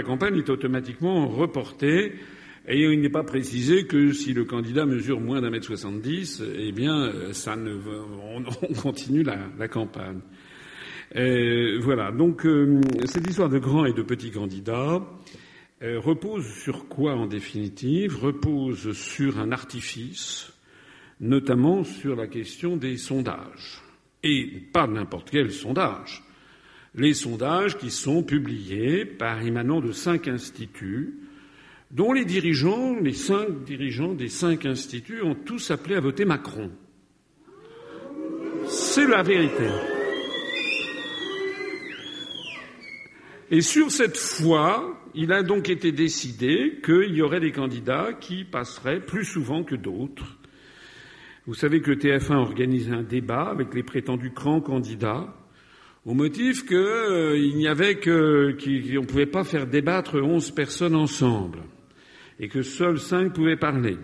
la campagne est automatiquement reportée et il n'est pas précisé que si le candidat mesure moins d'un mètre soixante-dix, eh bien, on, on continue la, la campagne. Euh, voilà. Donc, euh, cette histoire de grands et de petits candidats euh, repose sur quoi, en définitive? Repose sur un artifice, notamment sur la question des sondages. Et pas n'importe quel sondage. Les sondages qui sont publiés par émanant de cinq instituts, dont les dirigeants, les cinq dirigeants des cinq instituts ont tous appelé à voter Macron. C'est la vérité. Et sur cette foi, il a donc été décidé qu'il y aurait des candidats qui passeraient plus souvent que d'autres. Vous savez que TF1 organisé un débat avec les prétendus grands candidats au motif qu'il euh, n'y avait que qu'on ne pouvait pas faire débattre onze personnes ensemble et que seuls cinq pouvaient parler.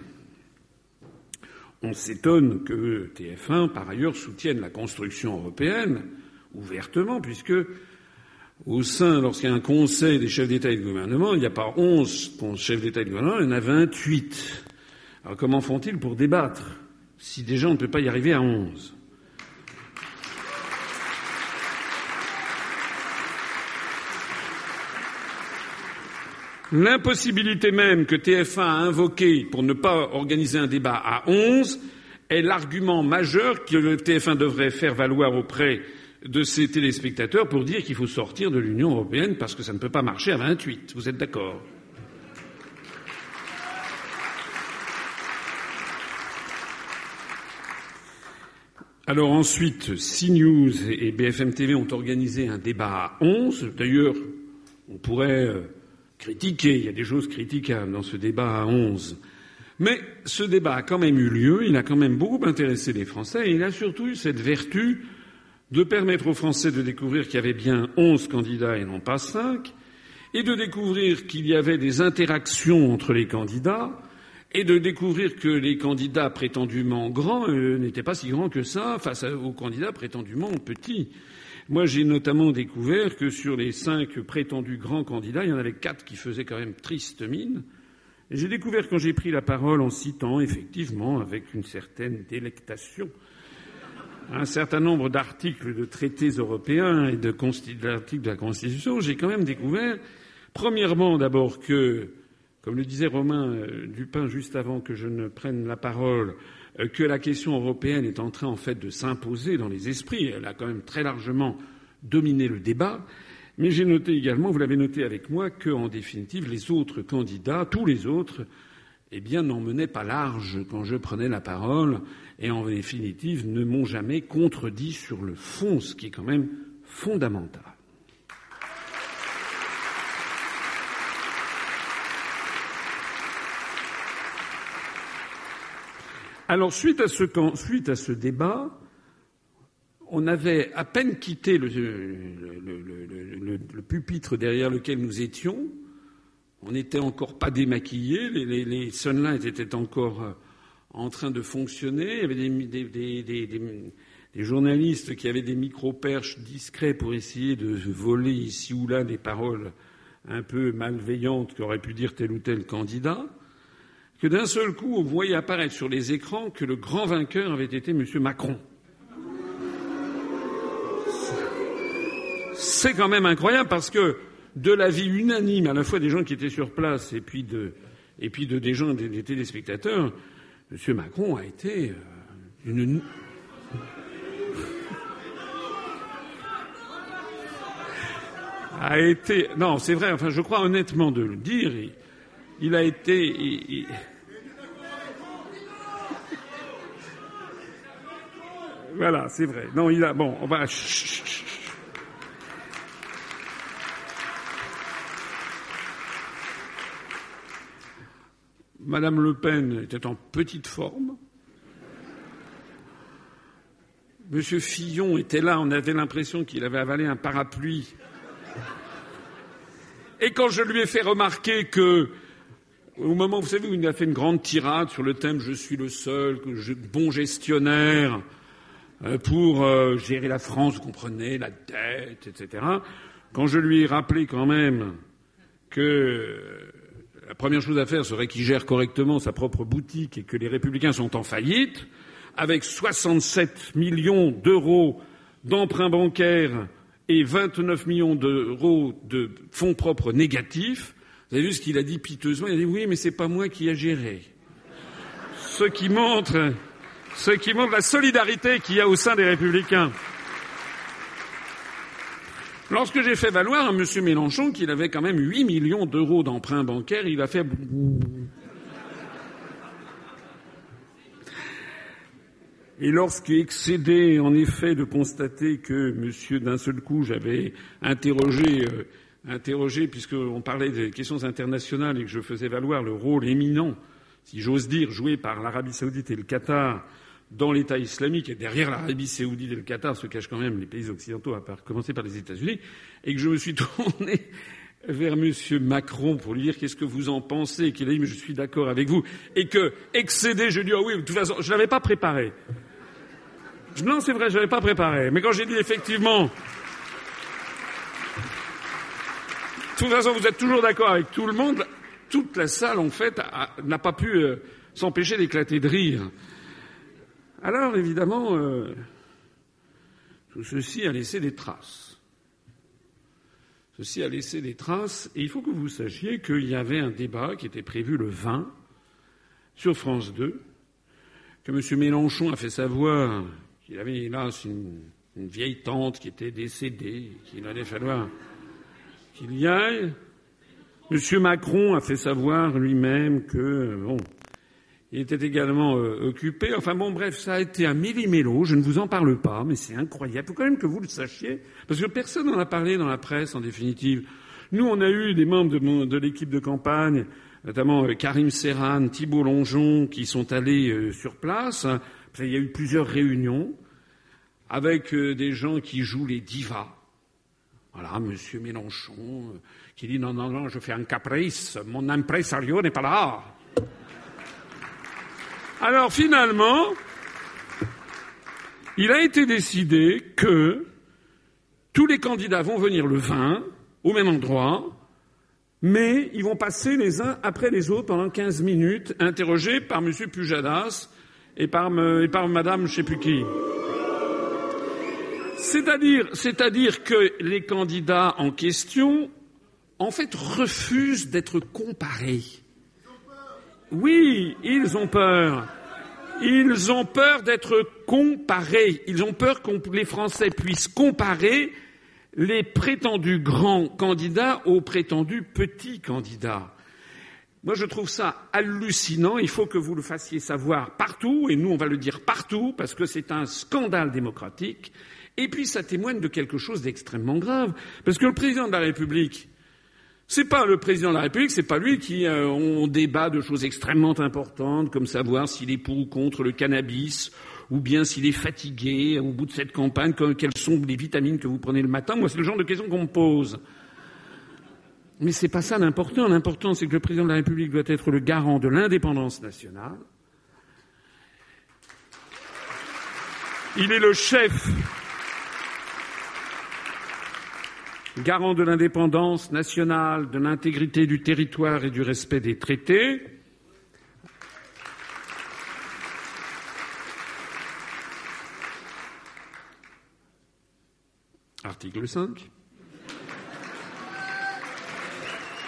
On s'étonne que TF1, par ailleurs, soutienne la construction européenne ouvertement, puisque au sein, lorsqu'il y a un conseil des chefs d'État et de gouvernement, il n'y a pas onze chefs d'État et de gouvernement, il y en a vingt-huit. Alors comment font-ils pour débattre si déjà on ne peut pas y arriver à onze? L'impossibilité même que TF1 a invoquée pour ne pas organiser un débat à onze est l'argument majeur que le TF1 devrait faire valoir auprès de ses téléspectateurs pour dire qu'il faut sortir de l'Union européenne parce que ça ne peut pas marcher à 28. Vous êtes d'accord? Alors ensuite, CNews et BFM TV ont organisé un débat à 11. D'ailleurs, on pourrait critiquer, il y a des choses critiquables dans ce débat à 11. Mais ce débat a quand même eu lieu, il a quand même beaucoup intéressé les Français et il a surtout eu cette vertu de permettre aux Français de découvrir qu'il y avait bien onze candidats et non pas cinq, et de découvrir qu'il y avait des interactions entre les candidats, et de découvrir que les candidats prétendument grands euh, n'étaient pas si grands que ça face aux candidats prétendument petits. Moi, j'ai notamment découvert que sur les cinq prétendus grands candidats, il y en avait quatre qui faisaient quand même triste mine. J'ai découvert quand j'ai pris la parole en citant effectivement avec une certaine délectation un certain nombre d'articles de traités européens et d'articles de la Constitution, j'ai quand même découvert, premièrement d'abord que, comme le disait Romain euh, Dupin juste avant que je ne prenne la parole, que la question européenne est en train en fait de s'imposer dans les esprits. Elle a quand même très largement dominé le débat. Mais j'ai noté également, vous l'avez noté avec moi, que, en définitive, les autres candidats, tous les autres, eh bien, n'en menaient pas large quand je prenais la parole et en définitive ne m'ont jamais contredit sur le fond, ce qui est quand même fondamental. Alors, suite à, ce, débat, on avait à peine quitté le, le, pupitre derrière lequel nous étions. On n'était encore pas démaquillés, les, sunlights étaient encore en train de fonctionner. Il y avait des, des journalistes qui avaient des micro-perches discrets pour essayer de voler ici ou là des paroles un peu malveillantes qu'aurait pu dire tel ou tel candidat, que d'un seul coup, on voyait apparaître sur les écrans que le grand vainqueur avait été M. Macron. C'est quand même incroyable parce que de l'avis unanime à la fois des gens qui étaient sur place et puis de, et puis de des gens, des téléspectateurs, M. Macron a été euh, une. a été. Non, c'est vrai, enfin, je crois honnêtement de le dire, il, a été. Voilà, c'est vrai. Non, il a. Bon, on va. Madame Le Pen était en petite forme. Monsieur Fillon était là, on avait l'impression qu'il avait avalé un parapluie. Et quand je lui ai fait remarquer que, au moment, vous savez, où il a fait une grande tirade sur le thème Je suis le seul bon gestionnaire euh, pour euh, gérer la France, vous comprenez, la dette, etc. Quand je lui ai rappelé quand même que la première chose à faire serait qu'il gère correctement sa propre boutique et que les républicains sont en faillite, avec 67 millions d'euros d'emprunts bancaires et 29 millions d'euros de fonds propres négatifs. Vous avez vu ce qu'il a dit piteusement? Il a dit oui, mais c'est pas moi qui ai géré. Ce qui montre, ce qui montre la solidarité qu'il y a au sein des républicains. Lorsque j'ai fait valoir à M. Mélenchon qu'il avait quand même 8 millions d'euros d'emprunts bancaires, il a fait. Et lorsqu'il excédé, en effet, de constater que monsieur, d'un seul coup, j'avais interrogé, euh, interrogé, puisqu'on parlait des questions internationales et que je faisais valoir le rôle éminent, si j'ose dire, joué par l'Arabie Saoudite et le Qatar dans l'État islamique, et derrière l'Arabie saoudite et le Qatar se cachent quand même les pays occidentaux, à commencer par les États-Unis, et que je me suis tourné vers M. Macron pour lui dire qu'est-ce que vous en pensez, qu'il a dit mais je suis d'accord avec vous, et que excédé, je lui ai dit ah oui, de toute façon, je l'avais pas préparé. Non, c'est vrai, je l'avais pas préparé. Mais quand j'ai dit effectivement, de toute façon, vous êtes toujours d'accord avec tout le monde, toute la salle, en fait, n'a pas pu euh, s'empêcher d'éclater de rire. Alors, évidemment, euh, tout ceci a laissé des traces. Ceci a laissé des traces, et il faut que vous sachiez qu'il y avait un débat qui était prévu le 20 sur France 2, que M. Mélenchon a fait savoir qu'il avait hélas une, une vieille tante qui était décédée, qu'il allait falloir qu'il y aille. M. Macron a fait savoir lui-même que, bon, il était également euh, occupé. Enfin bon, bref, ça a été un millimélo. Je ne vous en parle pas, mais c'est incroyable. Il faut quand même que vous le sachiez, parce que personne n'en a parlé dans la presse, en définitive. Nous, on a eu des membres de, l'équipe de campagne, notamment euh, Karim Serran, Thibault Longeon, qui sont allés euh, sur place. Il y a eu plusieurs réunions avec des gens qui jouent les divas. Voilà, Monsieur Mélenchon, qui dit non, non, non, je fais un caprice, mon impresario n'est pas là. Alors finalement, il a été décidé que tous les candidats vont venir le 20 au même endroit, mais ils vont passer les uns après les autres pendant 15 minutes, interrogés par M. Pujadas et par, et par Madame je sais plus qui. C'est-à-dire, que les candidats en question, en fait, refusent d'être comparés. Oui, ils ont peur. Ils ont peur d'être comparés. Ils ont peur que les Français puissent comparer les prétendus grands candidats aux prétendus petits candidats. Moi, je trouve ça hallucinant. Il faut que vous le fassiez savoir partout, et nous, on va le dire partout, parce que c'est un scandale démocratique. Et puis, ça témoigne de quelque chose d'extrêmement grave. Parce que le président de la République, c'est pas le président de la République, c'est pas lui qui euh, on débat de choses extrêmement importantes, comme savoir s'il est pour ou contre le cannabis, ou bien s'il est fatigué au bout de cette campagne, quelles sont les vitamines que vous prenez le matin. Moi, c'est le genre de questions qu'on me pose. Mais c'est pas ça l'important. L'important, c'est que le président de la République doit être le garant de l'indépendance nationale. Il est le chef garant de l'indépendance nationale, de l'intégrité du territoire et du respect des traités. Article 5.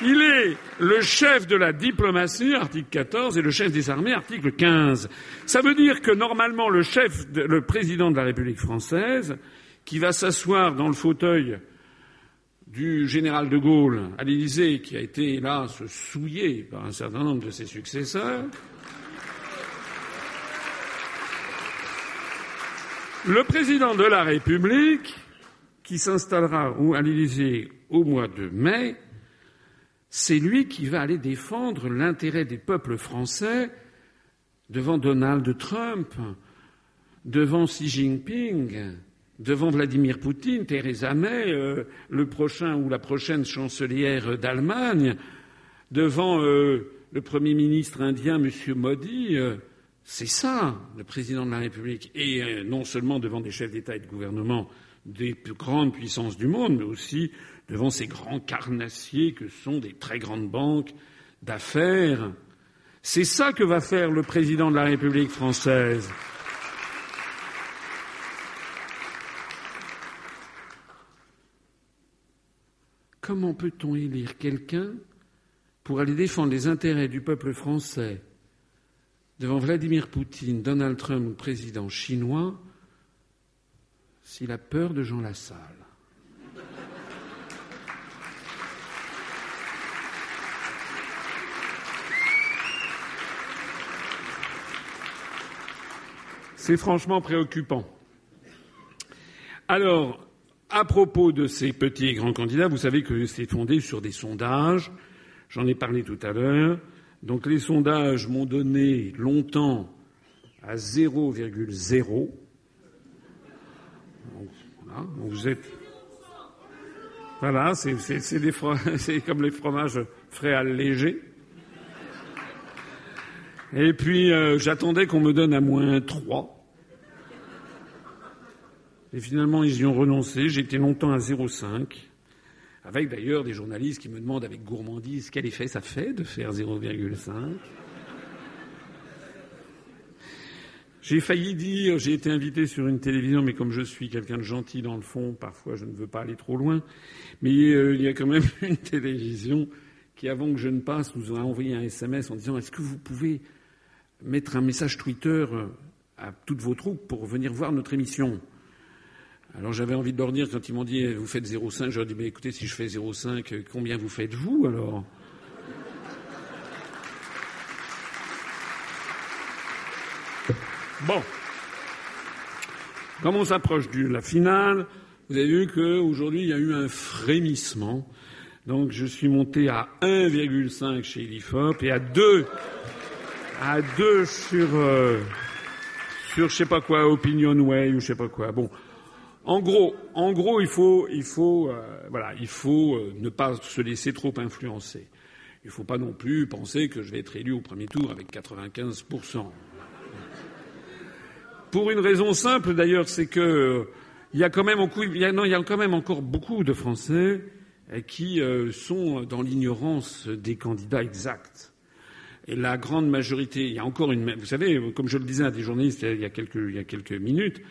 Il est le chef de la diplomatie, article 14, et le chef des armées, article 15. Ça veut dire que normalement le chef, le président de la République française, qui va s'asseoir dans le fauteuil du général de Gaulle à l'Élysée, qui a été, hélas, souillé par un certain nombre de ses successeurs, le président de la République, qui s'installera à l'Élysée au mois de mai, c'est lui qui va aller défendre l'intérêt des peuples français devant Donald Trump, devant Xi Jinping, devant Vladimir Poutine, Theresa May, euh, le prochain ou la prochaine chancelière d'Allemagne, devant euh, le Premier ministre indien, M. Modi. Euh, c'est ça, le président de la République. Et non seulement devant des chefs d'État et de gouvernement des plus grandes puissances du monde, mais aussi devant ces grands carnassiers que sont des très grandes banques d'affaires. C'est ça que va faire le président de la République française. Comment peut-on élire quelqu'un pour aller défendre les intérêts du peuple français devant Vladimir Poutine, Donald Trump ou président chinois s'il a peur de Jean Lassalle? C'est franchement préoccupant. Alors, à propos de ces petits et grands candidats, vous savez que c'est fondé sur des sondages. J'en ai parlé tout à l'heure. Donc les sondages m'ont donné longtemps à 0,0. Voilà, vous êtes. Voilà, c'est comme les fromages frais allégés. Et puis euh, j'attendais qu'on me donne à moins 3. Et finalement, ils y ont renoncé. J'ai été longtemps à 0,5, avec d'ailleurs des journalistes qui me demandent avec gourmandise quel effet ça fait de faire 0,5. J'ai failli dire, j'ai été invité sur une télévision, mais comme je suis quelqu'un de gentil dans le fond, parfois je ne veux pas aller trop loin. Mais euh, il y a quand même une télévision qui, avant que je ne passe, nous a envoyé un SMS en disant Est-ce que vous pouvez mettre un message Twitter à toutes vos troupes pour venir voir notre émission? Alors j'avais envie de leur dire quand ils m'ont dit vous faites 0,5, j'aurais dit mais écoutez si je fais 0,5, combien vous faites vous alors? Bon. Comme on s'approche de la finale, vous avez vu qu'aujourd'hui il y a eu un frémissement. Donc je suis monté à 1,5 chez Elifop et à 2 à 2 sur euh, sur je sais pas quoi Opinionway ou je sais pas quoi. Bon, en gros, en gros, il faut, il faut, euh, voilà, il faut euh, ne pas se laisser trop influencer. Il ne faut pas non plus penser que je vais être élu au premier tour avec 95% Pour une raison simple, d'ailleurs, c'est que euh, y a quand même quand même encore beaucoup de Français qui sont dans l'ignorance des candidats exacts. Et la grande majorité, il y a encore une, vous savez, comme je le disais à des journalistes il y a quelques, minutes,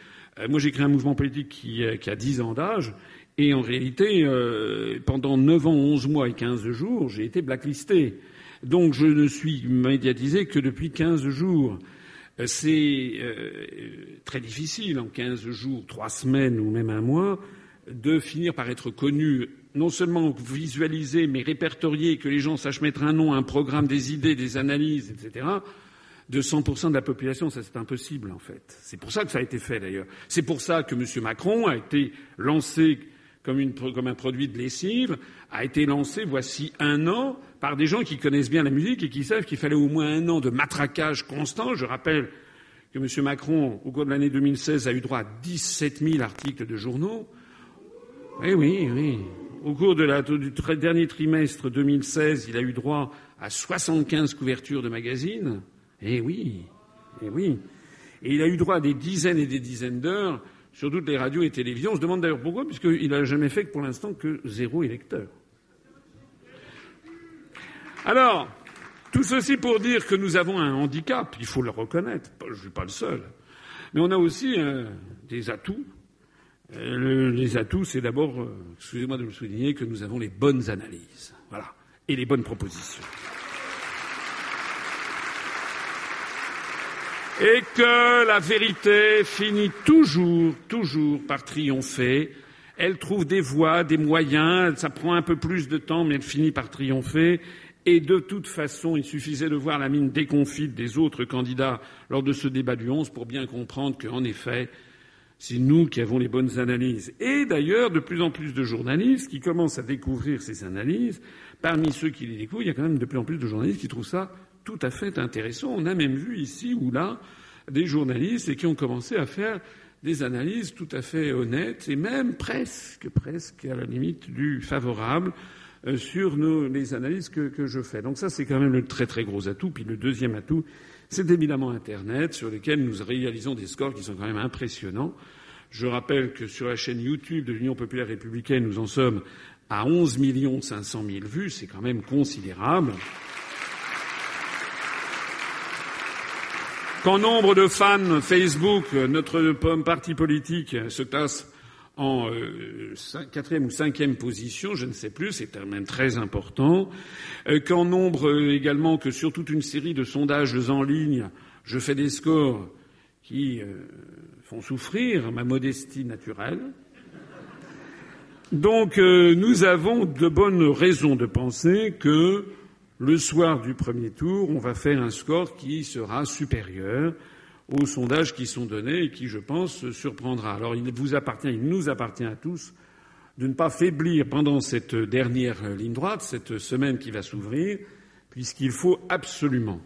moi, j'ai créé un mouvement politique qui, euh, qui a 10 ans d'âge. Et en réalité, euh, pendant 9 ans, 11 mois et 15 jours, j'ai été blacklisté. Donc je ne suis médiatisé que depuis 15 jours. C'est très difficile en 15 jours, 3 semaines ou même un mois de finir par être connu, non seulement visualisé, mais répertorié, que les gens sachent mettre un nom, un programme, des idées, des analyses, etc de 100% de la population, ça c'est impossible en fait. C'est pour ça que ça a été fait d'ailleurs. C'est pour ça que M. Macron a été lancé comme, une, comme, un produit de lessive, a été lancé voici un an par des gens qui connaissent bien la musique et qui savent qu'il fallait au moins un an de matraquage constant. Je rappelle que M. Macron, au cours de l'année 2016, a eu droit à 17 000 articles de journaux. Eh oui, oui. Au cours de la, du dernier trimestre 2016, il a eu droit à 75 couvertures de magazines. Eh oui, eh oui. Et il a eu droit à des dizaines et des dizaines d'heures sur toutes les radios et télévisions. On se demande d'ailleurs pourquoi, puisqu'il n'a jamais fait que pour l'instant que zéro électeur. Alors, tout ceci pour dire que nous avons un handicap, il faut le reconnaître, je ne suis pas le seul. Mais on a aussi euh, des atouts. Euh, les atouts, c'est d'abord, euh, excusez-moi de le souligner, que nous avons les bonnes analyses. Voilà. Et les bonnes propositions. Et que la vérité finit toujours, toujours par triompher. Elle trouve des voies, des moyens, ça prend un peu plus de temps, mais elle finit par triompher. Et de toute façon, il suffisait de voir la mine déconfite des autres candidats lors de ce débat du 11 pour bien comprendre qu'en effet, c'est nous qui avons les bonnes analyses. Et d'ailleurs, de plus en plus de journalistes qui commencent à découvrir ces analyses. Parmi ceux qui les découvrent, il y a quand même de plus en plus de journalistes qui trouvent ça tout à fait intéressant. On a même vu ici ou là des journalistes qui ont commencé à faire des analyses tout à fait honnêtes et même presque, presque à la limite du favorable euh, sur nos, les analyses que, que, je fais. Donc ça, c'est quand même le très très gros atout. Puis le deuxième atout, c'est évidemment Internet, sur lequel nous réalisons des scores qui sont quand même impressionnants. Je rappelle que sur la chaîne YouTube de l'Union populaire républicaine, nous en sommes à 11 500 000 vues, c'est quand même considérable. Qu'en nombre de fans Facebook, notre parti politique se tasse en euh, quatrième ou cinquième position, je ne sais plus, c'est quand même très important. Euh, qu'en nombre euh, également que sur toute une série de sondages en ligne, je fais des scores qui font souffrir ma modestie naturelle. Donc nous avons de bonnes raisons de penser que le soir du premier tour, on va faire un score qui sera supérieur aux sondages qui sont donnés et qui, je pense, surprendra. Alors il vous appartient, il nous appartient à tous de ne pas faiblir pendant cette dernière ligne droite, cette semaine qui va s'ouvrir, puisqu'il faut absolument,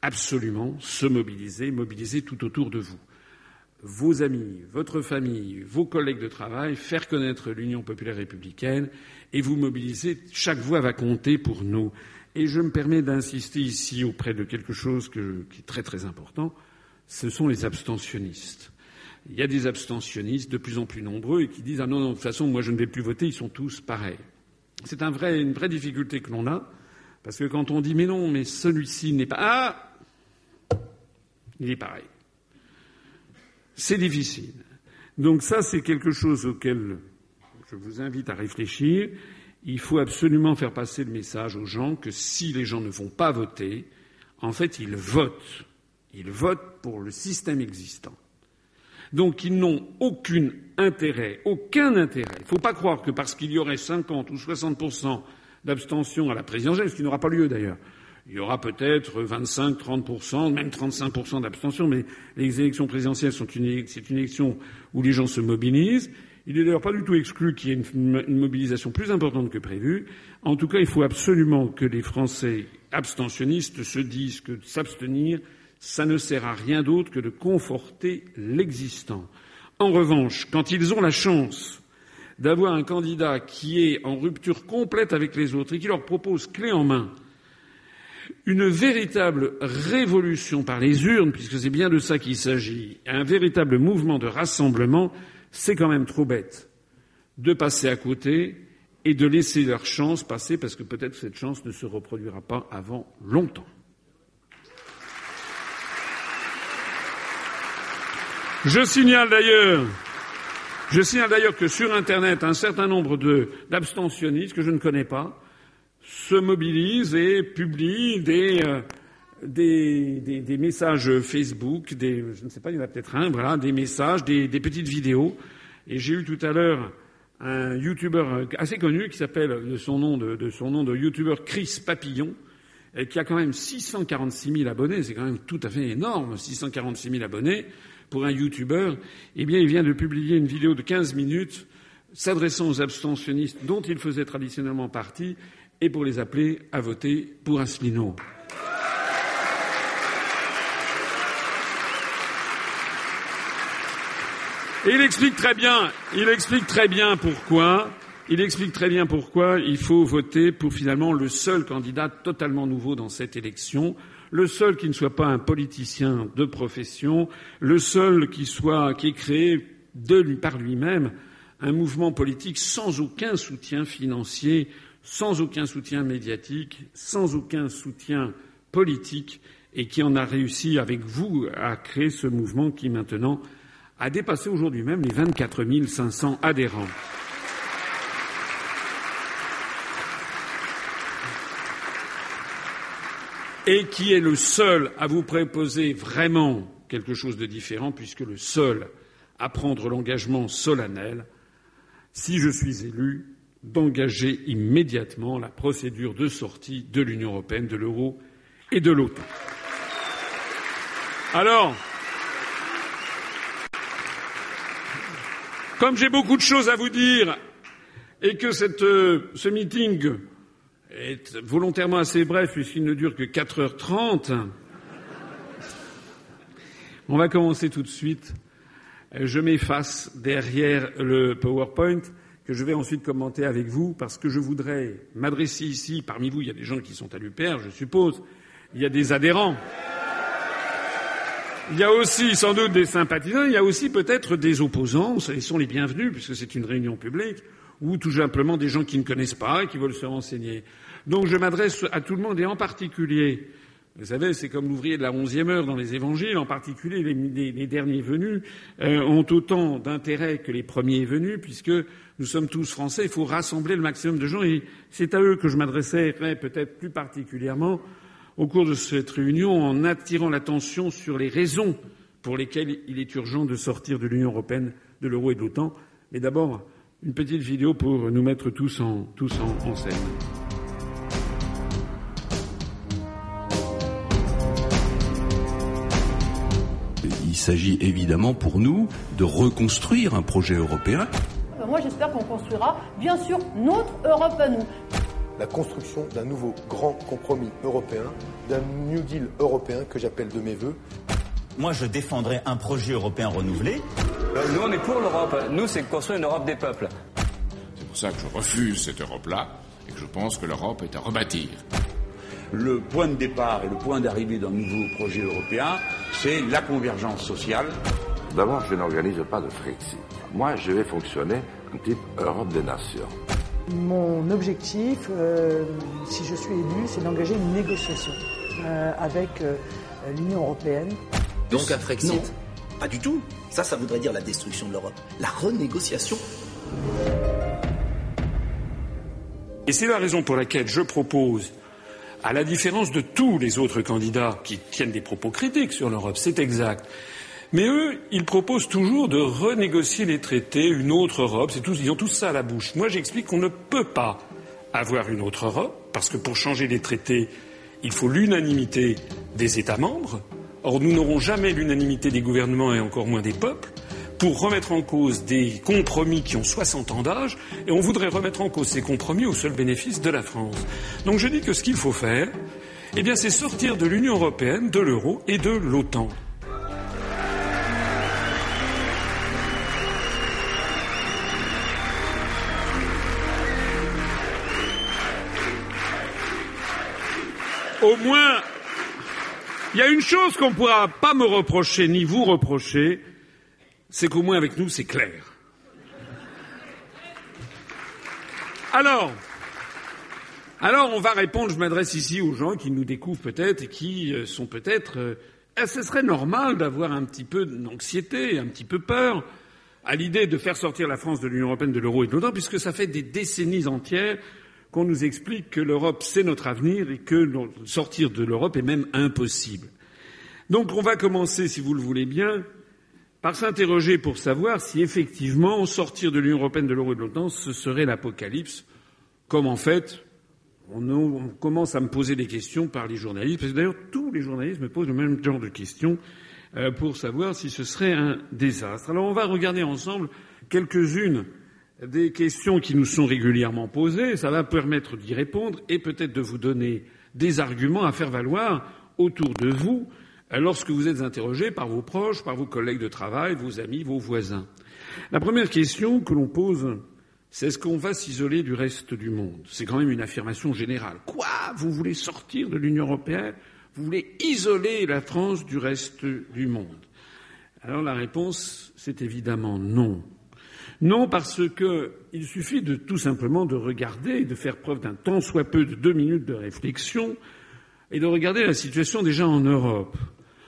absolument se mobiliser, mobiliser tout autour de vous. Vos amis, votre famille, vos collègues de travail, faire connaître l'Union populaire républicaine et vous mobiliser. Chaque voix va compter pour nous. Et je me permets d'insister ici auprès de quelque chose qui est très très important ce sont les abstentionnistes. Il y a des abstentionnistes de plus en plus nombreux et qui disent Ah non, non, de toute façon, moi je ne vais plus voter, ils sont tous pareils. C'est un vrai, une vraie difficulté que l'on a, parce que quand on dit Mais non, mais celui-ci n'est pas. Ah Il est pareil. C'est difficile. Donc ça, c'est quelque chose auquel je vous invite à réfléchir. Il faut absolument faire passer le message aux gens que si les gens ne vont pas voter, en fait, ils votent ils votent pour le système existant. Donc ils n'ont aucun intérêt, aucun intérêt. Il ne faut pas croire que parce qu'il y aurait 50 ou 60 d'abstention à la présidentielle, ce qui n'aura pas lieu d'ailleurs, il y aura peut-être 25, 30% même 35% d'abstention, mais les élections présidentielles sont une, élection où les gens se mobilisent. Il n'est d'ailleurs pas du tout exclu qu'il y ait une, mobilisation plus importante que prévu. En tout cas, il faut absolument que les Français abstentionnistes se disent que s'abstenir, ça ne sert à rien d'autre que de conforter l'existant. En revanche, quand ils ont la chance d'avoir un candidat qui est en rupture complète avec les autres et qui leur propose clé en main une véritable révolution par les urnes, puisque c'est bien de ça qu'il s'agit, un véritable mouvement de rassemblement, c'est quand même trop bête de passer à côté et de laisser leur chance passer, parce que peut-être cette chance ne se reproduira pas avant longtemps. Je signale d'ailleurs, je signale d'ailleurs que sur Internet, un certain nombre d'abstentionnistes que je ne connais pas se mobilisent et publient des, euh, des, messages Facebook, des, je ne sais pas, il y en a peut-être un, voilà, des messages, des, petites vidéos. Et j'ai eu tout à l'heure un YouTuber assez connu qui s'appelle de son nom de, de YouTuber Chris Papillon, et qui a quand même 646 000 abonnés. C'est quand même tout à fait énorme, 646 000 abonnés pour un youtubeur, eh bien, il vient de publier une vidéo de 15 minutes s'adressant aux abstentionnistes dont il faisait traditionnellement partie et pour les appeler à voter pour Asselineau. Il explique très bien, il explique très bien pourquoi, il explique très bien pourquoi il faut voter pour finalement le seul candidat totalement nouveau dans cette élection, le seul qui ne soit pas un politicien de profession, le seul qui soit, qui ait créé de lui, par lui-même un mouvement politique sans aucun soutien financier, sans aucun soutien médiatique, sans aucun soutien politique, et qui en a réussi avec vous à créer ce mouvement qui maintenant a dépassé aujourd'hui même les 24 500 adhérents. et qui est le seul à vous proposer vraiment quelque chose de différent, puisque le seul à prendre l'engagement solennel, si je suis élu, d'engager immédiatement la procédure de sortie de l'Union européenne, de l'euro et de l'OTAN. Alors, comme j'ai beaucoup de choses à vous dire et que cette, euh, ce meeting est volontairement assez bref puisqu'il ne dure que 4h30. On va commencer tout de suite. Je m'efface derrière le PowerPoint que je vais ensuite commenter avec vous parce que je voudrais m'adresser ici. Parmi vous, il y a des gens qui sont à l'UPR, je suppose. Il y a des adhérents. Il y a aussi sans doute des sympathisants. Il y a aussi peut-être des opposants. Ils sont les bienvenus puisque c'est une réunion publique ou tout simplement des gens qui ne connaissent pas et qui veulent se renseigner. Donc je m'adresse à tout le monde et en particulier vous savez, c'est comme l'ouvrier de la onzième heure dans les évangiles, en particulier les, derniers venus euh, ont autant d'intérêt que les premiers venus, puisque nous sommes tous français, il faut rassembler le maximum de gens, et c'est à eux que je m'adresserai peut-être plus particulièrement au cours de cette réunion en attirant l'attention sur les raisons pour lesquelles il est urgent de sortir de l'Union européenne, de l'euro et de l'OTAN. Mais d'abord, une petite vidéo pour nous mettre tous en, tous en scène. Il s'agit évidemment pour nous de reconstruire un projet européen. Euh, moi j'espère qu'on construira bien sûr notre Europe à nous. La construction d'un nouveau grand compromis européen, d'un New Deal européen que j'appelle de mes voeux. Moi, je défendrai un projet européen renouvelé. Euh, nous, on est pour l'Europe. Nous, c'est construire une Europe des peuples. C'est pour ça que je refuse cette Europe-là et que je pense que l'Europe est à rebâtir le point de départ et le point d'arrivée d'un nouveau projet européen, c'est la convergence sociale. D'abord, je n'organise pas de Frexit. Moi, je vais fonctionner en type Europe des nations. Mon objectif, euh, si je suis élu, c'est d'engager une négociation euh, avec euh, l'Union européenne. Donc un Frexit non, Pas du tout. Ça, ça voudrait dire la destruction de l'Europe. La renégociation. Et c'est la raison pour laquelle je propose à la différence de tous les autres candidats qui tiennent des propos critiques sur l'Europe, c'est exact. Mais eux, ils proposent toujours de renégocier les traités, une autre Europe, c'est ils ont tous ça à la bouche. Moi, j'explique qu'on ne peut pas avoir une autre Europe, parce que pour changer les traités, il faut l'unanimité des États membres. Or, nous n'aurons jamais l'unanimité des gouvernements et encore moins des peuples pour remettre en cause des compromis qui ont 60 ans d'âge, et on voudrait remettre en cause ces compromis au seul bénéfice de la France. Donc je dis que ce qu'il faut faire, eh bien, c'est sortir de l'Union européenne, de l'euro et de l'OTAN. Au moins, il y a une chose qu'on ne pourra pas me reprocher, ni vous reprocher, c'est qu'au moins avec nous, c'est clair. Alors, alors on va répondre, je m'adresse ici aux gens qui nous découvrent peut-être et qui euh, sont peut-être... Euh, eh, ce serait normal d'avoir un petit peu d'anxiété, un petit peu peur à l'idée de faire sortir la France de l'Union européenne, de l'euro et de l'OTAN, puisque ça fait des décennies entières qu'on nous explique que l'Europe, c'est notre avenir et que sortir de l'Europe est même impossible. Donc on va commencer, si vous le voulez bien, par s'interroger pour savoir si effectivement sortir de l'Union européenne, de l'euro et de l'OTAN, ce serait l'apocalypse, comme en fait on, commence à me poser des questions par les journalistes, parce que d'ailleurs tous les journalistes me posent le même genre de questions euh, pour savoir si ce serait un désastre. Alors on va regarder ensemble quelques-unes des questions qui nous sont régulièrement posées, ça va permettre d'y répondre et peut-être de vous donner des arguments à faire valoir autour de vous lorsque vous êtes interrogé par vos proches, par vos collègues de travail, vos amis, vos voisins. La première question que l'on pose, c'est est-ce qu'on va s'isoler du reste du monde? C'est quand même une affirmation générale. Quoi? Vous voulez sortir de l'Union européenne? Vous voulez isoler la France du reste du monde? Alors la réponse, c'est évidemment non. Non, parce qu'il suffit tout simplement de regarder, de faire preuve d'un tant soit peu de deux minutes de réflexion, et de regarder la situation déjà en Europe.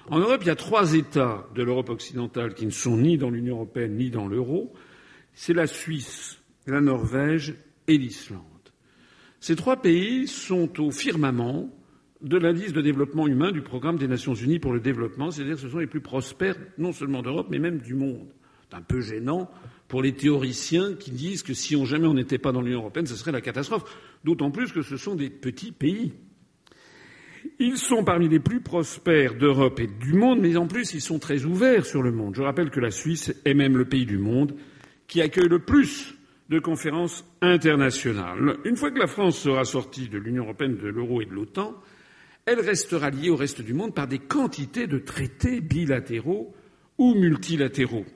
En Europe, il y a trois États de l'Europe occidentale qui ne sont ni dans l'Union européenne ni dans l'euro. C'est la Suisse, la Norvège et l'Islande. Ces trois pays sont au firmament de l'indice de développement humain du programme des Nations Unies pour le développement, c'est-à-dire que ce sont les plus prospères non seulement d'Europe, mais même du monde. C'est un peu gênant pour les théoriciens qui disent que si on jamais on n'était pas dans l'Union européenne, ce serait la catastrophe. D'autant plus que ce sont des petits pays. Ils sont parmi les plus prospères d'Europe et du monde, mais en plus, ils sont très ouverts sur le monde. Je rappelle que la Suisse est même le pays du monde qui accueille le plus de conférences internationales. Une fois que la France sera sortie de l'Union européenne, de l'euro et de l'OTAN, elle restera liée au reste du monde par des quantités de traités bilatéraux ou multilatéraux.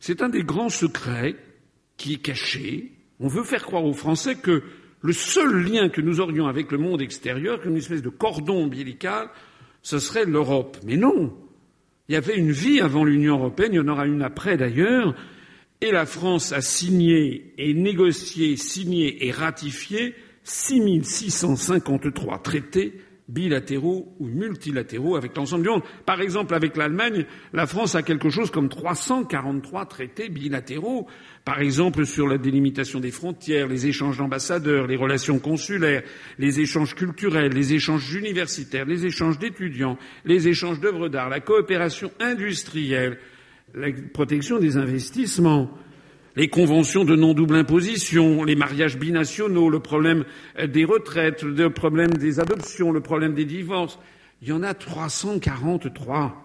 C'est un des grands secrets qui est caché. On veut faire croire aux Français que le seul lien que nous aurions avec le monde extérieur, comme une espèce de cordon ombilical, ce serait l'Europe. Mais non. Il y avait une vie avant l'Union européenne, il y en aura une après d'ailleurs, Et la France a signé et négocié, signé et ratifié 6653 traités bilatéraux ou multilatéraux avec l'ensemble du monde. Par exemple, avec l'Allemagne, la France a quelque chose comme 343 traités bilatéraux. Par exemple, sur la délimitation des frontières, les échanges d'ambassadeurs, les relations consulaires, les échanges culturels, les échanges universitaires, les échanges d'étudiants, les échanges d'œuvres d'art, la coopération industrielle, la protection des investissements, les conventions de non-double imposition, les mariages binationaux, le problème des retraites, le problème des adoptions, le problème des divorces. Il y en a 343.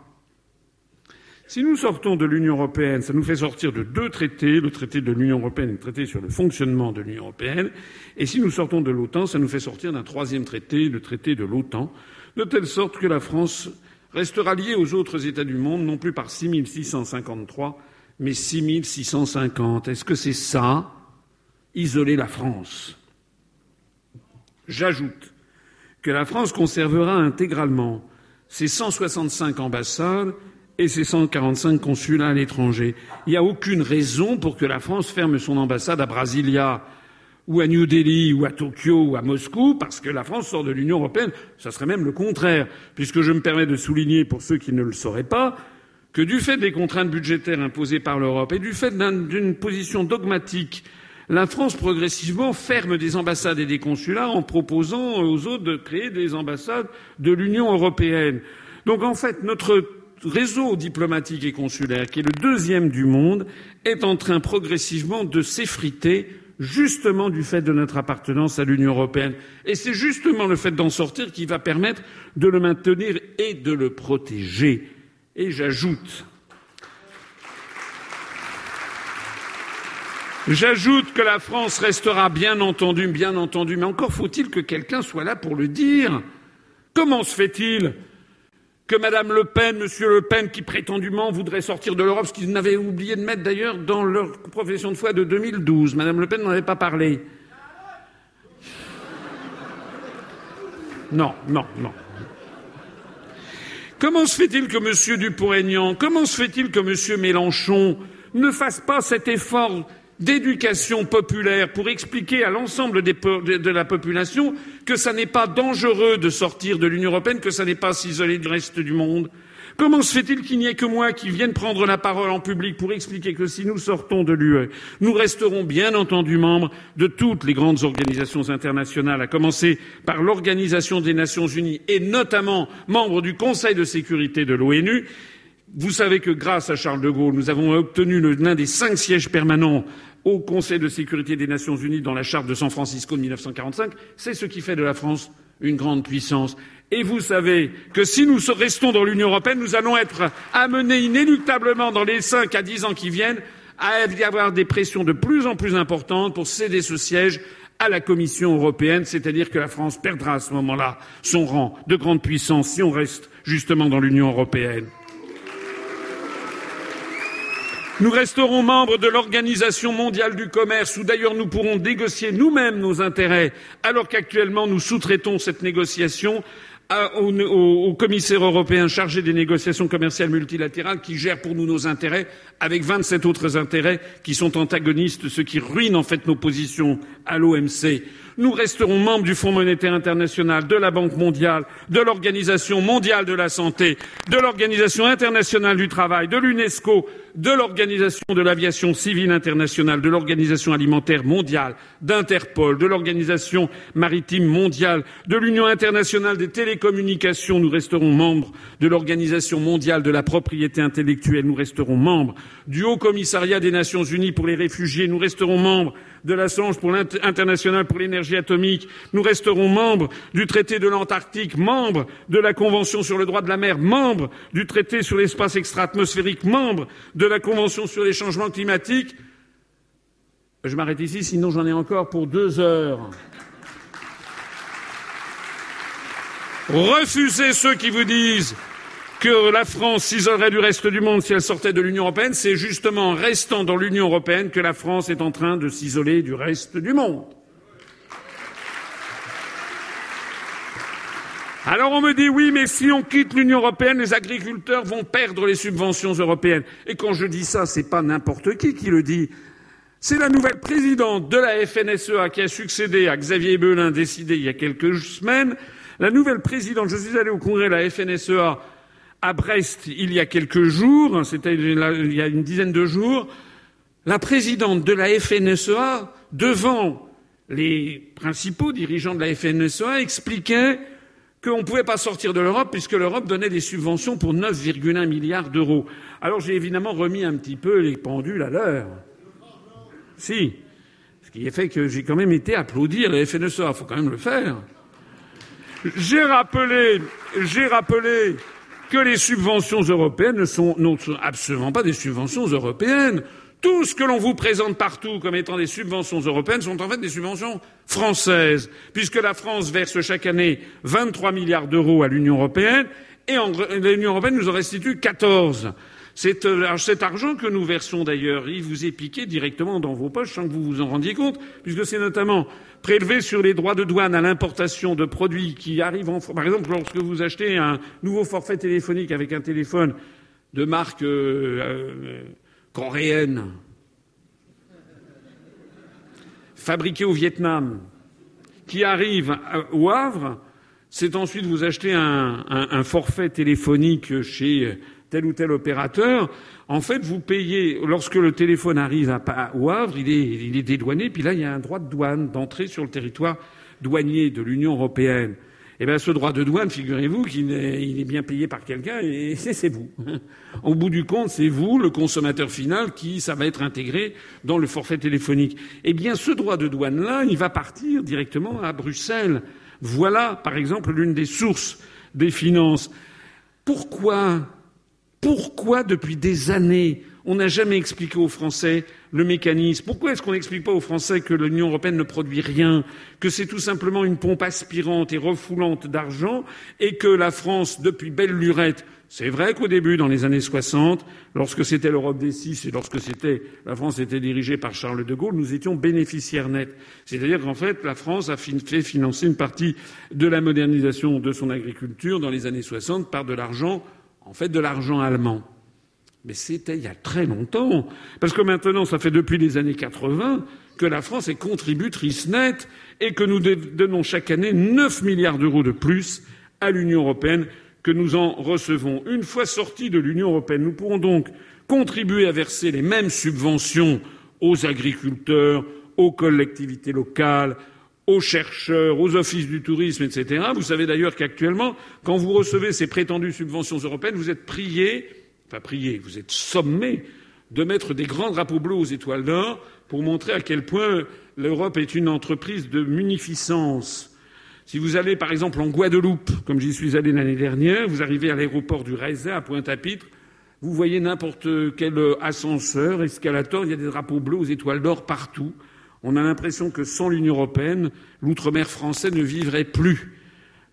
Si nous sortons de l'Union européenne, ça nous fait sortir de deux traités, le traité de l'Union européenne et le traité sur le fonctionnement de l'Union européenne. Et si nous sortons de l'OTAN, ça nous fait sortir d'un troisième traité, le traité de l'OTAN, de telle sorte que la France restera liée aux autres États du monde, non plus par 6653, mais 6650. Est-ce que c'est ça, isoler la France? J'ajoute que la France conservera intégralement ses 165 ambassades et ses 145 consulats à l'étranger. Il n'y a aucune raison pour que la France ferme son ambassade à Brasilia ou à New Delhi ou à Tokyo ou à Moscou parce que la France sort de l'Union européenne. Ça serait même le contraire, puisque je me permets de souligner, pour ceux qui ne le sauraient pas, que du fait des contraintes budgétaires imposées par l'Europe et du fait d'une position dogmatique, la France progressivement ferme des ambassades et des consulats en proposant aux autres de créer des ambassades de l'Union européenne. Donc en fait, notre réseau diplomatique et consulaire, qui est le deuxième du monde, est en train progressivement de s'effriter justement du fait de notre appartenance à l'Union européenne. Et c'est justement le fait d'en sortir qui va permettre de le maintenir et de le protéger. Et j'ajoute J'ajoute que la France restera bien entendu, bien entendu, mais encore faut-il que quelqu'un soit là pour le dire. Comment se fait-il que Mme Le Pen, M. Le Pen, qui prétendument voudrait sortir de l'Europe, ce qu'ils n'avaient oublié de mettre d'ailleurs dans leur profession de foi de 2012, Mme Le Pen n'en avait pas parlé. Non, non, non. Comment se fait-il que M. Dupont-Aignan, comment se fait-il que M. Mélenchon ne fasse pas cet effort d'éducation populaire pour expliquer à l'ensemble de la population que ça n'est pas dangereux de sortir de l'Union européenne, que ça n'est pas s'isoler du reste du monde? Comment se fait-il qu'il n'y ait que moi qui vienne prendre la parole en public pour expliquer que si nous sortons de l'UE, nous resterons bien entendu membres de toutes les grandes organisations internationales, à commencer par l'Organisation des Nations Unies et notamment membres du Conseil de sécurité de l'ONU, vous savez que grâce à Charles de Gaulle, nous avons obtenu l'un des cinq sièges permanents au Conseil de sécurité des Nations Unies dans la charte de San Francisco de 1945. C'est ce qui fait de la France une grande puissance. Et vous savez que si nous restons dans l'Union européenne, nous allons être amenés inéluctablement dans les cinq à dix ans qui viennent à y avoir des pressions de plus en plus importantes pour céder ce siège à la Commission européenne, c'est-à-dire que la France perdra à ce moment-là son rang de grande puissance si on reste justement dans l'Union européenne. Nous resterons membres de l'Organisation mondiale du commerce, où d'ailleurs nous pourrons négocier nous-mêmes nos intérêts, alors qu'actuellement nous sous-traitons cette négociation au, commissaire européen chargé des négociations commerciales multilatérales qui gère pour nous nos intérêts avec vingt sept autres intérêts qui sont antagonistes, ce qui ruine en fait nos positions à l'OMC. Nous resterons membres du Fonds monétaire international, de la Banque mondiale, de l'Organisation mondiale de la santé, de l'Organisation internationale du travail, de l'UNESCO, de l'Organisation de l'aviation civile internationale, de l'Organisation alimentaire mondiale, d'Interpol, de l'Organisation maritime mondiale, de l'Union internationale des télécommunications. Nous resterons membres de l'Organisation mondiale de la propriété intellectuelle. Nous resterons membres du Haut Commissariat des Nations unies pour les réfugiés. Nous resterons membres de l'Assemblée internationale pour l'énergie atomique. Nous resterons membres du traité de l'Antarctique, membres de la Convention sur le droit de la mer, membres du traité sur l'espace extra-atmosphérique, membres de la Convention sur les changements climatiques. Je m'arrête ici, sinon j'en ai encore pour deux heures. Refusez ceux qui vous disent que la France s'isolerait du reste du monde si elle sortait de l'Union européenne, c'est justement en restant dans l'Union européenne que la France est en train de s'isoler du reste du monde. Alors on me dit oui, mais si on quitte l'Union européenne, les agriculteurs vont perdre les subventions européennes. Et quand je dis ça, c'est pas n'importe qui qui le dit. C'est la nouvelle présidente de la FNSEA qui a succédé à Xavier Belin, décidé il y a quelques semaines. La nouvelle présidente, je suis allé au congrès de la FNSEA à Brest il y a quelques jours, c'était il y a une dizaine de jours. La présidente de la FNSEA, devant les principaux dirigeants de la FNSEA, expliquait qu'on ne pouvait pas sortir de l'Europe puisque l'Europe donnait des subventions pour 9,1 milliards d'euros. Alors j'ai évidemment remis un petit peu les pendules à l'heure. Si. Ce qui fait que j'ai quand même été applaudir les FNSEA. Il faut quand même le faire. J'ai rappelé, j'ai rappelé que les subventions européennes ne sont, absolument pas des subventions européennes. Tout ce que l'on vous présente partout comme étant des subventions européennes sont en fait des subventions françaises, puisque la France verse chaque année 23 milliards d'euros à l'Union européenne et l'Union européenne nous en restitue 14. Euh, cet argent que nous versons d'ailleurs, il vous est piqué directement dans vos poches sans que vous vous en rendiez compte, puisque c'est notamment prélevé sur les droits de douane à l'importation de produits qui arrivent en France. Par exemple, lorsque vous achetez un nouveau forfait téléphonique avec un téléphone de marque euh, euh, coréenne, fabriqué au Vietnam, qui arrive au Havre, c'est ensuite vous achetez un, un forfait téléphonique chez tel ou tel opérateur, en fait, vous payez, lorsque le téléphone arrive à, au Havre, il est, dédouané, puis là, il y a un droit de douane d'entrée sur le territoire douanier de l'Union européenne. Eh bien, ce droit de douane, figurez-vous qu'il est, est bien payé par quelqu'un et c'est vous. Au bout du compte, c'est vous, le consommateur final, qui, ça va être intégré dans le forfait téléphonique. Eh bien, ce droit de douane-là, il va partir directement à Bruxelles. Voilà, par exemple, l'une des sources des finances. Pourquoi pourquoi, depuis des années, on n'a jamais expliqué aux Français le mécanisme? Pourquoi est-ce qu'on n'explique pas aux Français que l'Union européenne ne produit rien, que c'est tout simplement une pompe aspirante et refoulante d'argent, et que la France, depuis belle lurette, c'est vrai qu'au début, dans les années 60, lorsque c'était l'Europe des six et lorsque c'était, la France était dirigée par Charles de Gaulle, nous étions bénéficiaires nets. C'est-à-dire qu'en fait, la France a fait financer une partie de la modernisation de son agriculture dans les années 60 par de l'argent en fait de l'argent allemand. Mais c'était il y a très longtemps. Parce que maintenant, ça fait depuis les années 80 que la France est contributrice nette et que nous donnons chaque année 9 milliards d'euros de plus à l'Union européenne que nous en recevons. Une fois sortis de l'Union européenne, nous pourrons donc contribuer à verser les mêmes subventions aux agriculteurs, aux collectivités locales, aux chercheurs, aux offices du tourisme, etc. Vous savez d'ailleurs qu'actuellement, quand vous recevez ces prétendues subventions européennes, vous êtes prié, enfin prié, vous êtes sommé de mettre des grands drapeaux bleus aux étoiles d'or pour montrer à quel point l'Europe est une entreprise de munificence. Si vous allez par exemple en Guadeloupe, comme j'y suis allé l'année dernière, vous arrivez à l'aéroport du Raisin à Pointe-à-Pitre, vous voyez n'importe quel ascenseur, escalator, il y a des drapeaux bleus aux étoiles d'or partout. On a l'impression que sans l'Union européenne, l'outre-mer français ne vivrait plus.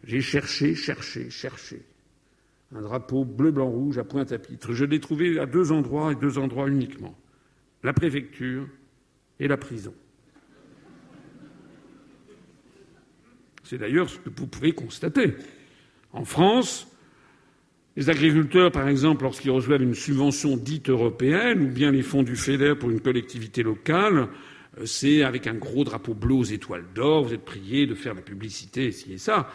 J'ai cherché, cherché, cherché. Un drapeau bleu, blanc, rouge à Pointe-à-Pitre. Je l'ai trouvé à deux endroits et deux endroits uniquement. La préfecture et la prison. C'est d'ailleurs ce que vous pouvez constater. En France, les agriculteurs, par exemple, lorsqu'ils reçoivent une subvention dite européenne, ou bien les fonds du FEDER pour une collectivité locale, c'est avec un gros drapeau bleu aux étoiles d'or, vous êtes prié de faire la publicité, ci et ça.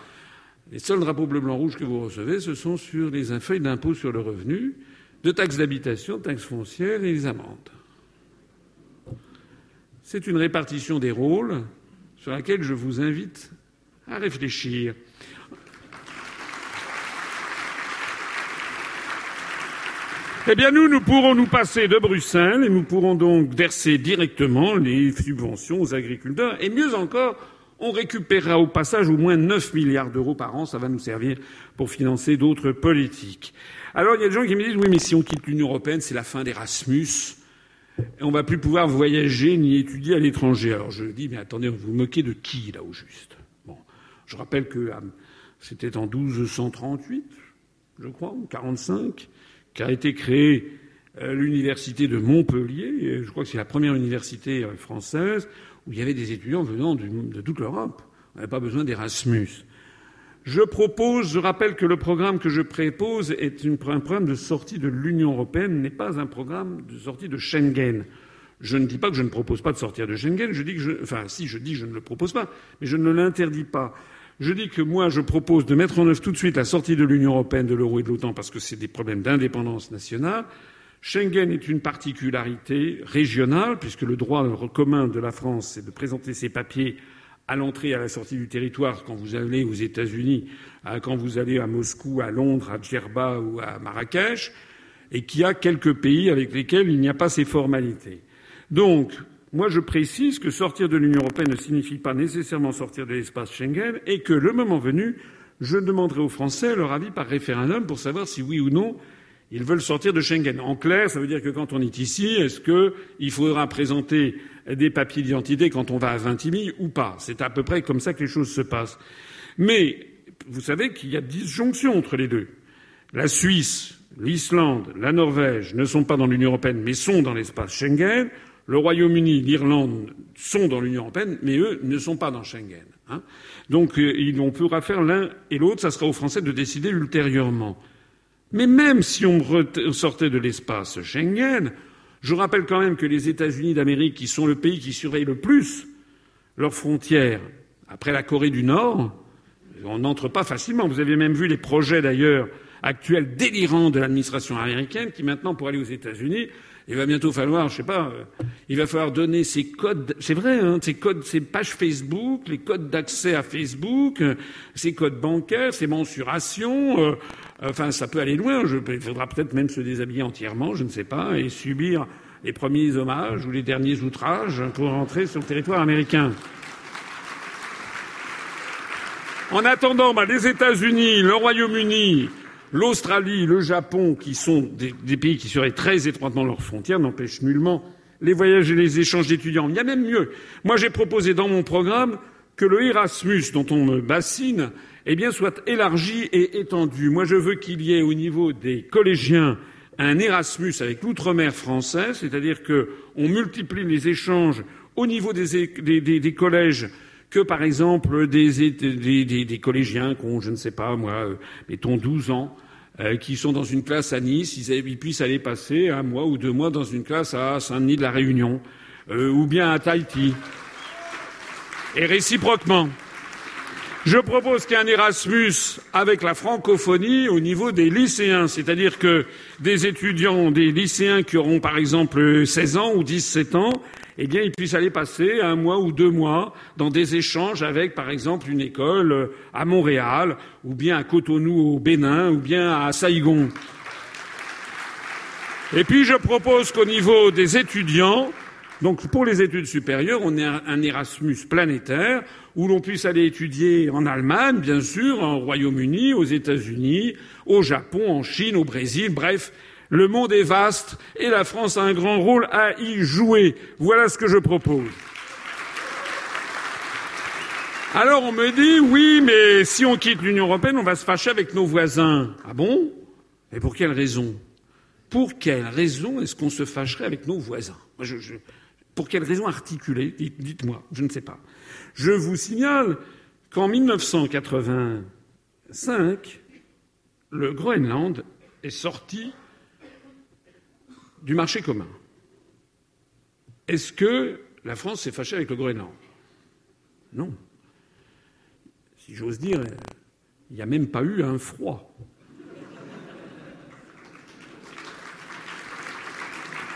Les seuls drapeaux bleu, blanc, rouge que vous recevez, ce sont sur les feuilles d'impôt sur le revenu, de taxes d'habitation, taxes foncières et les amendes. C'est une répartition des rôles sur laquelle je vous invite à réfléchir. Eh bien, nous, nous pourrons nous passer de Bruxelles et nous pourrons donc verser directement les subventions aux agriculteurs. Et mieux encore, on récupérera au passage au moins 9 milliards d'euros par an. Ça va nous servir pour financer d'autres politiques. Alors, il y a des gens qui me disent, oui, mais si on quitte l'Union européenne, c'est la fin d'Erasmus. Et on va plus pouvoir voyager ni étudier à l'étranger. Alors je dis, mais attendez, vous vous moquez de qui, là, au juste? Bon. Je rappelle que euh, c'était en 1238, je crois, ou 45 qu'a été créée euh, l'université de Montpellier. Je crois que c'est la première université euh, française où il y avait des étudiants venant de toute l'Europe. On n'avait pas besoin d'Erasmus. Je propose, je rappelle que le programme que je propose est un programme de sortie de l'Union européenne, n'est pas un programme de sortie de Schengen. Je ne dis pas que je ne propose pas de sortir de Schengen, je dis que je, enfin, si, je dis que je ne le propose pas, mais je ne l'interdis pas. Je dis que moi, je propose de mettre en œuvre tout de suite la sortie de l'Union européenne, de l'euro et de l'OTAN parce que c'est des problèmes d'indépendance nationale. Schengen est une particularité régionale puisque le droit commun de la France, c'est de présenter ses papiers à l'entrée et à la sortie du territoire quand vous allez aux États-Unis, quand vous allez à Moscou, à Londres, à Djerba ou à Marrakech, et qu'il y a quelques pays avec lesquels il n'y a pas ces formalités. Donc, moi, je précise que sortir de l'Union européenne ne signifie pas nécessairement sortir de l'espace Schengen et que, le moment venu, je demanderai aux Français leur avis par référendum pour savoir si oui ou non ils veulent sortir de Schengen. En clair, ça veut dire que quand on est ici, est-ce qu'il faudra présenter des papiers d'identité quand on va à Vintimille ou pas? C'est à peu près comme ça que les choses se passent. Mais vous savez qu'il y a disjonction entre les deux. La Suisse, l'Islande, la Norvège ne sont pas dans l'Union européenne mais sont dans l'espace Schengen. Le Royaume-Uni, l'Irlande sont dans l'Union européenne, mais eux ne sont pas dans Schengen. Hein. Donc on pourra faire l'un et l'autre, ça sera aux Français de décider ultérieurement. Mais même si on sortait de l'espace Schengen, je rappelle quand même que les États-Unis d'Amérique, qui sont le pays qui surveille le plus leurs frontières, après la Corée du Nord, on n'entre pas facilement. Vous avez même vu les projets d'ailleurs actuels délirants de l'administration américaine qui maintenant, pour aller aux États-Unis, il va bientôt falloir, je sais pas, euh, il va falloir donner ses codes, c'est vrai, hein, ses codes, ses pages Facebook, les codes d'accès à Facebook, euh, ses codes bancaires, ses mensurations. Euh, enfin, ça peut aller loin. Il faudra peut-être même se déshabiller entièrement, je ne sais pas, et subir les premiers hommages ou les derniers outrages pour rentrer sur le territoire américain. En attendant, bah, les États-Unis, le Royaume-Uni, L'Australie, le Japon, qui sont des, pays qui seraient très étroitement leurs frontières, n'empêchent nullement les voyages et les échanges d'étudiants. Il y a même mieux. Moi, j'ai proposé dans mon programme que le Erasmus, dont on me bassine, eh bien, soit élargi et étendu. Moi, je veux qu'il y ait au niveau des collégiens un Erasmus avec l'outre-mer français, c'est-à-dire qu'on multiplie les échanges au niveau des, des collèges que, par exemple, des, des, collégiens qui ont, je ne sais pas moi, euh, mettons 12 ans, euh, qui sont dans une classe à Nice, ils, puissent aller passer un mois ou deux mois dans une classe à Saint-Denis de la Réunion, euh, ou bien à Tahiti. Et réciproquement. Je propose qu'il y ait un Erasmus avec la francophonie au niveau des lycéens, c'est-à-dire que des étudiants, des lycéens qui auront par exemple 16 ans ou 17 ans, eh bien, ils puissent aller passer un mois ou deux mois dans des échanges avec, par exemple, une école euh, à Montréal, ou bien à Cotonou au Bénin, ou bien à Saïgon. Et puis, je propose qu'au niveau des étudiants, donc pour les études supérieures, on ait un Erasmus planétaire où l'on puisse aller étudier en Allemagne, bien sûr, en Royaume-Uni, aux États-Unis, au Japon, en Chine, au Brésil, bref, le monde est vaste et la France a un grand rôle à y jouer. Voilà ce que je propose. Alors on me dit oui, mais si on quitte l'Union européenne, on va se fâcher avec nos voisins. Ah bon? Et pour quelle raison? Pour quelle raison est-ce qu'on se fâcherait avec nos voisins? Pour quelle raison articulée Dites-moi, je ne sais pas. Je vous signale qu'en 1985, le Groenland est sorti du marché commun. Est-ce que la France s'est fâchée avec le Groenland? Non. Si j'ose dire, il n'y a même pas eu un froid.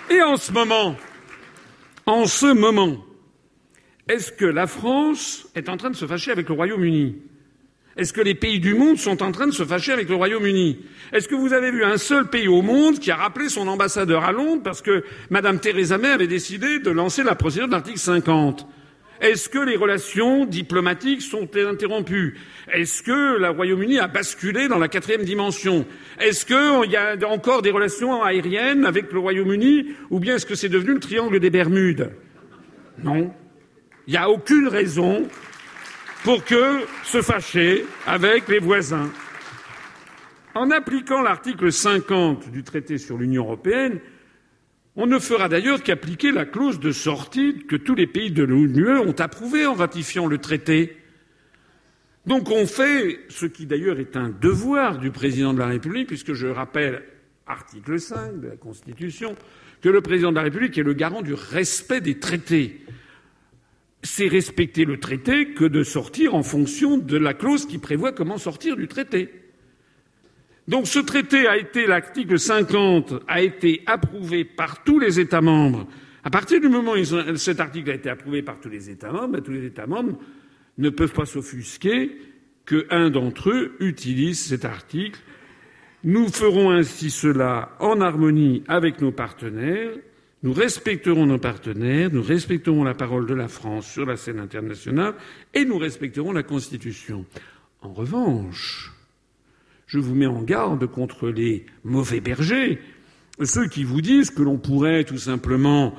Et en ce moment, en ce moment, est-ce que la France est en train de se fâcher avec le Royaume-Uni? Est-ce que les pays du monde sont en train de se fâcher avec le Royaume-Uni? Est-ce que vous avez vu un seul pays au monde qui a rappelé son ambassadeur à Londres parce que Mme Theresa May avait décidé de lancer la procédure de l'article 50 Est-ce que les relations diplomatiques sont interrompues? Est-ce que le Royaume-Uni a basculé dans la quatrième dimension? Est-ce qu'il y a encore des relations aériennes avec le Royaume-Uni Ou bien est-ce que c'est devenu le triangle des Bermudes? Non. Il n'y a aucune raison pour que se fâcher avec les voisins. En appliquant l'article 50 du traité sur l'Union européenne, on ne fera d'ailleurs qu'appliquer la clause de sortie que tous les pays de l'Union ont approuvée en ratifiant le traité. Donc on fait ce qui d'ailleurs est un devoir du président de la République, puisque je rappelle, article 5 de la Constitution, que le président de la République est le garant du respect des traités. C'est respecter le traité que de sortir en fonction de la clause qui prévoit comment sortir du traité. Donc ce traité a été, l'article 50 a été approuvé par tous les États membres. À partir du moment où cet article a été approuvé par tous les États membres, ben, tous les États membres ne peuvent pas s'offusquer qu'un d'entre eux utilise cet article. Nous ferons ainsi cela en harmonie avec nos partenaires. Nous respecterons nos partenaires, nous respecterons la parole de la France sur la scène internationale et nous respecterons la Constitution. En revanche, je vous mets en garde contre les mauvais bergers, ceux qui vous disent que l'on pourrait tout simplement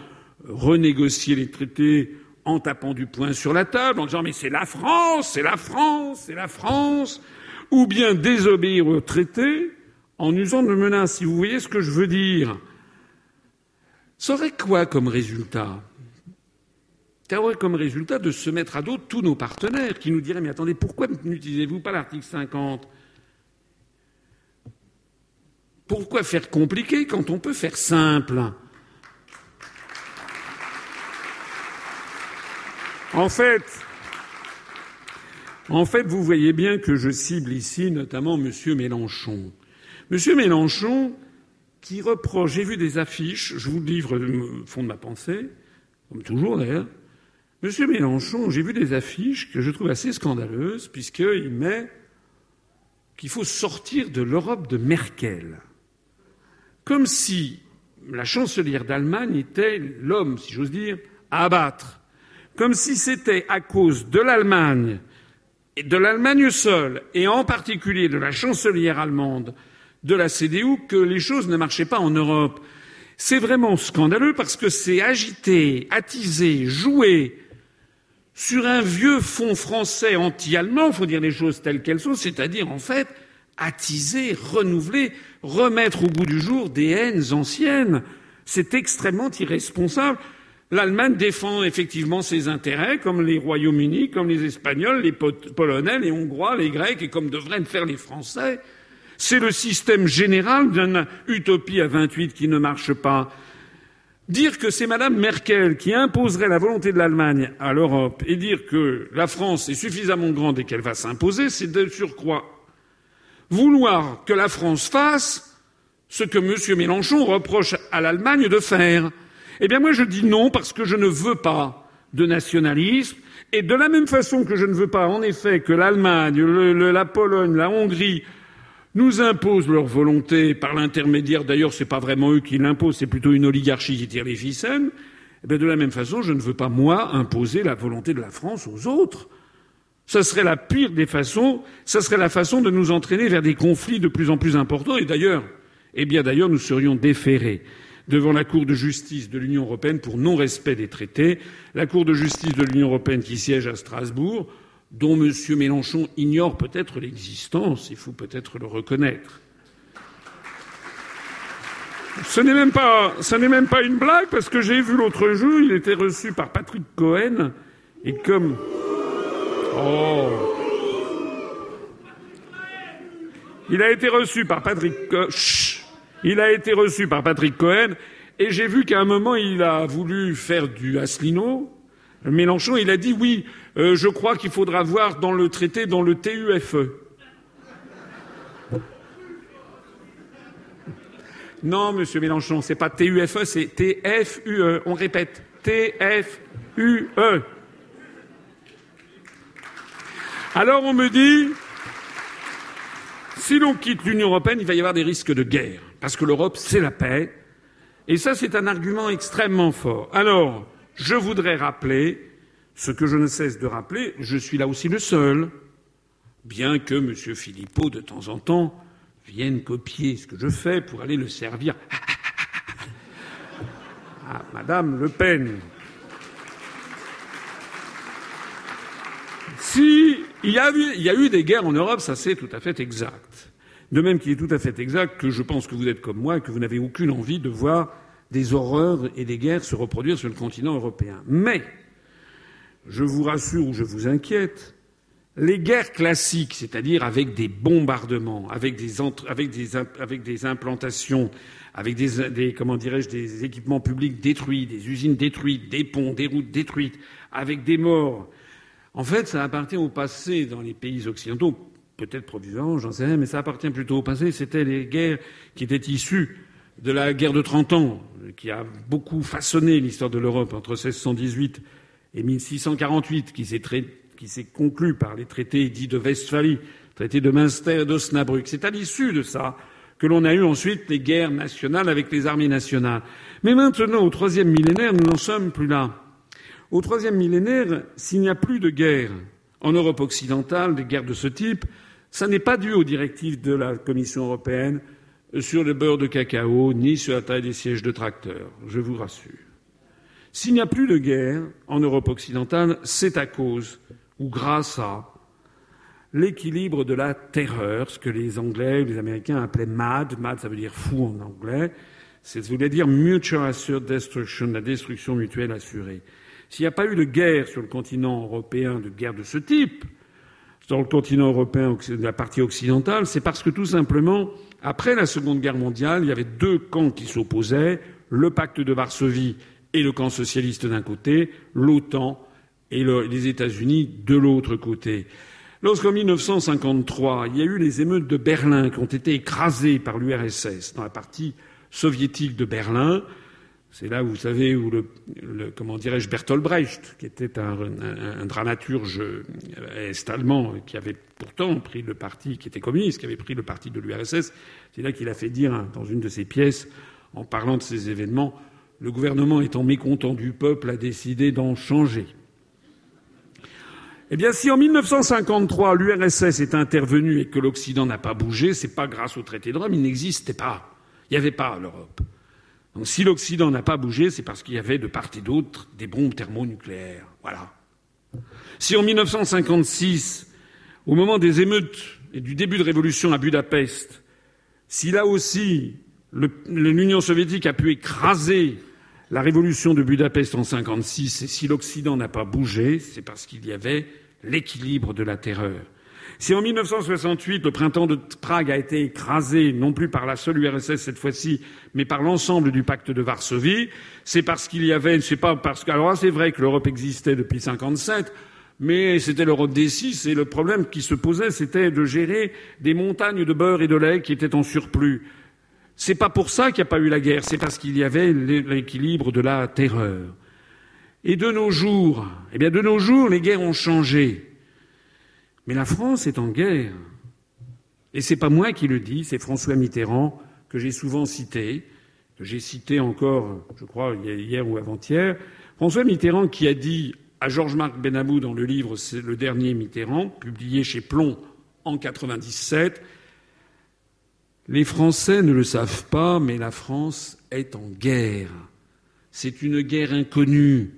renégocier les traités en tapant du poing sur la table, en disant mais c'est la France, c'est la France, c'est la France, ou bien désobéir aux traités en usant de menaces. Si vous voyez ce que je veux dire, ça aurait quoi comme résultat? Ça aurait comme résultat de se mettre à dos tous nos partenaires qui nous diraient mais attendez, pourquoi n'utilisez-vous pas l'article 50 pourquoi faire compliqué quand on peut faire simple? En fait, en fait, vous voyez bien que je cible ici notamment M. Mélenchon. M. Mélenchon, qui reproche, j'ai vu des affiches, je vous livre le fond de ma pensée, comme toujours d'ailleurs. M. Mélenchon, j'ai vu des affiches que je trouve assez scandaleuses, puisqu'il met qu'il faut sortir de l'Europe de Merkel comme si la chancelière d'Allemagne était l'homme, si j'ose dire, à abattre, comme si c'était à cause de l'Allemagne et de l'Allemagne seule, et en particulier de la chancelière allemande de la CDU, que les choses ne marchaient pas en Europe. C'est vraiment scandaleux parce que c'est agité, attisé, joué sur un vieux fond français anti-allemand, il faut dire les choses telles qu'elles sont, c'est-à-dire en fait attiser, renouveler, remettre au goût du jour des haines anciennes. C'est extrêmement irresponsable. L'Allemagne défend effectivement ses intérêts, comme les Royaumes-Unis, comme les Espagnols, les Polonais, les Hongrois, les Grecs, et comme devraient le faire les Français. C'est le système général d'une utopie à 28 qui ne marche pas. Dire que c'est Madame Merkel qui imposerait la volonté de l'Allemagne à l'Europe et dire que la France est suffisamment grande et qu'elle va s'imposer, c'est de surcroît vouloir que la France fasse ce que M. Mélenchon reproche à l'Allemagne de faire. Eh bien, moi, je dis non parce que je ne veux pas de nationalisme. Et de la même façon que je ne veux pas, en effet, que l'Allemagne, la Pologne, la Hongrie nous imposent leur volonté par l'intermédiaire, d'ailleurs, ce n'est pas vraiment eux qui l'imposent, c'est plutôt une oligarchie qui tire les ficelles. Eh bien, de la même façon, je ne veux pas, moi, imposer la volonté de la France aux autres. Ce serait la pire des façons, ce serait la façon de nous entraîner vers des conflits de plus en plus importants. Et d'ailleurs, eh bien d'ailleurs, nous serions déférés devant la Cour de justice de l'Union européenne pour non-respect des traités, la Cour de justice de l'Union européenne qui siège à Strasbourg, dont M. Mélenchon ignore peut-être l'existence, il faut peut-être le reconnaître. Ce n'est même pas, une blague parce que j'ai vu l'autre jour, il était reçu par Patrick Cohen et comme Oh. Il a été reçu par Patrick. Il a été reçu par Patrick Cohen et j'ai vu qu'à un moment il a voulu faire du Asselineau. Mélenchon, il a dit oui, euh, je crois qu'il faudra voir dans le traité, dans le TUFE. Non, monsieur Mélenchon, c'est pas TUFE, c'est TFUE. On répète, TFUE. Alors on me dit, si l'on quitte l'Union européenne, il va y avoir des risques de guerre, parce que l'Europe, c'est la paix. Et ça, c'est un argument extrêmement fort. Alors, je voudrais rappeler ce que je ne cesse de rappeler, je suis là aussi le seul, bien que M. Philippot, de temps en temps, vienne copier ce que je fais pour aller le servir à Madame Le Pen. Si il y, a eu, des guerres en Europe, ça c'est tout à fait exact. De même qu'il est tout à fait exact que je pense que vous êtes comme moi et que vous n'avez aucune envie de voir des horreurs et des guerres se reproduire sur le continent européen. Mais, je vous rassure ou je vous inquiète, Les guerres classiques, c'est-à-dire avec des bombardements, avec des, implantations, avec des, des comment dirais-je, des équipements publics détruits, des usines détruites, des ponts, des routes détruites, avec des morts. En fait, ça appartient au passé dans les pays occidentaux, peut-être provisoirement, j'en sais rien, mais ça appartient plutôt au passé. C'était les guerres qui étaient issues de la guerre de 30 ans, qui a beaucoup façonné l'histoire de l'Europe entre 1618 et 1648, qui s'est, qui s'est conclue par les traités dits de Westphalie, traités de Münster et d'Osnabrück. C'est à l'issue de ça que l'on a eu ensuite les guerres nationales avec les armées nationales. Mais maintenant, au troisième millénaire, nous n'en sommes plus là. Au troisième millénaire, s'il n'y a plus de guerre en Europe occidentale, des guerres de ce type, ça n'est pas dû aux directives de la Commission européenne sur le beurre de cacao, ni sur la taille des sièges de tracteurs, je vous rassure. S'il n'y a plus de guerre en Europe occidentale, c'est à cause ou grâce à l'équilibre de la terreur, ce que les Anglais ou les Américains appelaient MAD. MAD, ça veut dire fou en anglais. Ça voulait dire Mutual Assured Destruction, la destruction mutuelle assurée. S'il n'y a pas eu de guerre sur le continent européen, de guerre de ce type, sur le continent européen, de la partie occidentale, c'est parce que tout simplement, après la Seconde Guerre mondiale, il y avait deux camps qui s'opposaient, le pacte de Varsovie et le camp socialiste d'un côté, l'OTAN et les États-Unis de l'autre côté. Lorsqu'en 1953, il y a eu les émeutes de Berlin qui ont été écrasées par l'URSS dans la partie soviétique de Berlin, c'est là, vous savez, où le, comment dirais-je, Bertolt Brecht, qui était un, un, dramaturge est-allemand, qui avait pourtant pris le parti, qui était communiste, qui avait pris le parti de l'URSS, c'est là qu'il a fait dire, dans une de ses pièces, en parlant de ces événements, le gouvernement étant mécontent du peuple a décidé d'en changer. Eh bien, si en 1953 l'URSS est intervenue et que l'Occident n'a pas bougé, c'est pas grâce au traité de Rome, il n'existait pas. Il n'y avait pas l'Europe. Donc si l'Occident n'a pas bougé, c'est parce qu'il y avait de part et d'autre des bombes thermonucléaires. Voilà. Si en 1956, au moment des émeutes et du début de révolution à Budapest, si là aussi l'Union soviétique a pu écraser la révolution de Budapest en 1956, et si l'Occident n'a pas bougé, c'est parce qu'il y avait l'équilibre de la terreur. Si en 1968, le printemps de Prague a été écrasé, non plus par la seule URSS cette fois-ci, mais par l'ensemble du pacte de Varsovie, c'est parce qu'il y avait, c'est pas parce que, alors c'est vrai que l'Europe existait depuis 57, mais c'était l'Europe des six, et le problème qui se posait, c'était de gérer des montagnes de beurre et de lait qui étaient en surplus. C'est pas pour ça qu'il n'y a pas eu la guerre, c'est parce qu'il y avait l'équilibre de la terreur. Et de nos jours, eh bien, de nos jours, les guerres ont changé. Mais la France est en guerre. Et c'est pas moi qui le dis, c'est François Mitterrand, que j'ai souvent cité, que j'ai cité encore, je crois, hier ou avant-hier. François Mitterrand qui a dit à Georges-Marc Benamou dans le livre le dernier Mitterrand, publié chez Plomb en 97, les Français ne le savent pas, mais la France est en guerre. C'est une guerre inconnue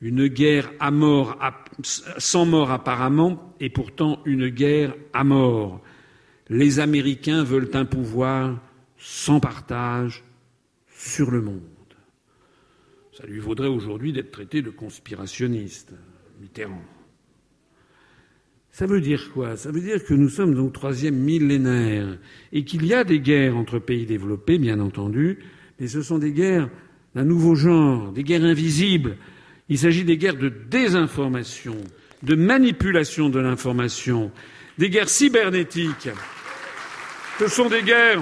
une guerre à mort, sans mort apparemment, et pourtant une guerre à mort. Les Américains veulent un pouvoir sans partage sur le monde. Ça lui vaudrait aujourd'hui d'être traité de conspirationniste, Mitterrand. Ça veut dire quoi? Ça veut dire que nous sommes au troisième millénaire et qu'il y a des guerres entre pays développés, bien entendu, mais ce sont des guerres d'un nouveau genre, des guerres invisibles, il s'agit des guerres de désinformation, de manipulation de l'information, des guerres cybernétiques. Ce sont des guerres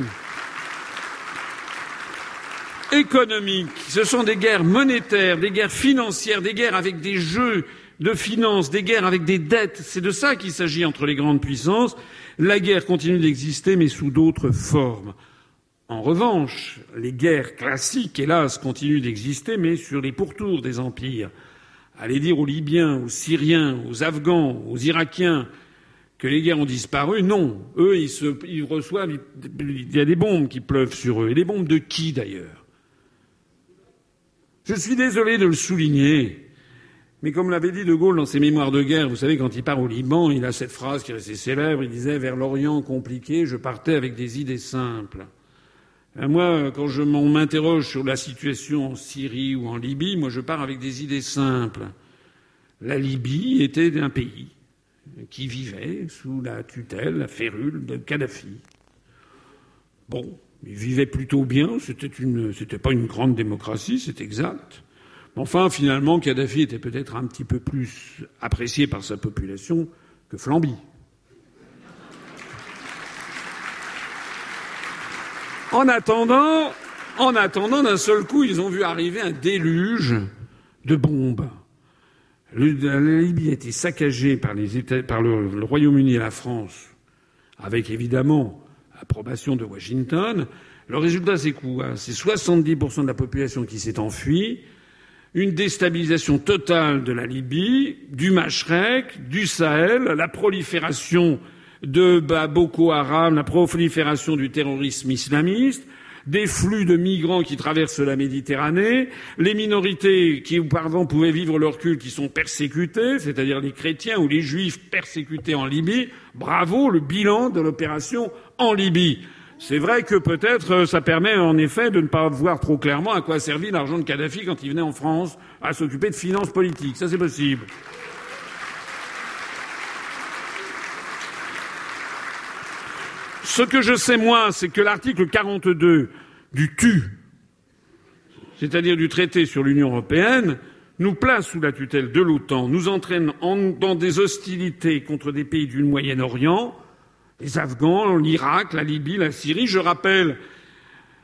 économiques, ce sont des guerres monétaires, des guerres financières, des guerres avec des jeux de finances, des guerres avec des dettes. C'est de ça qu'il s'agit entre les grandes puissances. La guerre continue d'exister, mais sous d'autres formes. En revanche, les guerres classiques, hélas, continuent d'exister, mais sur les pourtours des empires. Allez dire aux Libyens, aux Syriens, aux Afghans, aux Irakiens que les guerres ont disparu, non. Eux, ils, se, reçoivent, il y a des bombes qui pleuvent sur eux. Et des bombes de qui, d'ailleurs? Je suis désolé de le souligner, mais comme l'avait dit De Gaulle dans ses mémoires de guerre, vous savez, quand il part au Liban, il a cette phrase qui est restée célèbre, il disait Vers l'Orient compliqué, je partais avec des idées simples. Euh, moi, quand je m'interroge sur la situation en Syrie ou en Libye, moi je pars avec des idées simples. La Libye était un pays. qui vivait sous la tutelle, la férule de Kadhafi. Bon, il vivait plutôt bien, c'était une, c'était pas une grande démocratie, c'est exact. Enfin, finalement, Kadhafi était peut-être un petit peu plus apprécié par sa population que Flamby. En attendant, en attendant, d'un seul coup, ils ont vu arriver un déluge de bombes. la Libye a été saccagée par, le Royaume-Uni et la France, avec évidemment l'approbation de Washington. Le résultat, c'est quoi? C'est 70% de la population qui s'est enfuie, une déstabilisation totale de la Libye, du Machrek, du Sahel, la prolifération de Boko Haram, la prolifération du terrorisme islamiste, des flux de migrants qui traversent la Méditerranée, les minorités qui auparavant pouvaient vivre leur culte qui sont persécutées, c'est-à-dire les chrétiens ou les juifs persécutés en Libye. Bravo le bilan de l'opération en Libye. C'est vrai que peut-être euh, ça permet en effet de ne pas voir trop clairement à quoi servit l'argent de Kadhafi quand il venait en France à s'occuper de finances politiques. Ça c'est possible. Ce que je sais, moi, c'est que l'article 42 du TU, c'est-à-dire du traité sur l'Union européenne, nous place sous la tutelle de l'OTAN, nous entraîne dans des hostilités contre des pays du Moyen-Orient, les Afghans, l'Irak, la Libye, la Syrie. Je rappelle,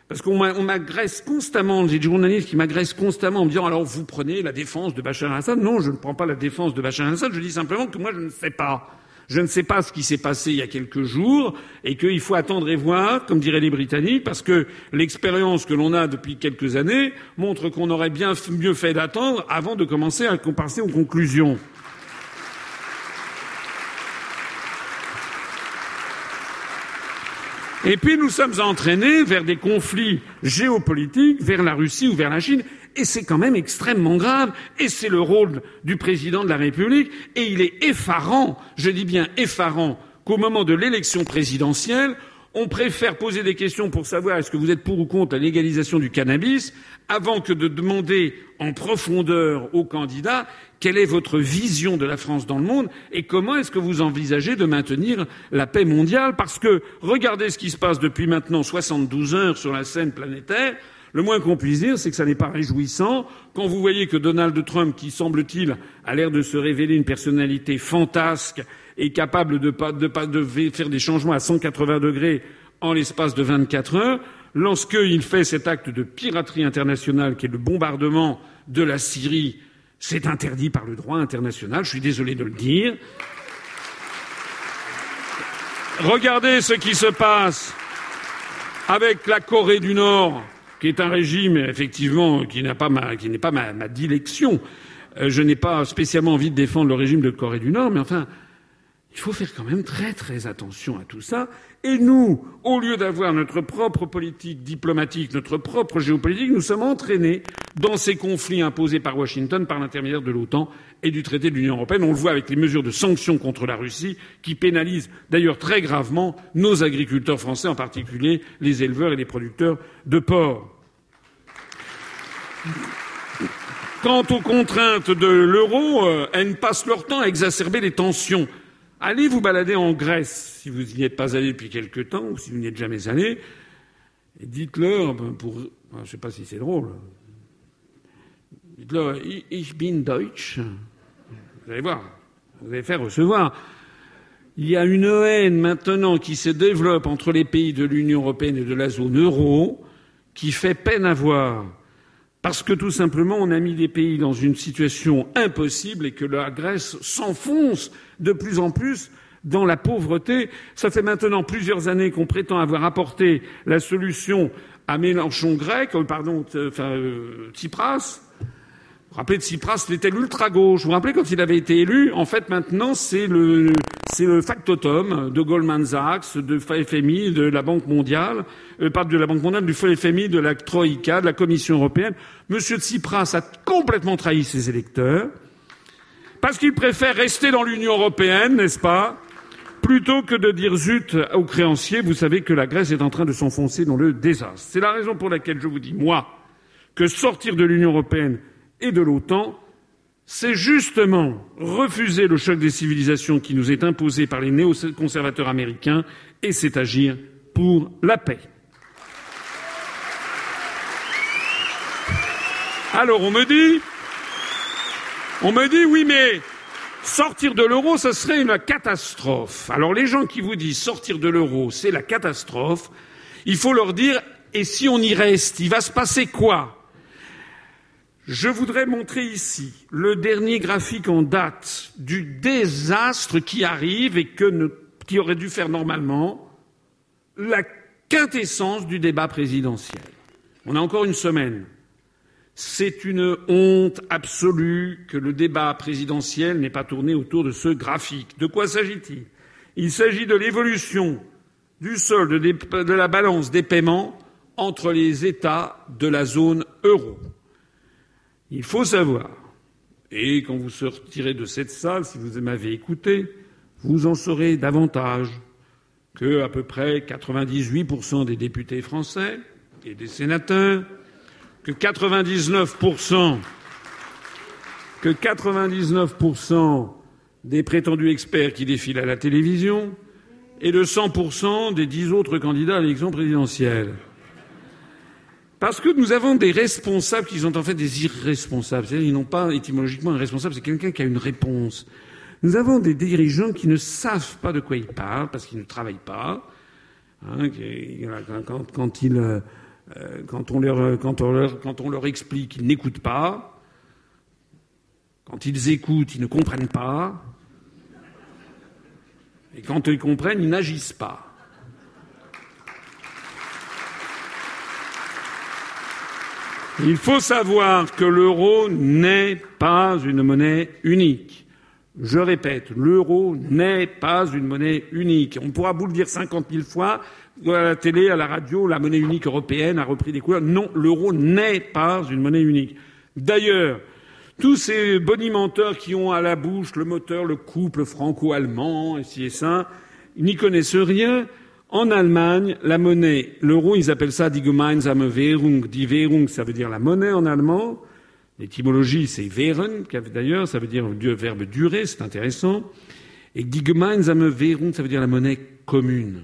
parce qu'on m'agresse constamment, j'ai des journalistes qui m'agressent constamment en me disant alors vous prenez la défense de Bachar al-Assad. Non, je ne prends pas la défense de Bachar al-Assad, je dis simplement que moi je ne sais pas. Je ne sais pas ce qui s'est passé il y a quelques jours et qu'il faut attendre et voir, comme diraient les Britanniques, parce que l'expérience que l'on a depuis quelques années montre qu'on aurait bien mieux fait d'attendre avant de commencer à passer aux conclusions. Et puis nous sommes entraînés vers des conflits géopolitiques, vers la Russie ou vers la Chine, et c'est quand même extrêmement grave, et c'est le rôle du président de la République, et il est effarant, je dis bien effarant, qu'au moment de l'élection présidentielle, on préfère poser des questions pour savoir est-ce que vous êtes pour ou contre la légalisation du cannabis avant que de demander en profondeur aux candidats quelle est votre vision de la France dans le monde et comment est-ce que vous envisagez de maintenir la paix mondiale Parce que regardez ce qui se passe depuis maintenant 72 heures sur la scène planétaire. Le moins qu'on puisse dire, c'est que ça n'est pas réjouissant. Quand vous voyez que Donald Trump, qui semble-t-il a l'air de se révéler une personnalité fantasque et capable de, de faire des changements à 180 degrés en l'espace de 24 heures, lorsqu'il fait cet acte de piraterie internationale qui est le bombardement de la Syrie, c'est interdit par le droit international, je suis désolé de le dire. Regardez ce qui se passe avec la Corée du Nord qui est un régime effectivement qui n'est pas ma, qui n'est pas ma, ma dilection. Euh, je n'ai pas spécialement envie de défendre le régime de Corée du Nord, mais enfin, il faut faire quand même très très attention à tout ça. Et nous, au lieu d'avoir notre propre politique diplomatique, notre propre géopolitique, nous sommes entraînés dans ces conflits imposés par Washington par l'intermédiaire de l'OTAN et du traité de l'Union européenne. On le voit avec les mesures de sanctions contre la Russie qui pénalisent d'ailleurs très gravement nos agriculteurs français, en particulier les éleveurs et les producteurs de porc. Quant aux contraintes de l'euro, euh, elles passent leur temps à exacerber les tensions Allez vous balader en Grèce, si vous n'y êtes pas allé depuis quelque temps, ou si vous n'y êtes jamais allé, et dites-leur, ben, pour, je ne sais pas si c'est drôle, dites-leur, ich bin Deutsch. Vous allez voir, vous allez faire recevoir. Il y a une haine maintenant qui se développe entre les pays de l'Union européenne et de la zone euro qui fait peine à voir. Parce que tout simplement, on a mis les pays dans une situation impossible et que la Grèce s'enfonce de plus en plus dans la pauvreté. Ça fait maintenant plusieurs années qu'on prétend avoir apporté la solution à Mélenchon grec, euh, pardon, euh, enfin, euh, Tsipras, vous vous rappelez de Tsipras, c'était l'ultra-gauche. Vous vous rappelez quand il avait été élu En fait, maintenant, c'est le, c'est le factotum de Goldman Sachs, de FMI, de la Banque mondiale, euh, de la Banque mondiale, du FMI, de la Troïka, de la Commission européenne. Monsieur Tsipras a complètement trahi ses électeurs parce qu'il préfère rester dans l'Union européenne, n'est-ce pas? Plutôt que de dire zut aux créanciers, vous savez que la Grèce est en train de s'enfoncer dans le désastre. C'est la raison pour laquelle je vous dis, moi, que sortir de l'Union européenne et de l'OTAN, c'est justement refuser le choc des civilisations qui nous est imposé par les néoconservateurs américains et c'est agir pour la paix. Alors on me dit, on me dit oui mais sortir de l'euro, ce serait une catastrophe. Alors les gens qui vous disent sortir de l'euro, c'est la catastrophe, il faut leur dire et si on y reste, il va se passer quoi? Je voudrais montrer ici le dernier graphique en date du désastre qui arrive et qui aurait dû faire normalement la quintessence du débat présidentiel. On a encore une semaine. C'est une honte absolue que le débat présidentiel n'ait pas tourné autour de ce graphique. De quoi s'agit-il? Il s'agit de l'évolution du solde de la balance des paiements entre les États de la zone euro. Il faut savoir, et quand vous sortirez de cette salle, si vous m'avez écouté, vous en saurez davantage que à peu près 98% des députés français et des sénateurs, que 99%, que 99% des prétendus experts qui défilent à la télévision et de 100% des dix autres candidats à l'élection présidentielle. Parce que nous avons des responsables qui sont en fait des irresponsables. C'est-à-dire ils n'ont pas étymologiquement un responsable, c'est quelqu'un qui a une réponse. Nous avons des dirigeants qui ne savent pas de quoi ils parlent parce qu'ils ne travaillent pas. Quand, on leur, quand on leur explique, ils n'écoutent pas. Quand ils écoutent, ils ne comprennent pas. Et quand ils comprennent, ils n'agissent pas. Il faut savoir que l'euro n'est pas une monnaie unique. Je répète, l'euro n'est pas une monnaie unique. On pourra vous le dire cinquante mille fois, à la télé, à la radio, la monnaie unique européenne a repris des couleurs. Non, l'euro n'est pas une monnaie unique. D'ailleurs, tous ces bonimenteurs qui ont à la bouche le moteur, le couple franco-allemand, et ci et ça, n'y connaissent rien. En Allemagne, la monnaie, l'euro, ils appellent ça die gemeinsame Währung. Die Währung, ça veut dire la monnaie en allemand. L'étymologie, c'est Währen, d'ailleurs, ça veut dire le verbe durer, c'est intéressant. Et die gemeinsame Währung, ça veut dire la monnaie commune.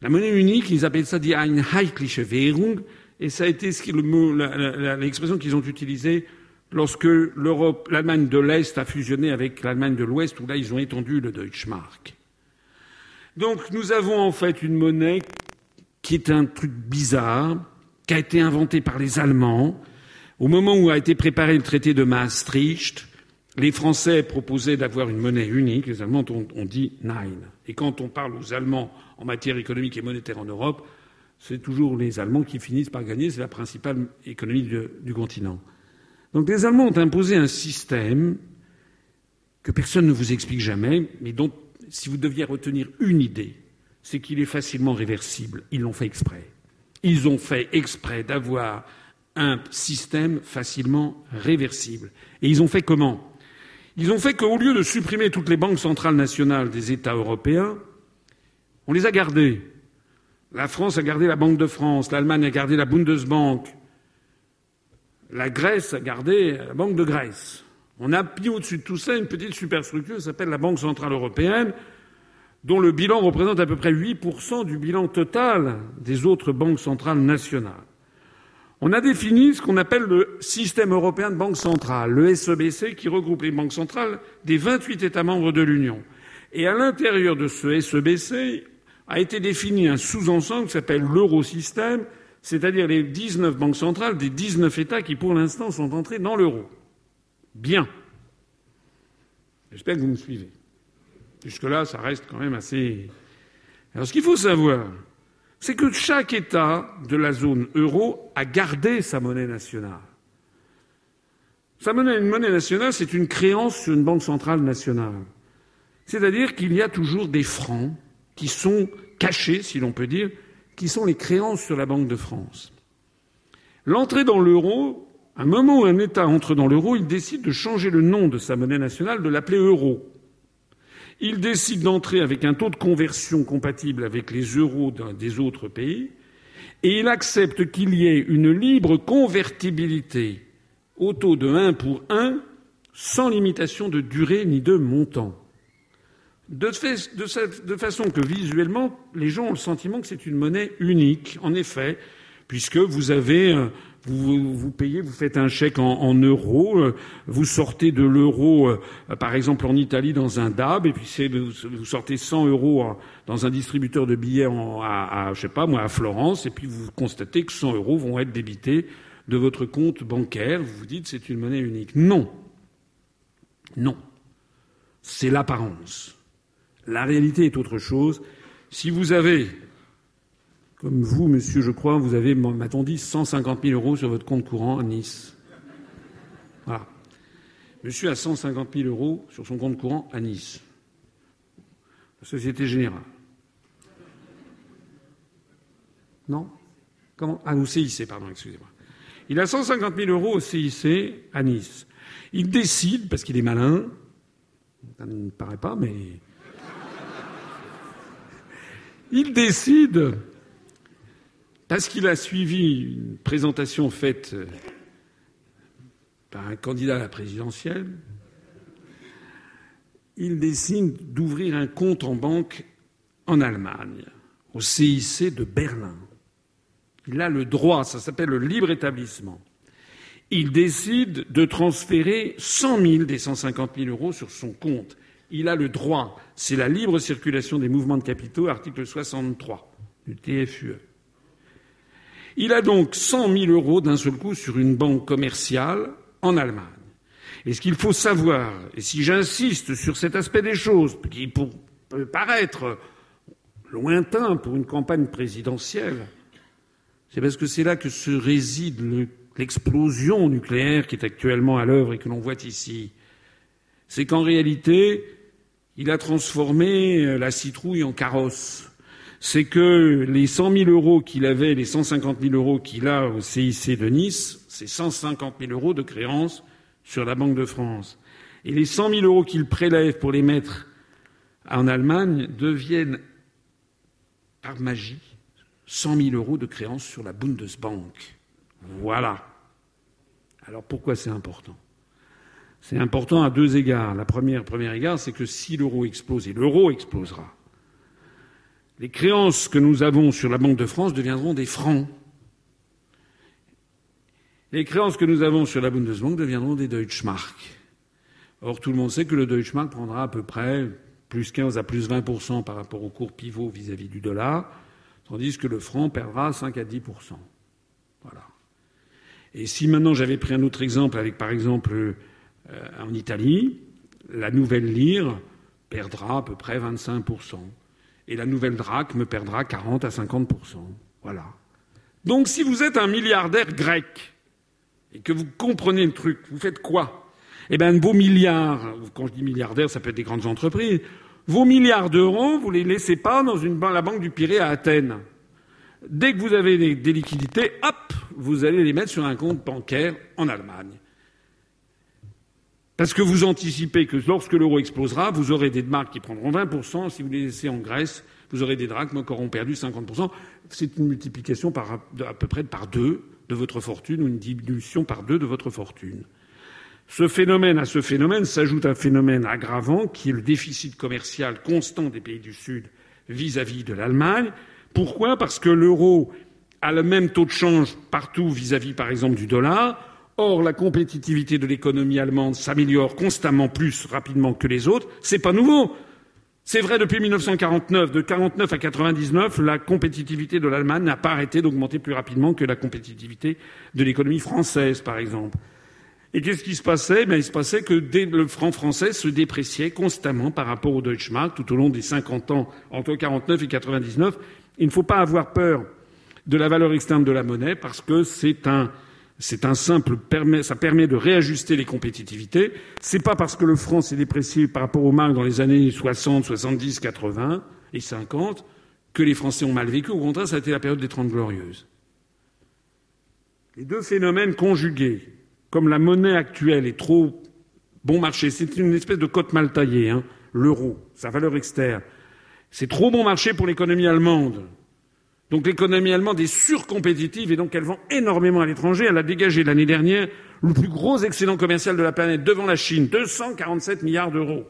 La monnaie unique, ils appellent ça die einheitliche Währung, et ça a été l'expression qu'ils ont utilisée lorsque l'Europe, l'Allemagne de l'Est a fusionné avec l'Allemagne de l'Ouest, où là, ils ont étendu le Deutschmark. Donc nous avons en fait une monnaie qui est un truc bizarre, qui a été inventée par les Allemands. Au moment où a été préparé le traité de Maastricht, les Français proposaient d'avoir une monnaie unique, les Allemands ont, dit nein. Et quand on parle aux Allemands en matière économique et monétaire en Europe, c'est toujours les Allemands qui finissent par gagner, c'est la principale économie du continent. Donc les Allemands ont imposé un système que personne ne vous explique jamais, mais dont si vous deviez retenir une idée, c'est qu'il est facilement réversible. Ils l'ont fait exprès. Ils ont fait exprès d'avoir un système facilement réversible. Et ils ont fait comment? Ils ont fait qu'au lieu de supprimer toutes les banques centrales nationales des États européens, on les a gardées. La France a gardé la Banque de France, l'Allemagne a gardé la Bundesbank, la Grèce a gardé la Banque de Grèce. On a mis au-dessus de tout ça une petite superstructure qui s'appelle la Banque centrale européenne, dont le bilan représente à peu près 8% du bilan total des autres banques centrales nationales. On a défini ce qu'on appelle le système européen de banques centrales, le SEBC, qui regroupe les banques centrales des 28 États membres de l'Union. Et à l'intérieur de ce SEBC a été défini un sous-ensemble qui s'appelle l'eurosystème, c'est-à-dire les 19 banques centrales des 19 États qui, pour l'instant, sont entrés dans l'euro. Bien. J'espère que vous me suivez. Jusque-là, ça reste quand même assez. Alors, ce qu'il faut savoir, c'est que chaque État de la zone euro a gardé sa monnaie nationale. Sa monnaie, une monnaie nationale, c'est une créance sur une banque centrale nationale. C'est-à-dire qu'il y a toujours des francs qui sont cachés, si l'on peut dire, qui sont les créances sur la Banque de France. L'entrée dans l'euro un moment où un État entre dans l'euro, il décide de changer le nom de sa monnaie nationale, de l'appeler euro. Il décide d'entrer avec un taux de conversion compatible avec les euros des autres pays, et il accepte qu'il y ait une libre convertibilité au taux de 1 pour 1 sans limitation de durée ni de montant. De, façon que visuellement, les gens ont le sentiment que c'est une monnaie unique, en effet, puisque vous avez euh, vous, vous payez, vous faites un chèque en, euros, euh, vous sortez de l'euro, euh, par exemple en Italie dans un DAB, et puis c'est, vous sortez 100 euros dans un distributeur de billets à, à, je sais pas moi, à Florence, et puis vous constatez que 100 euros vont être débités de votre compte bancaire. Vous vous dites c'est une monnaie unique. Non, non, c'est l'apparence. La réalité est autre chose. Si vous avez comme vous, monsieur, je crois, vous avez, m'a-t-on dit, 150 000 euros sur votre compte courant à Nice. Voilà. Monsieur a 150 000 euros sur son compte courant à Nice. La Société Générale. Non? Comment? Ah, au CIC, pardon, excusez-moi. Il a 150 000 euros au CIC à Nice. Il décide, parce qu'il est malin, ça ne paraît pas, mais. Il décide parce qu'il a suivi une présentation faite euh, par un candidat à la présidentielle, il décide d'ouvrir un compte en banque en Allemagne, au CIC de Berlin. Il a le droit, ça s'appelle le libre établissement. Il décide de transférer 100 000 des 150 000 euros sur son compte. Il a le droit. C'est la libre circulation des mouvements de capitaux, article 63 du TFUE. Il a donc 100 000 euros d'un seul coup sur une banque commerciale en Allemagne. Et ce qu'il faut savoir, et si j'insiste sur cet aspect des choses, qui peut paraître lointain pour une campagne présidentielle, c'est parce que c'est là que se réside l'explosion nucléaire qui est actuellement à l'œuvre et que l'on voit ici. C'est qu'en réalité, il a transformé la citrouille en carrosse c'est que les 100 000 euros qu'il avait, les 150 000 euros qu'il a au CIC de Nice, c'est 150 000 euros de créances sur la Banque de France. Et les 100 000 euros qu'il prélève pour les mettre en Allemagne deviennent, par magie, 100 000 euros de créances sur la Bundesbank. Voilà. Alors pourquoi c'est important? C'est important à deux égards. La première, premier égard, c'est que si l'euro explose, et l'euro explosera, les créances que nous avons sur la Banque de France deviendront des francs. Les créances que nous avons sur la Bundesbank deviendront des Deutschmark. Or, tout le monde sait que le Deutschmark prendra à peu près plus 15 à plus 20% par rapport au cours pivot vis-à-vis du dollar, tandis que le franc perdra 5 à 10%. Voilà. Et si maintenant j'avais pris un autre exemple avec, par exemple, euh, en Italie, la nouvelle lire perdra à peu près 25% et la nouvelle DRAC me perdra 40 à 50% Voilà. Donc si vous êtes un milliardaire grec et que vous comprenez le truc, vous faites quoi? Eh bien, vos milliards, quand je dis milliardaire, ça peut être des grandes entreprises, vos milliards d'euros, vous les laissez pas dans la banque du Pirée à Athènes. Dès que vous avez des liquidités, hop, vous allez les mettre sur un compte bancaire en Allemagne. Parce que vous anticipez que lorsque l'euro explosera, vous aurez des marques qui prendront 20%. Si vous les laissez en Grèce, vous aurez des drachmes qui auront perdu 50%. C'est une multiplication à peu près par deux de votre fortune ou une diminution par deux de votre fortune. Ce phénomène, à ce phénomène s'ajoute un phénomène aggravant qui est le déficit commercial constant des pays du Sud vis-à-vis de l'Allemagne. Pourquoi? Parce que l'euro a le même taux de change partout vis-à-vis, par exemple, du dollar. Or, la compétitivité de l'économie allemande s'améliore constamment plus rapidement que les autres. C'est pas nouveau. C'est vrai depuis 1949. De 49 à 99, la compétitivité de l'Allemagne n'a pas arrêté d'augmenter plus rapidement que la compétitivité de l'économie française, par exemple. Et qu'est-ce qui se passait? Ben, Il se passait que le franc français se dépréciait constamment par rapport au Deutschmark tout au long des 50 ans, entre 49 et 99. Il ne faut pas avoir peur de la valeur externe de la monnaie parce que c'est un, c'est un simple permet, ça permet de réajuster les compétitivités. C'est pas parce que le franc s'est déprécié par rapport au marque dans les années 60, 70, 80 et 50 que les Français ont mal vécu. Au contraire, ça a été la période des Trente Glorieuses. Les deux phénomènes conjugués, comme la monnaie actuelle est trop bon marché, c'est une espèce de cote mal taillée, hein, l'euro, sa valeur externe. C'est trop bon marché pour l'économie allemande. Donc l'économie allemande est surcompétitive et donc elle vend énormément à l'étranger. Elle a dégagé l'année dernière le plus gros excédent commercial de la planète devant la Chine, 247 milliards d'euros.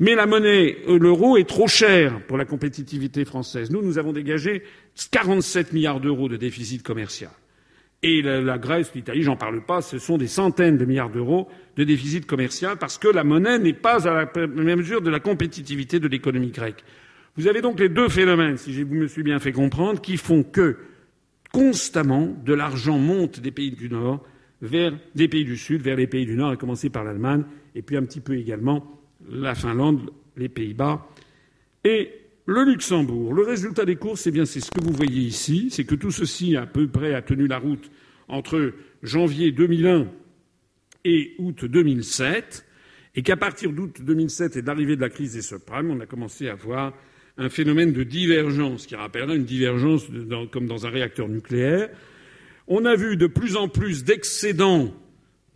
Mais la monnaie, euh, l'euro, est trop cher pour la compétitivité française. Nous, nous avons dégagé 47 milliards d'euros de déficit commercial. Et la, Grèce, l'Italie, j'en parle pas, ce sont des centaines de milliards d'euros de déficit commercial parce que la monnaie n'est pas à la mesure de la compétitivité de l'économie grecque. Vous avez donc les deux phénomènes, si je me suis bien fait comprendre, qui font que constamment de l'argent monte des pays du Nord vers des pays du Sud, vers les pays du Nord, à commencer par l'Allemagne, et puis un petit peu également la Finlande, les Pays-Bas et le Luxembourg. Le résultat des courses, eh bien, c'est ce que vous voyez ici, c'est que tout ceci à peu près a tenu la route entre janvier 2001 et août 2007, et qu'à partir d'août 2007 et de l'arrivée de la crise des subprimes, on a commencé à voir un phénomène de divergence qui rappellera une divergence comme dans un réacteur nucléaire. On a vu de plus en plus d'excédents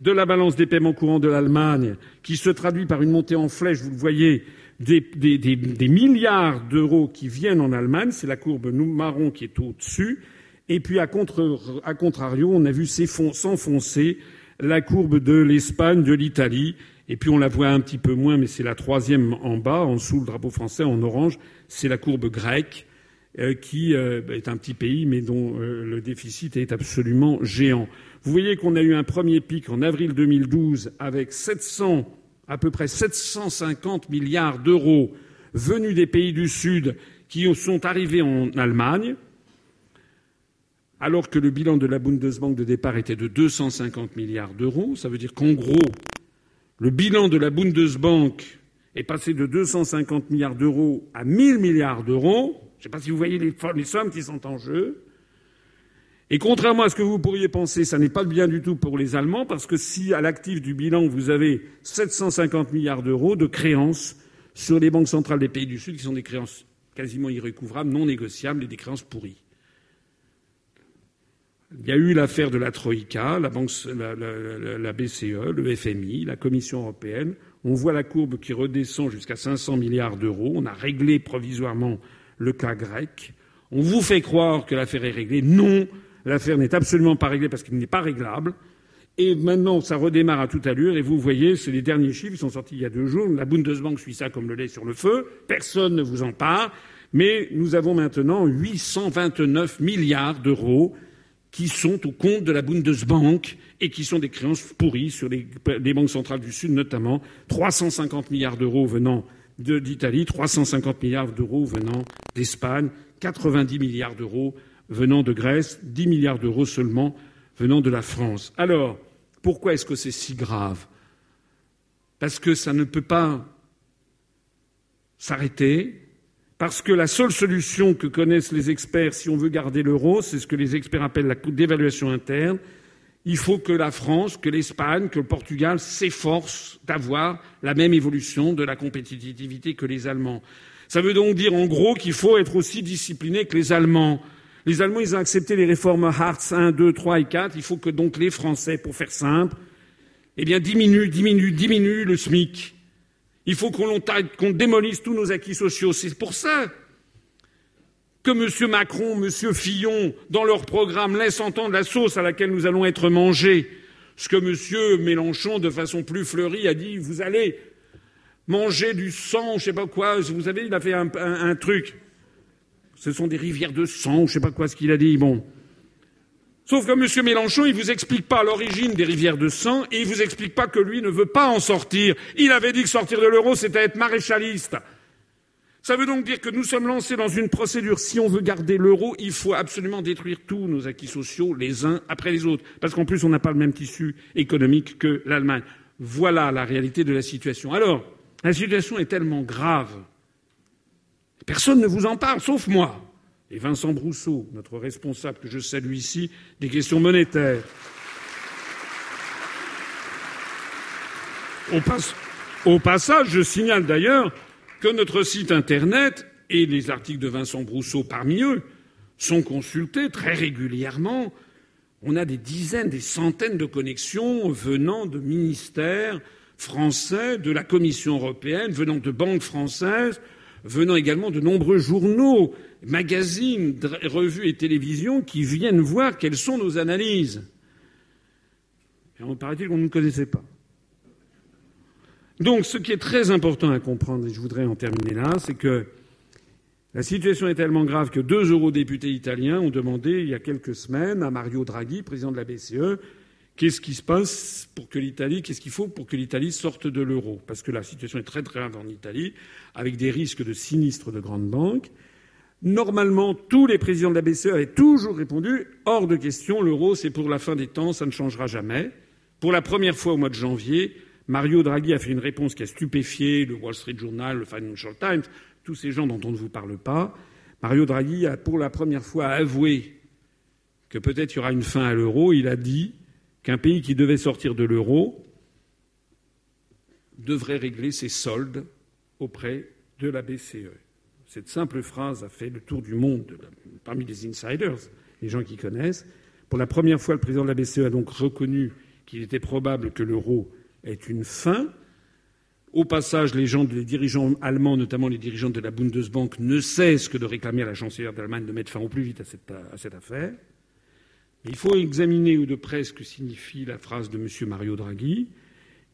de la balance des paiements courants de l'Allemagne, qui se traduit par une montée en flèche, vous le voyez, des, des, des, milliards d'euros qui viennent en Allemagne, c'est la courbe marron qui est au-dessus, et puis à, contre, à contrario, on a vu s'enfoncer la courbe de l'Espagne, de l'Italie, et puis on la voit un petit peu moins, mais c'est la troisième en bas, en dessous le drapeau français en orange, c'est la courbe grecque, euh, qui euh, est un petit pays, mais dont euh, le déficit est absolument géant. Vous voyez qu'on a eu un premier pic en avril 2012 avec 700, à peu près 750 milliards d'euros venus des pays du Sud qui sont arrivés en Allemagne, alors que le bilan de la Bundesbank de départ était de 250 milliards d'euros. Ça veut dire qu'en gros, le bilan de la Bundesbank est passé de 250 milliards d'euros à 1000 milliards d'euros. Je ne sais pas si vous voyez les, sommes qui sont en jeu. Et contrairement à ce que vous pourriez penser, ça n'est pas bien du tout pour les Allemands, parce que si à l'actif du bilan vous avez 750 milliards d'euros de créances sur les banques centrales des pays du Sud, qui sont des créances quasiment irrécouvrables, non négociables et des créances pourries. Il y a eu l'affaire de la Troïka, la, banque, la, BCE, le FMI, la Commission européenne. On voit la courbe qui redescend jusqu'à 500 milliards d'euros. On a réglé provisoirement le cas grec. On vous fait croire que l'affaire est réglée. Non, L'affaire n'est absolument pas réglée parce qu'il n'est pas réglable. Et maintenant, ça redémarre à toute allure. Et vous voyez, c'est les derniers chiffres, ils sont sortis il y a deux jours. La Bundesbank suit ça comme le lait sur le feu. Personne ne vous en parle. Mais nous avons maintenant 829 milliards d'euros qui sont au compte de la Bundesbank et qui sont des créances pourries sur les, banques centrales du Sud notamment. 350 milliards d'euros venant d'Italie, 350 milliards d'euros venant d'Espagne, 90 milliards d'euros venant de Grèce, 10 milliards d'euros seulement venant de la France. Alors, pourquoi est-ce que c'est si grave? Parce que ça ne peut pas s'arrêter, parce que la seule solution que connaissent les experts si on veut garder l'euro, c'est ce que les experts appellent la dévaluation interne. Il faut que la France, que l'Espagne, que le Portugal s'efforcent d'avoir la même évolution de la compétitivité que les Allemands. Ça veut donc dire en gros qu'il faut être aussi discipliné que les Allemands. Les Allemands, ils ont accepté les réformes Hartz 1, 2, 3 et 4. Il faut que donc les Français, pour faire simple, eh bien, diminuent, diminuent, diminuent le SMIC. Il faut qu'on qu démolisse tous nos acquis sociaux. C'est pour ça que M. Macron, M. Fillon, dans leur programme, laissent entendre la sauce à laquelle nous allons être mangés. Ce que M. Mélenchon, de façon plus fleurie, a dit, vous allez manger du sang, je sais pas quoi. Vous savez, il a fait un, truc ce sont des rivières de sang, je sais pas quoi ce qu'il a dit. Bon. Sauf que M. Mélenchon, il vous explique pas l'origine des rivières de sang et il vous explique pas que lui ne veut pas en sortir. Il avait dit que sortir de l'euro, c'était être maréchaliste. Ça veut donc dire que nous sommes lancés dans une procédure. Si on veut garder l'euro, il faut absolument détruire tous nos acquis sociaux les uns après les autres. Parce qu'en plus, on n'a pas le même tissu économique que l'Allemagne. Voilà la réalité de la situation. Alors, la situation est tellement grave Personne ne vous en parle, sauf moi. Et Vincent Brousseau, notre responsable que je salue ici, des questions monétaires. Au, Au passage, je signale d'ailleurs que notre site Internet et les articles de Vincent Brousseau parmi eux sont consultés très régulièrement. On a des dizaines, des centaines de connexions venant de ministères français, de la Commission européenne, venant de banques françaises, venant également de nombreux journaux, magazines, revues et télévisions qui viennent voir quelles sont nos analyses. Et paraît-il qu'on ne connaissait pas. Donc, ce qui est très important à comprendre, et je voudrais en terminer là, c'est que la situation est tellement grave que deux eurodéputés italiens ont demandé il y a quelques semaines à Mario Draghi, président de la BCE, qu'est-ce qui se passe pour que l'Italie, qu'est-ce qu'il faut pour que l'Italie sorte de l'euro? Parce que la situation est très très grave en Italie, avec des risques de sinistres de grandes banques. Normalement, tous les présidents de la BCE avaient toujours répondu hors de question, l'euro c'est pour la fin des temps, ça ne changera jamais. Pour la première fois au mois de janvier, Mario Draghi a fait une réponse qui a stupéfié le Wall Street Journal, le Financial Times, tous ces gens dont on ne vous parle pas. Mario Draghi a pour la première fois avoué que peut-être il y aura une fin à l'euro. Il a dit qu'un pays qui devait sortir de l'euro devrait régler ses soldes auprès de la BCE. Cette simple phrase a fait le tour du monde parmi les insiders, les gens qui connaissent. Pour la première fois, le président de la BCE a donc reconnu qu'il était probable que l'euro est une fin. Au passage, les, gens, les dirigeants allemands, notamment les dirigeants de la Bundesbank, ne cessent que de réclamer à la chancelière d'Allemagne de mettre fin au plus vite à cette, à cette affaire. Il faut examiner de près ce que signifie la phrase de M. Mario Draghi.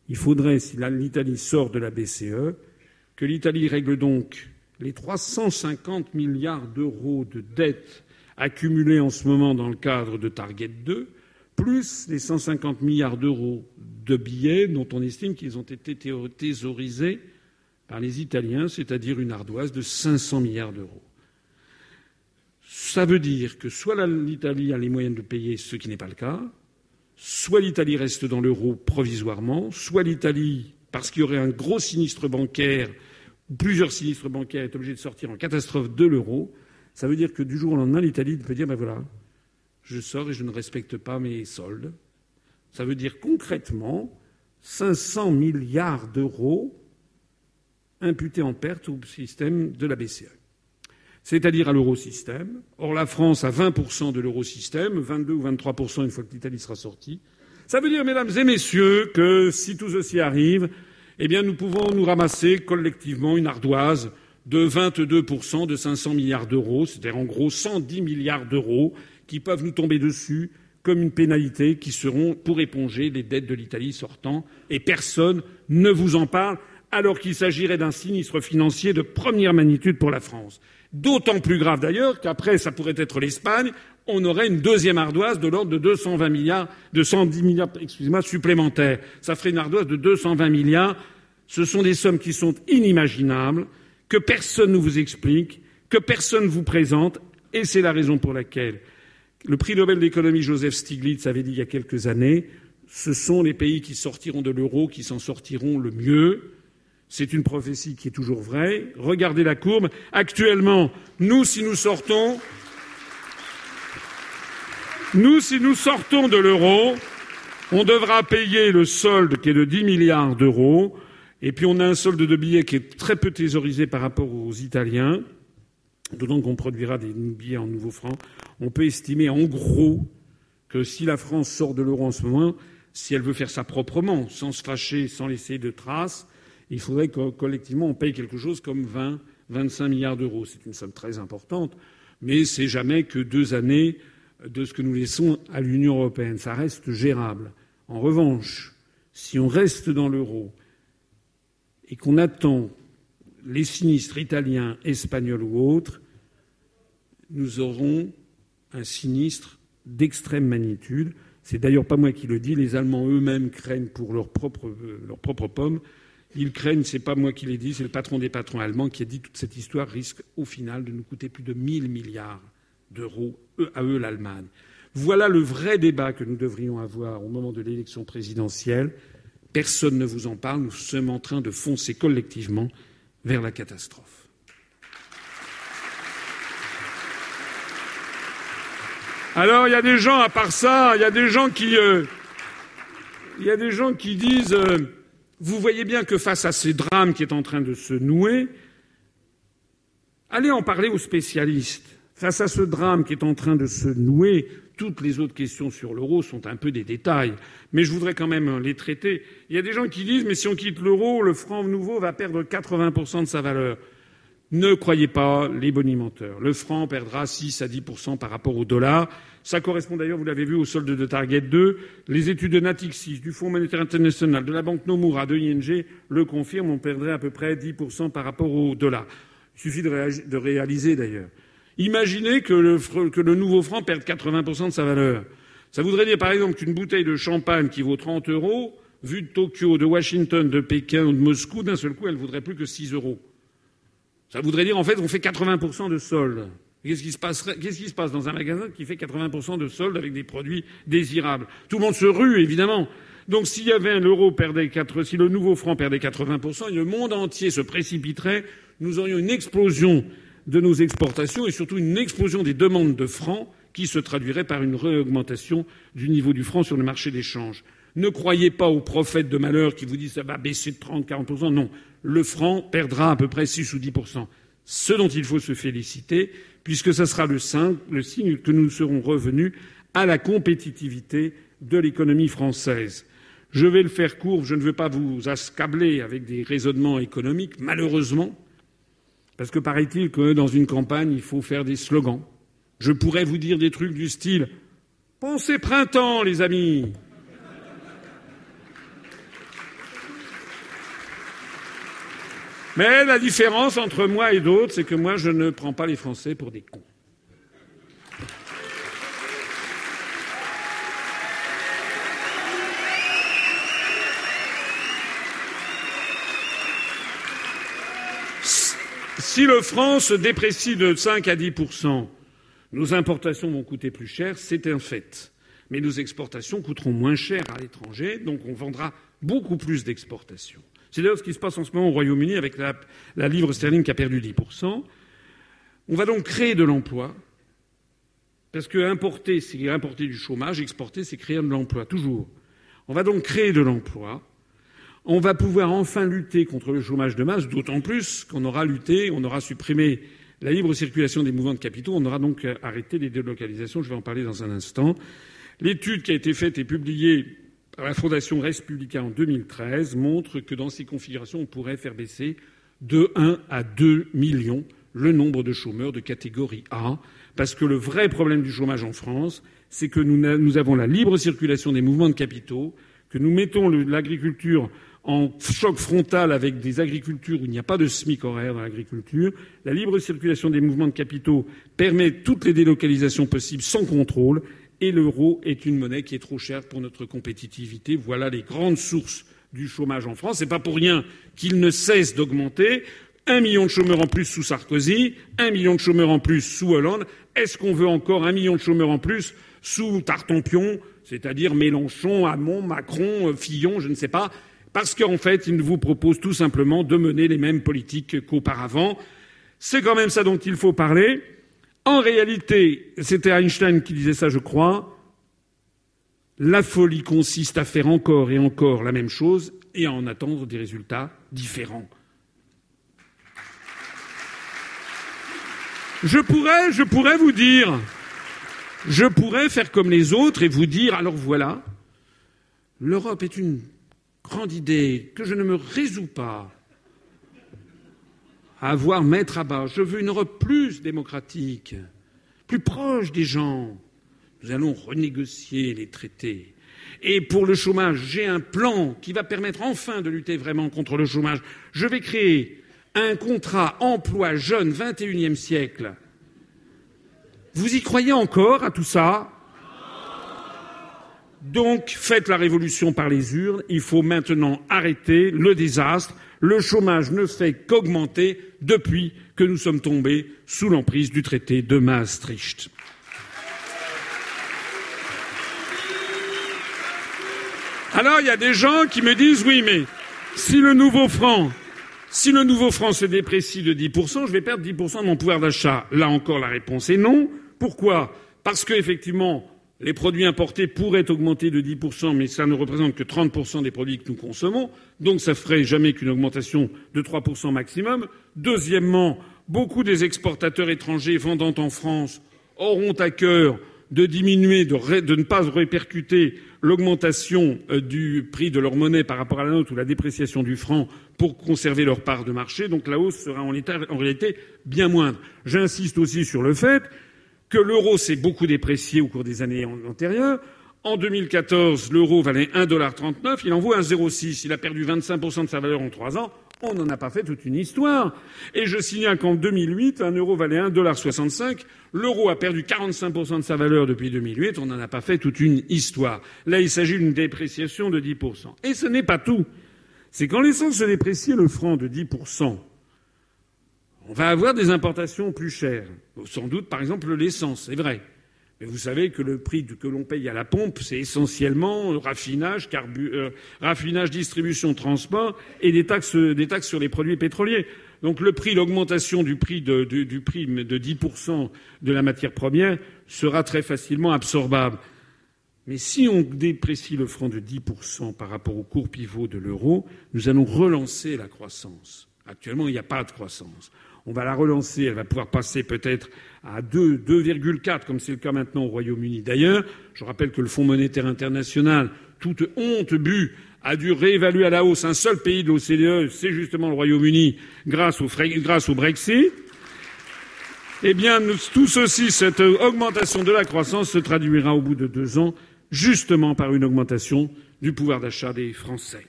Il faudrait, si l'Italie sort de la BCE, que l'Italie règle donc les 350 milliards d'euros de dettes accumulées en ce moment dans le cadre de Target 2, plus les 150 milliards d'euros de billets dont on estime qu'ils ont été thésaurisés par les Italiens, c'est-à-dire une ardoise de 500 milliards d'euros. Ça veut dire que soit l'Italie a les moyens de payer, ce qui n'est pas le cas, soit l'Italie reste dans l'euro provisoirement, soit l'Italie, parce qu'il y aurait un gros sinistre bancaire, plusieurs sinistres bancaires, est obligée de sortir en catastrophe de l'euro. Ça veut dire que du jour au lendemain, l'Italie peut dire ben voilà, je sors et je ne respecte pas mes soldes. Ça veut dire concrètement 500 milliards d'euros imputés en perte au système de la BCE, c'est-à-dire à, l'eurosystème. Or, la France a 20% de l'eurosystème, 22 ou 23% une fois que l'Italie sera sortie. Ça veut dire, mesdames et messieurs, que si tout ceci arrive, eh bien, nous pouvons nous ramasser collectivement une ardoise de 22% de 500 milliards d'euros, c'est-à-dire en gros 110 milliards d'euros qui peuvent nous tomber dessus comme une pénalité qui seront pour éponger les dettes de l'Italie sortant et personne ne vous en parle alors qu'il s'agirait d'un sinistre financier de première magnitude pour la France. D'autant plus grave d'ailleurs qu'après ça pourrait être l'Espagne, on aurait une deuxième ardoise de l'ordre de 220 milliards, de 110 milliards, excusez-moi, supplémentaires. Ça ferait une ardoise de 220 milliards. Ce sont des sommes qui sont inimaginables, que personne ne vous explique, que personne ne vous présente, et c'est la raison pour laquelle le prix Nobel d'économie Joseph Stiglitz avait dit il y a quelques années ce sont les pays qui sortiront de l'euro qui s'en sortiront le mieux. C'est une prophétie qui est toujours vraie. Regardez la courbe. Actuellement, nous, si nous sortons, nous, si nous sortons de l'euro, on devra payer le solde qui est de 10 milliards d'euros. Et puis on a un solde de billets qui est très peu thésaurisé par rapport aux Italiens d'autant qu'on produira des billets en nouveaux francs, on peut estimer en gros que si la France sort de l'euro en ce moment, si elle veut faire ça proprement, sans se fâcher, sans laisser de traces, il faudrait que collectivement on paye quelque chose comme 20, 25 milliards d'euros. C'est une somme très importante, mais c'est jamais que deux années de ce que nous laissons à l'Union européenne. Ça reste gérable. En revanche, si on reste dans l'euro et qu'on attend les sinistres italiens, espagnols ou autres, nous aurons un sinistre d'extrême magnitude. C'est d'ailleurs pas moi qui le dis, les Allemands eux-mêmes craignent pour leur propre pommes. Ils craignent, c'est pas moi qui l'ai dit, c'est le patron des patrons allemands qui a dit toute cette histoire risque au final de nous coûter plus de 1000 milliards d'euros à eux l'Allemagne. Voilà le vrai débat que nous devrions avoir au moment de l'élection présidentielle. Personne ne vous en parle. Nous sommes en train de foncer collectivement vers la catastrophe. Alors il y a des gens, à part ça, il y a des gens qui, euh, il y a des gens qui disent, euh, vous voyez bien que face à ces drames qui est en train de se nouer, allez en parler aux spécialistes. Face à ce drame qui est en train de se nouer, toutes les autres questions sur l'euro sont un peu des détails, mais je voudrais quand même les traiter. Il y a des gens qui disent mais si on quitte l'euro, le franc nouveau va perdre 80% de sa valeur. Ne croyez pas les bonimenteurs. Le franc perdra 6 à 10% par rapport au dollar. Ça correspond d'ailleurs, vous l'avez vu, au solde de Target 2. Les études de Natixis, du Fonds monétaire international, de la Banque Nomura, de ING le confirment. On perdrait à peu près 10% par rapport au dollar. Il suffit de, réaliser d'ailleurs. Imaginez que le, nouveau franc perde 80% de sa valeur. Ça voudrait dire par exemple qu'une bouteille de champagne qui vaut 30 euros, vue de Tokyo, de Washington, de Pékin ou de Moscou, d'un seul coup, elle vaudrait plus que 6 euros. Ça voudrait dire, en fait, on fait 80% de solde. Qu'est-ce qui, se qu'est-ce qui se passe dans un magasin qui fait 80% de solde avec des produits désirables? Tout le monde se rue, évidemment. Donc s'il y avait un euro perdait 4, si le nouveau franc perdait 80%, le monde entier se précipiterait. Nous aurions une explosion de nos exportations et surtout une explosion des demandes de francs qui se traduirait par une réaugmentation du niveau du franc sur le marché d'échange. Ne croyez pas aux prophètes de malheur qui vous disent ça va baisser de 30, 40%. Non. Le franc perdra à peu près 6 ou 10%. Ce dont il faut se féliciter, puisque ce sera le, signe que nous serons revenus à la compétitivité de l'économie française. Je vais le faire court, je ne veux pas vous accabler avec des raisonnements économiques, malheureusement, parce que paraît-il que dans une campagne, il faut faire des slogans. Je pourrais vous dire des trucs du style Pensez printemps, les amis Mais la différence entre moi et d'autres, c'est que moi, je ne prends pas les Français pour des cons. Si le franc se déprécie de 5 à 10% nos importations vont coûter plus cher, c'est un fait. Mais nos exportations coûteront moins cher à l'étranger, donc on vendra beaucoup plus d'exportations. C'est d'ailleurs ce qui se passe en ce moment au Royaume-Uni avec la, livre sterling qui a perdu 10%. On va donc créer de l'emploi, parce que importer, c'est importer du chômage, exporter, c'est créer de l'emploi, toujours. On va donc créer de l'emploi. On va pouvoir enfin lutter contre le chômage de masse, d'autant plus qu'on aura lutté, on aura supprimé la libre circulation des mouvements de capitaux, on aura donc arrêté les délocalisations, je vais en parler dans un instant. L'étude qui a été faite et publiée la Fondation Respublica en 2013 montre que dans ces configurations, on pourrait faire baisser de 1 à 2 millions le nombre de chômeurs de catégorie A, parce que le vrai problème du chômage en France, c'est que nous avons la libre circulation des mouvements de capitaux, que nous mettons l'agriculture en choc frontal avec des agricultures où il n'y a pas de SMIC horaire dans l'agriculture. La libre circulation des mouvements de capitaux permet toutes les délocalisations possibles sans contrôle et l'euro est une monnaie qui est trop chère pour notre compétitivité. Voilà les grandes sources du chômage en France. C'est pas pour rien qu'il ne cesse d'augmenter. Un million de chômeurs en plus sous Sarkozy, un million de chômeurs en plus sous Hollande. Est-ce qu'on veut encore un million de chômeurs en plus sous Tartampion, c'est-à-dire Mélenchon, Hamon, Macron, Fillon, je ne sais pas, parce qu'en fait, ils vous proposent tout simplement de mener les mêmes politiques qu'auparavant. C'est quand même ça dont il faut parler. En réalité, c'était Einstein qui disait ça, je crois, la folie consiste à faire encore et encore la même chose et à en attendre des résultats différents. Je pourrais, je pourrais vous dire, je pourrais faire comme les autres et vous dire, alors voilà, l'Europe est une grande idée que je ne me résous pas à voir mettre à bas. Je veux une Europe plus démocratique, plus proche des gens. Nous allons renégocier les traités. Et pour le chômage, j'ai un plan qui va permettre enfin de lutter vraiment contre le chômage. Je vais créer un contrat emploi jeune 21e siècle. Vous y croyez encore à tout ça? Donc faites la révolution par les urnes. Il faut maintenant arrêter le désastre. Le chômage ne fait qu'augmenter depuis que nous sommes tombés sous l'emprise du traité de Maastricht. Alors il y a des gens qui me disent oui, mais si le nouveau franc, si le nouveau franc se déprécie de 10%, je vais perdre 10% de mon pouvoir d'achat. Là encore, la réponse est non. Pourquoi? Parce qu'effectivement, les produits importés pourraient augmenter de 10%, mais ça ne représente que 30% des produits que nous consommons, donc ça ferait jamais qu'une augmentation de 3% maximum. Deuxièmement, beaucoup des exportateurs étrangers vendant en France auront à cœur de diminuer, de, ne pas répercuter l'augmentation euh, du prix de leur monnaie par rapport à la nôtre ou la dépréciation du franc pour conserver leur part de marché. Donc la hausse sera en réalité bien moindre. J'insiste aussi sur le fait que l'euro s'est beaucoup déprécié au cours des années antérieures. En 2014, l'euro valait 1,39$, il en vaut 1,06$. Il a perdu 25% de sa valeur en trois ans. On n'en a pas fait toute une histoire. Et je signale qu'en 2008, un euro valait 1,65$. L'euro a perdu 45% de sa valeur depuis 2008. On n'en a pas fait toute une histoire. Là, il s'agit d'une dépréciation de 10%. Et ce n'est pas tout. C'est qu'en laissant se déprécier le franc de 10%, on va avoir des importations plus chères. Sans doute, par exemple, l'essence, c'est vrai. Mais vous savez que le prix que l'on paye à la pompe, c'est essentiellement raffinage, euh, raffinage, distribution, transport et des taxes, des taxes sur les produits pétroliers. Donc le prix, l'augmentation du prix de, du prix de 10% de la matière première sera très facilement absorbable. Mais si on déprécie le franc de 10% par rapport au cours pivot de l'euro, nous allons relancer la croissance. Actuellement, il n'y a pas de croissance. On va la relancer, elle va pouvoir passer peut-être à 2, 2,4, comme c'est le cas maintenant au Royaume-Uni. D'ailleurs, je rappelle que le Fonds monétaire international, toute honte but, a dû réévaluer à la hausse un seul pays de l'OCDE, c'est justement le Royaume-Uni, grâce au, grâce au Brexit. Eh bien, tout ceci, cette augmentation de la croissance se traduira au bout de deux ans, justement par une augmentation du pouvoir d'achat des Français.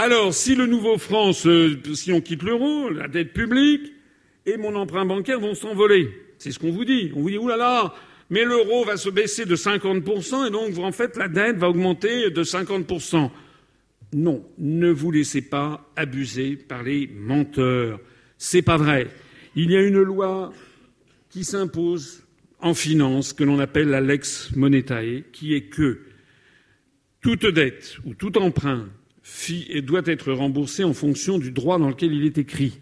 Alors, si le nouveau franc, si on quitte l'euro, la dette publique, et mon emprunt bancaire vont s'envoler. C'est ce qu'on vous dit. On vous dit, oulala, mais l'euro va se baisser de 50% et donc, en fait, la dette va augmenter de 50%. Non, ne vous laissez pas abuser par les menteurs. C'est pas vrai. Il y a une loi qui s'impose en finance que l'on appelle la lex monetae, qui est que toute dette ou tout emprunt doit être remboursé en fonction du droit dans lequel il est écrit.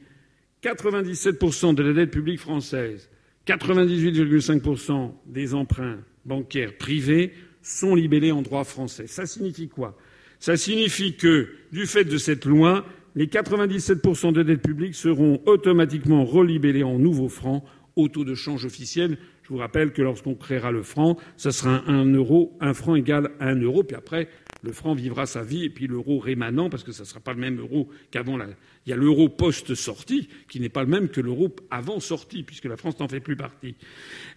97% de la dette publique française, 98,5% des emprunts bancaires privés sont libellés en droit français. Ça signifie quoi? Ça signifie que, du fait de cette loi, les 97% de dette publique seront automatiquement relibellés en nouveaux francs au taux de change officiel. Je vous rappelle que lorsqu'on créera le franc, ça sera un euro, un franc égal à un euro, puis après, le franc vivra sa vie et puis l'euro rémanent, parce que ça ne sera pas le même euro qu'avant. La... Il y a l'euro post-sortie qui n'est pas le même que l'euro avant sortie, puisque la France n'en fait plus partie.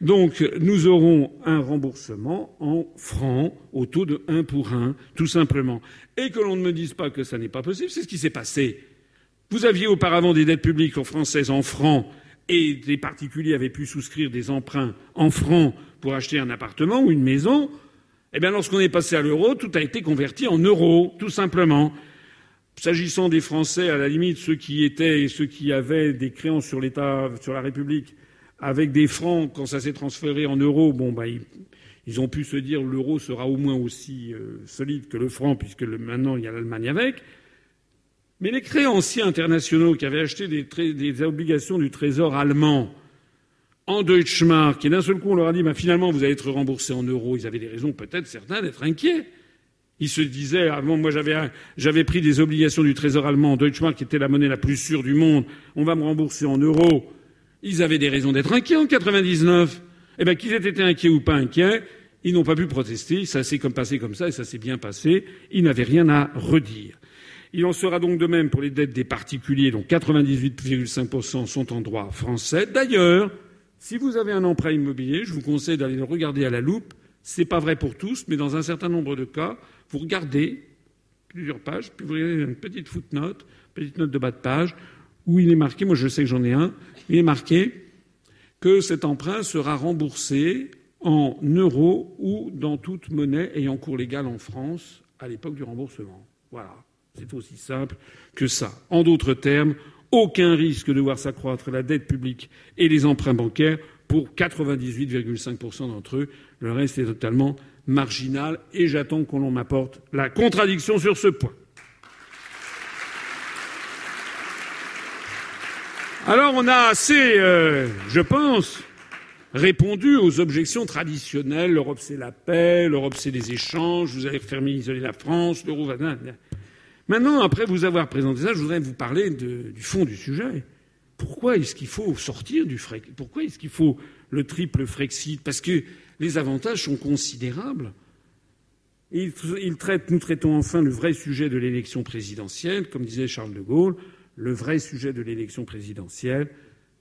Donc nous aurons un remboursement en francs au taux de 1 pour 1, tout simplement. Et que l'on ne me dise pas que ça n'est pas possible, c'est ce qui s'est passé. Vous aviez auparavant des dettes publiques françaises en francs et des particuliers avaient pu souscrire des emprunts en francs pour acheter un appartement ou une maison. Eh bien, lorsqu'on est passé à l'euro, tout a été converti en euros, tout simplement. S'agissant des Français, à la limite, ceux qui étaient et ceux qui avaient des créances sur l'État, sur la République, avec des francs, quand ça s'est transféré en euros, bon, bah, ils, ont pu se dire l'euro sera au moins aussi euh, solide que le franc, puisque maintenant il y a l'Allemagne avec. Mais les créanciers internationaux qui avaient acheté des obligations du Trésor allemand, en Deutschmark, et d'un seul coup on leur a dit bah, finalement vous allez être remboursé en euros. Ils avaient des raisons peut-être certains d'être inquiets. Ils se disaient avant moi j'avais pris des obligations du Trésor allemand, Deutschmark qui était la monnaie la plus sûre du monde, on va me rembourser en euros. Ils avaient des raisons d'être inquiets en 99. Eh bien qu'ils aient été inquiets ou pas inquiets, ils n'ont pas pu protester, ça s'est passé comme ça et ça s'est bien passé, ils n'avaient rien à redire. Il en sera donc de même pour les dettes des particuliers, dont 98,5% sont en droit français. D'ailleurs, si vous avez un emprunt immobilier, je vous conseille d'aller le regarder à la loupe. Ce n'est pas vrai pour tous, mais dans un certain nombre de cas, vous regardez plusieurs pages, puis vous regardez une petite footnote, petite note de bas de page, où il est marqué, moi je sais que j'en ai un, il est marqué que cet emprunt sera remboursé en euros ou dans toute monnaie ayant cours légal en France à l'époque du remboursement. Voilà. C'est aussi simple que ça. En d'autres termes, aucun risque de voir s'accroître la dette publique et les emprunts bancaires pour 98,5% d'entre eux. Le reste est totalement marginal et j'attends qu'on m'apporte la contradiction sur ce point. Alors on a assez, euh, je pense, répondu aux objections traditionnelles. L'Europe c'est la paix, l'Europe c'est les échanges, vous allez fermer, isoler la France, l'euro va... Maintenant, après vous avoir présenté ça, je voudrais vous parler du fond du sujet. pourquoi est-ce qu'il faut sortir du Frexit Pourquoi est-ce qu'il faut le triple Frexit? Parce que les avantages sont considérables. Nous traitons enfin le vrai sujet de l'élection présidentielle, comme disait Charles de Gaulle. Le vrai sujet de l'élection présidentielle,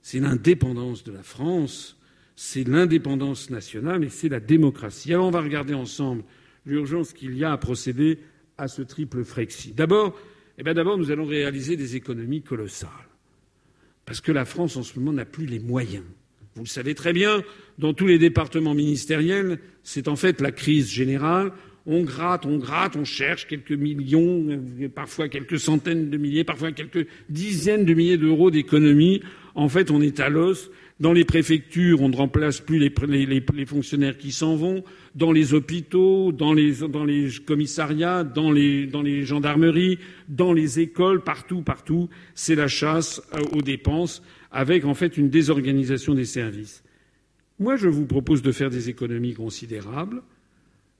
c'est l'indépendance de la France, c'est l'indépendance nationale et c'est la démocratie. Alors on va regarder ensemble l'urgence qu'il y a à procéder à ce triple Frexit. D'abord, eh bien d'abord, nous allons réaliser des économies colossales. Parce que la France, en ce moment, n'a plus les moyens. Vous le savez très bien, dans tous les départements ministériels, c'est en fait la crise générale. On gratte, on gratte, on cherche quelques millions, parfois quelques centaines de milliers, parfois quelques dizaines de milliers d'euros d'économies. En fait, on est à l'os. Dans les préfectures, on ne remplace plus les, fonctionnaires qui s'en vont. Dans les hôpitaux, dans les, commissariats, dans les, dans les, gendarmeries, dans les écoles, partout, partout, c'est la chasse euh, aux dépenses, avec en fait une désorganisation des services. Moi, je vous propose de faire des économies considérables.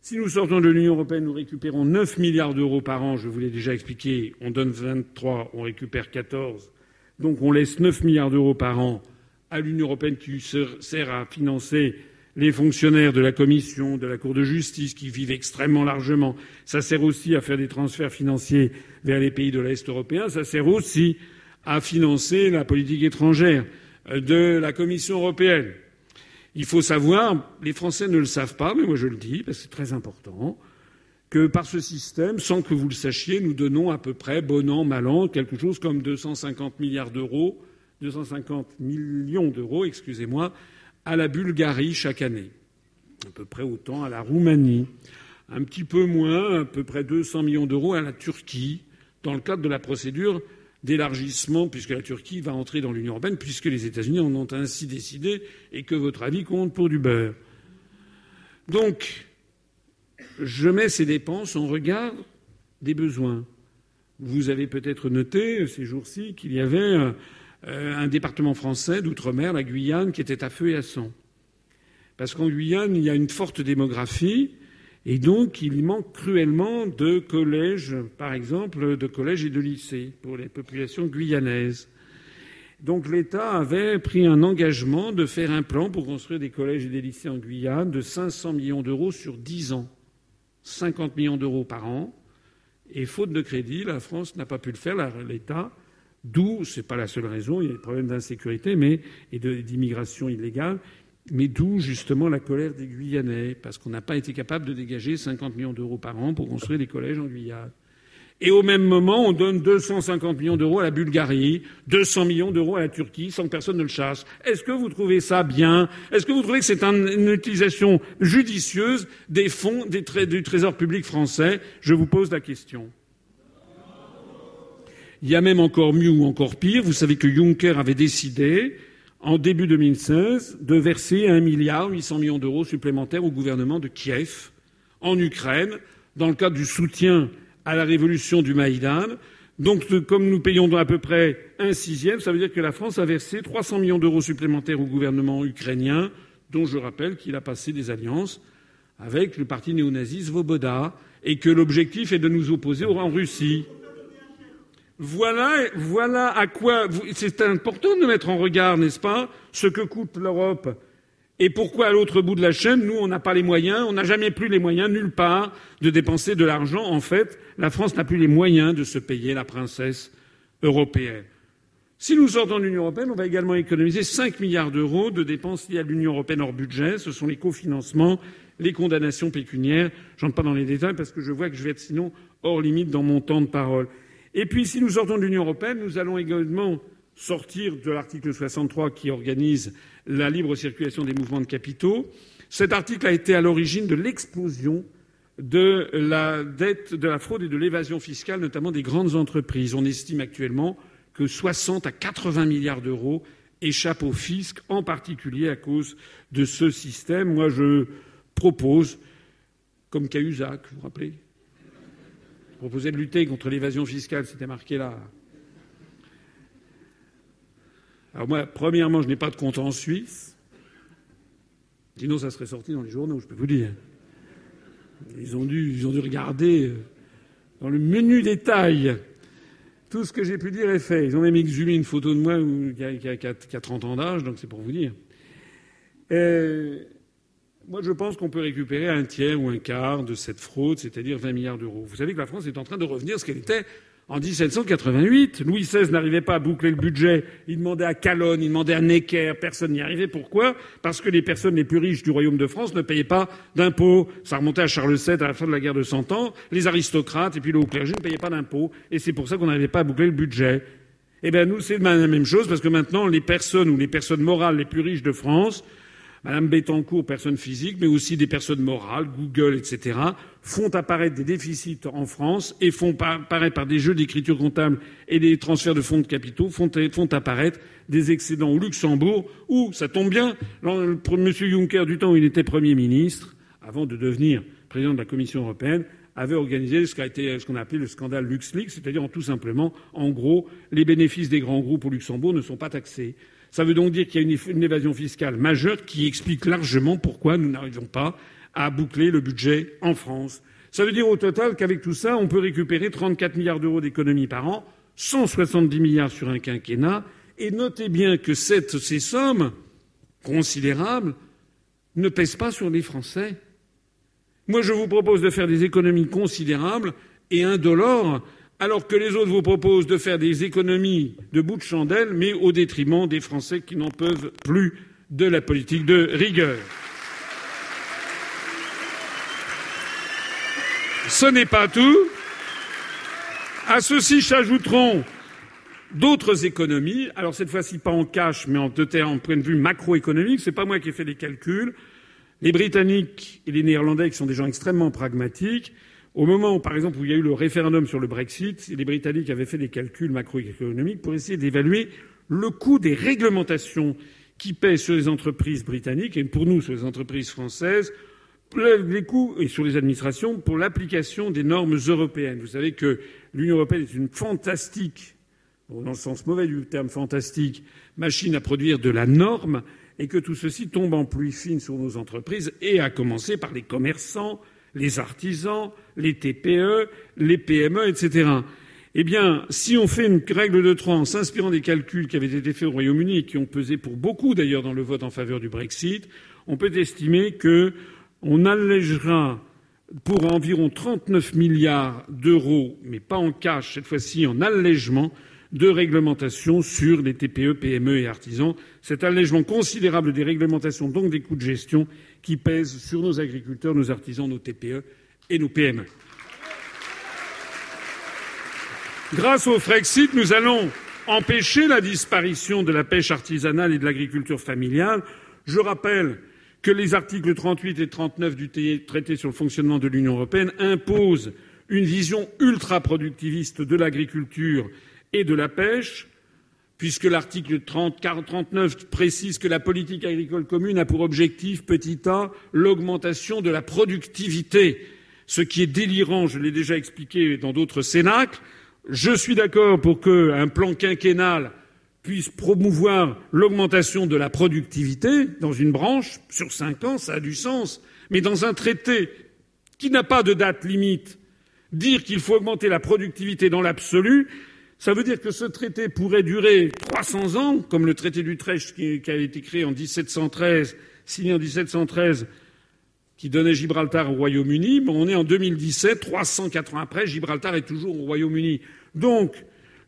Si nous sortons de l'Union européenne, nous récupérons 9 milliards d'euros par an. Je vous l'ai déjà expliqué. On donne 23, on récupère 14. Donc on laisse 9 milliards d'euros par an à l'Union européenne qui sert à financer les fonctionnaires de la Commission, de la Cour de justice, qui vivent extrêmement largement. Ça sert aussi à faire des transferts financiers vers les pays de l'Est européen. Ça sert aussi à financer la politique étrangère de la Commission européenne. Il faut savoir, les Français ne le savent pas, mais moi je le dis, parce que c'est très important, que par ce système, sans que vous le sachiez, nous donnons à peu près, bon an, mal an, quelque chose comme 250 milliards d'euros 250 millions d'euros, excusez-moi, à la Bulgarie chaque année. À peu près autant à la Roumanie. Un petit peu moins, à peu près 200 millions d'euros à la Turquie, dans le cadre de la procédure d'élargissement, puisque la Turquie va entrer dans l'Union européenne, puisque les États-Unis en ont ainsi décidé, et que votre avis compte pour du beurre. Donc, je mets ces dépenses en regard des besoins. Vous avez peut-être noté ces jours-ci qu'il y avait euh, un département français d'outre-mer, la Guyane, qui était à feu et à sang. Parce qu'en Guyane, il y a une forte démographie, et donc il manque cruellement de collèges, par exemple, de collèges et de lycées pour les populations guyanaises. Donc l'État avait pris un engagement de faire un plan pour construire des collèges et des lycées en Guyane de 500 millions d'euros sur 10 ans. 50 millions d'euros par an. Et faute de crédit, la France n'a pas pu le faire, l'État D'où, ce n'est pas la seule raison, il y a des problèmes d'insécurité et d'immigration illégale, mais d'où justement la colère des Guyanais, parce qu'on n'a pas été capable de dégager 50 millions d'euros par an pour construire des collèges en Guyane. Et au même moment, on donne 250 millions d'euros à la Bulgarie, 200 millions d'euros à la Turquie, sans que personne ne le chasse. Est-ce que vous trouvez ça bien? Est-ce que vous trouvez que c'est une utilisation judicieuse des fonds du Trésor public français? Je vous pose la question. Il y a même encore mieux ou encore pire. Vous savez que Juncker avait décidé, en début 2016, de verser un milliard 800 millions d'euros supplémentaires au gouvernement de Kiev, en Ukraine, dans le cadre du soutien à la révolution du Maïdan. Donc, comme nous payons à peu près un sixième, ça veut dire que la France a versé 300 millions d'euros supplémentaires au gouvernement ukrainien, dont je rappelle qu'il a passé des alliances avec le parti néo-nazi Svoboda, et que l'objectif est de nous opposer en Russie. Voilà, voilà à quoi. C'est important de mettre en regard, n'est-ce pas, ce que coûte l'Europe et pourquoi à l'autre bout de la chaîne, nous, on n'a pas les moyens, on n'a jamais plus les moyens, nulle part, de dépenser de l'argent. En fait, la France n'a plus les moyens de se payer la princesse européenne. Si nous sortons de l'Union européenne, on va également économiser 5 milliards d'euros de dépenses liées à l'Union européenne hors budget. Ce sont les cofinancements, les condamnations pécuniaires. Je n'entre pas dans les détails parce que je vois que je vais être sinon hors limite dans mon temps de parole. Et puis, si nous sortons de l'Union européenne, nous allons également sortir de l'article 63 qui organise la libre circulation des mouvements de capitaux. Cet article a été à l'origine de l'explosion de la dette, de la fraude et de l'évasion fiscale, notamment des grandes entreprises. On estime actuellement que 60 à 80 milliards d'euros échappent au fisc, en particulier à cause de ce système. Moi, je propose, comme Cahuzac, vous vous rappelez proposait de lutter contre l'évasion fiscale, c'était marqué là. Alors moi, premièrement, je n'ai pas de compte en Suisse. Sinon, ça serait sorti dans les journaux, je peux vous dire. Ils ont dû, ils ont dû regarder euh, dans le menu détail. Tout ce que j'ai pu dire est fait. Ils ont même exhumé une photo de moi qui a, qui a, qui a, qui a 30 ans d'âge, donc c'est pour vous dire. Euh, moi, je pense qu'on peut récupérer un tiers ou un quart de cette fraude, c'est-à-dire 20 milliards d'euros. Vous savez que la France est en train de revenir à ce qu'elle était en 1788. Louis XVI n'arrivait pas à boucler le budget. Il demandait à Calonne, il demandait à Necker. Personne n'y arrivait. Pourquoi? Parce que les personnes les plus riches du royaume de France ne payaient pas d'impôts. Ça remontait à Charles VII à la fin de la guerre de Cent Ans. Les aristocrates et puis le haut clergé ne payaient pas d'impôts. Et c'est pour ça qu'on n'arrivait pas à boucler le budget. Eh bien, nous, c'est la même chose parce que maintenant, les personnes ou les personnes morales les plus riches de France Madame Bettencourt, personne physique, mais aussi des personnes morales, Google, etc., font apparaître des déficits en France et font apparaître par des jeux d'écriture comptable et des transferts de fonds de capitaux, font, apparaître des excédents au Luxembourg où, ça tombe bien, M. Juncker, du temps où il était Premier ministre, avant de devenir président de la Commission européenne, avait organisé ce ce qu'on a appelé le scandale LuxLeaks, c'est-à-dire tout simplement, en gros, les bénéfices des grands groupes au Luxembourg ne sont pas taxés. Ça veut donc dire qu'il y a une évasion fiscale majeure qui explique largement pourquoi nous n'arrivons pas à boucler le budget en France. Ça veut dire au total qu'avec tout ça, on peut récupérer 34 milliards d'euros d'économies par an, 170 milliards sur un quinquennat, et notez bien que cette, ces sommes considérables ne pèsent pas sur les Français. Moi, je vous propose de faire des économies considérables et indolores alors que les autres vous proposent de faire des économies de bout de chandelle, mais au détriment des Français qui n'en peuvent plus de la politique de rigueur. Ce n'est pas tout. À ceci s'ajouteront d'autres économies. Alors cette fois-ci pas en cash, mais en, en point de vue macroéconomique. C'est pas moi qui ai fait les calculs. Les Britanniques et les Néerlandais, qui sont des gens extrêmement pragmatiques, au moment, par exemple, où il y a eu le référendum sur le Brexit, les Britanniques avaient fait des calculs macroéconomiques pour essayer d'évaluer le coût des réglementations qui pèsent sur les entreprises britanniques et pour nous sur les entreprises françaises, les coûts et sur les administrations pour l'application des normes européennes. Vous savez que l'Union européenne est une fantastique, dans le sens mauvais du terme fantastique, machine à produire de la norme et que tout ceci tombe en pluie fine sur nos entreprises et à commencer par les commerçants, les artisans, les TPE, les PME, etc. Eh bien, si on fait une règle de trois en s'inspirant des calculs qui avaient été faits au Royaume-Uni et qui ont pesé pour beaucoup d'ailleurs dans le vote en faveur du Brexit, on peut estimer qu'on allégera pour environ 39 milliards d'euros, mais pas en cash cette fois-ci, en allègement de réglementation sur les TPE, PME et artisans. Cet allègement considérable des réglementations, donc des coûts de gestion, qui pèsent sur nos agriculteurs, nos artisans, nos TPE et nos PME. Grâce au Frexit, nous allons empêcher la disparition de la pêche artisanale et de l'agriculture familiale. Je rappelle que les articles 38 et 39 du traité sur le fonctionnement de l'Union européenne imposent une vision ultra-productiviste de l'agriculture et de la pêche, puisque l'article 39 précise que la politique agricole commune a pour objectif, petit a, l'augmentation de la productivité, ce qui est délirant, je l'ai déjà expliqué dans d'autres cénacles. Je suis d'accord pour qu'un plan quinquennal puisse promouvoir l'augmentation de la productivité dans une branche sur cinq ans, ça a du sens. Mais dans un traité qui n'a pas de date limite, dire qu'il faut augmenter la productivité dans l'absolu, ça veut dire que ce traité pourrait durer 300 ans, comme le traité d'Utrecht qui, a été créé en 1713, signé en 1713, qui donnait Gibraltar au Royaume-Uni. Bon, on est en 2017, 304 ans après, Gibraltar est toujours au Royaume-Uni. Donc,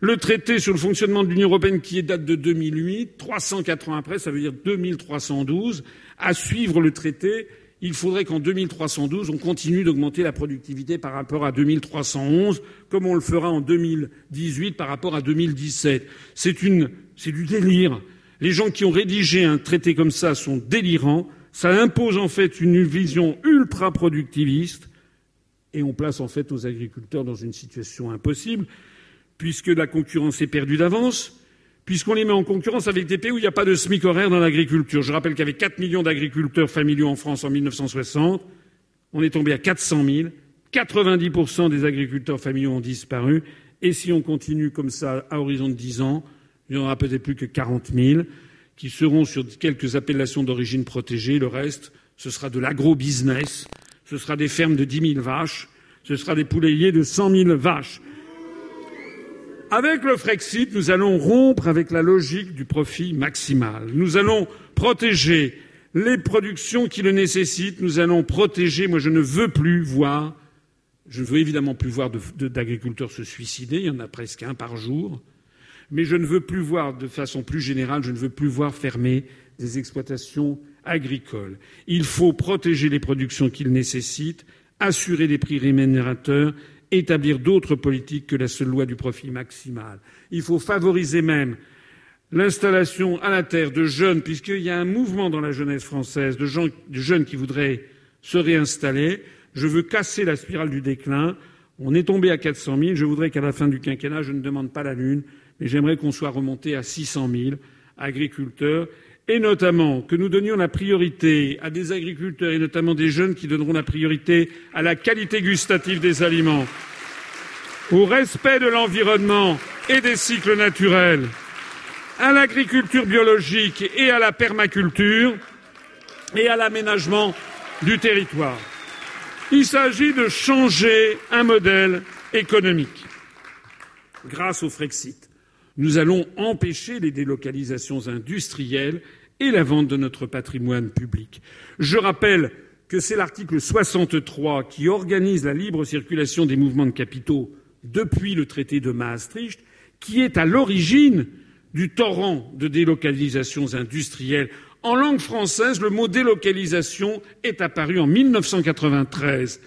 le traité sur le fonctionnement de l'Union européenne qui date de 2008, 304 ans après, ça veut dire 2312, à suivre le traité il faudrait qu'en 2312, on continue d'augmenter la productivité par rapport à 2311, comme on le fera en 2018 par rapport à 2017. C'est du délire. Les gens qui ont rédigé un traité comme ça sont délirants. Ça impose en fait une vision ultra productiviste et on place en fait nos agriculteurs dans une situation impossible puisque la concurrence est perdue d'avance puisqu'on les met en concurrence avec des pays où il n'y a pas de SMIC horaire dans l'agriculture. Je rappelle qu'il y avait 4 millions d'agriculteurs familiaux en France en 1960. On est tombé à 400 000. 90% des agriculteurs familiaux ont disparu. Et si on continue comme ça à horizon de 10 ans, il n'y en aura peut-être plus que 40 000 qui seront sur quelques appellations d'origine protégée. Le reste, ce sera de l'agro-business. Ce sera des fermes de 10 000 vaches. Ce sera des poulaillers de 100 000 vaches. Avec le Frexit, nous allons rompre avec la logique du profit maximal. Nous allons protéger les productions qui le nécessitent. Nous allons protéger. Moi, je ne veux plus voir. Je ne veux évidemment plus voir d'agriculteurs se suicider. Il y en a presque un par jour. Mais je ne veux plus voir, de façon plus générale, je ne veux plus voir fermer des exploitations agricoles. Il faut protéger les productions qu'ils nécessitent, assurer des prix rémunérateurs établir d'autres politiques que la seule loi du profit maximal. Il faut favoriser même l'installation à la terre de jeunes, puisqu'il y a un mouvement dans la jeunesse française de, de jeunes qui voudraient se réinstaller. Je veux casser la spirale du déclin. On est tombé à 400 000. Je voudrais qu'à la fin du quinquennat, je ne demande pas la lune, mais j'aimerais qu'on soit remonté à 600 000 agriculteurs et notamment que nous donnions la priorité à des agriculteurs et notamment des jeunes qui donneront la priorité à la qualité gustative des aliments, au respect de l'environnement et des cycles naturels, à l'agriculture biologique et à la permaculture et à l'aménagement du territoire. Il s'agit de changer un modèle économique. Grâce au Frexit, nous allons empêcher les délocalisations industrielles et la vente de notre patrimoine public. Je rappelle que c'est l'article 63 qui organise la libre circulation des mouvements de capitaux depuis le traité de Maastricht qui est à l'origine du torrent de délocalisations industrielles. En langue française, le mot délocalisation est apparu en 1993.